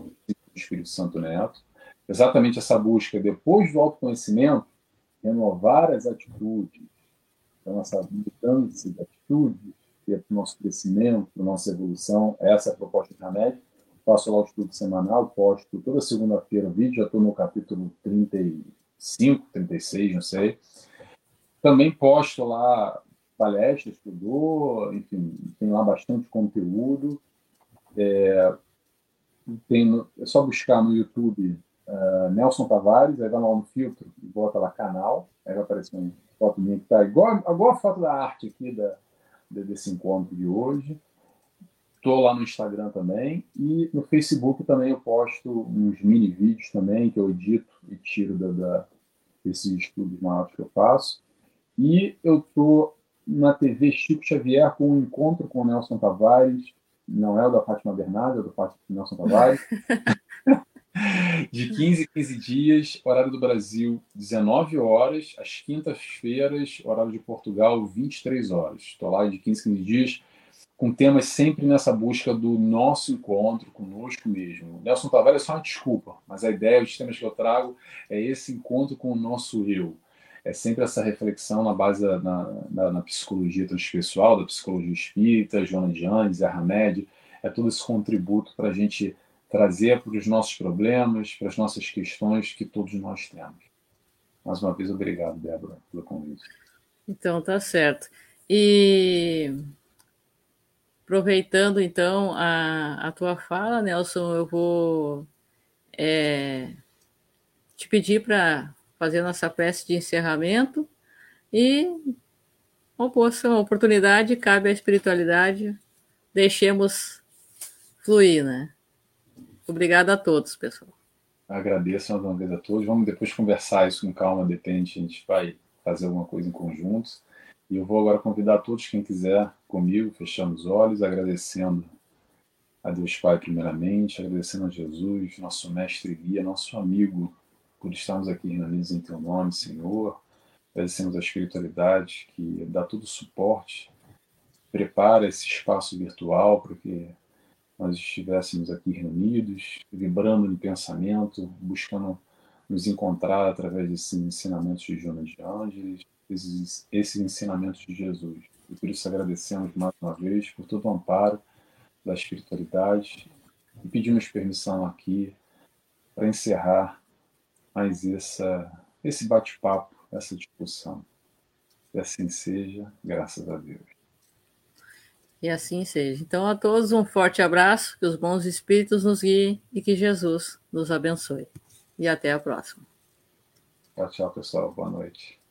Espírito Santo Neto. Exatamente essa busca, depois do autoconhecimento, renovar as atitudes. Então, essa mudança de atitude, que é para o nosso crescimento, para a nossa evolução, essa é a proposta do Hamed. Faço lá o estudo semanal, posto toda segunda-feira o vídeo, já estou no capítulo 35, 36, não sei. Também posto lá palestras que eu dou, enfim, tem lá bastante conteúdo. É, tem, é só buscar no YouTube uh, Nelson Tavares, aí vai lá no filtro e bota lá canal, aí vai aparecer uma foto minha que está igual, igual a foto da arte aqui da, desse encontro de hoje. Estou lá no Instagram também e no Facebook também eu posto uns mini vídeos também que eu edito e tiro da, da desses estudos maiores que eu faço. E eu estou na TV Chico Xavier com um encontro com o Nelson Tavares, não é o da Fátima Bernardo, é o do Nelson Tavares, de 15 a 15 dias, horário do Brasil 19 horas, às quintas-feiras, horário de Portugal 23 horas. Estou lá de 15 a 15 dias, com temas sempre nessa busca do nosso encontro conosco mesmo. Nelson Tavares é só uma desculpa, mas a ideia, os temas que eu trago é esse encontro com o nosso eu é sempre essa reflexão na base da, na, na, psicologia transpessoal, da psicologia espírita, Joana de Andes, Arhamed, é todo esse contributo para a gente trazer para os nossos problemas, para as nossas questões que todos nós temos. Mais uma vez, obrigado, Débora, pelo convite. Então, tá certo. E aproveitando então a, a tua fala, Nelson, eu vou é, te pedir para fazer nossa prece de encerramento e uma oportunidade, cabe à espiritualidade, deixemos fluir, né? Obrigado a todos, pessoal. Agradeço mais uma vez a todos. Vamos depois conversar isso com calma, depende, a gente vai fazer alguma coisa em conjunto. E eu vou agora convidar todos, quem quiser comigo, fechando os olhos, agradecendo a Deus Pai primeiramente, agradecendo a Jesus, nosso mestre e guia, nosso amigo, por estarmos aqui reunidos em Teu nome, Senhor. Agradecemos a espiritualidade que dá todo o suporte, prepara esse espaço virtual para que nós estivéssemos aqui reunidos, vibrando no pensamento, buscando nos encontrar através desses ensinamentos de Jonas de Ângeles, esses, esses ensinamentos de Jesus. E por isso agradecemos mais uma vez por todo o amparo da espiritualidade e pedimos permissão aqui para encerrar mais essa, esse bate-papo, essa discussão. E assim seja, graças a Deus. E assim seja. Então, a todos um forte abraço, que os bons espíritos nos guiem e que Jesus nos abençoe. E até a próxima. Tchau, tchau, pessoal. Boa noite.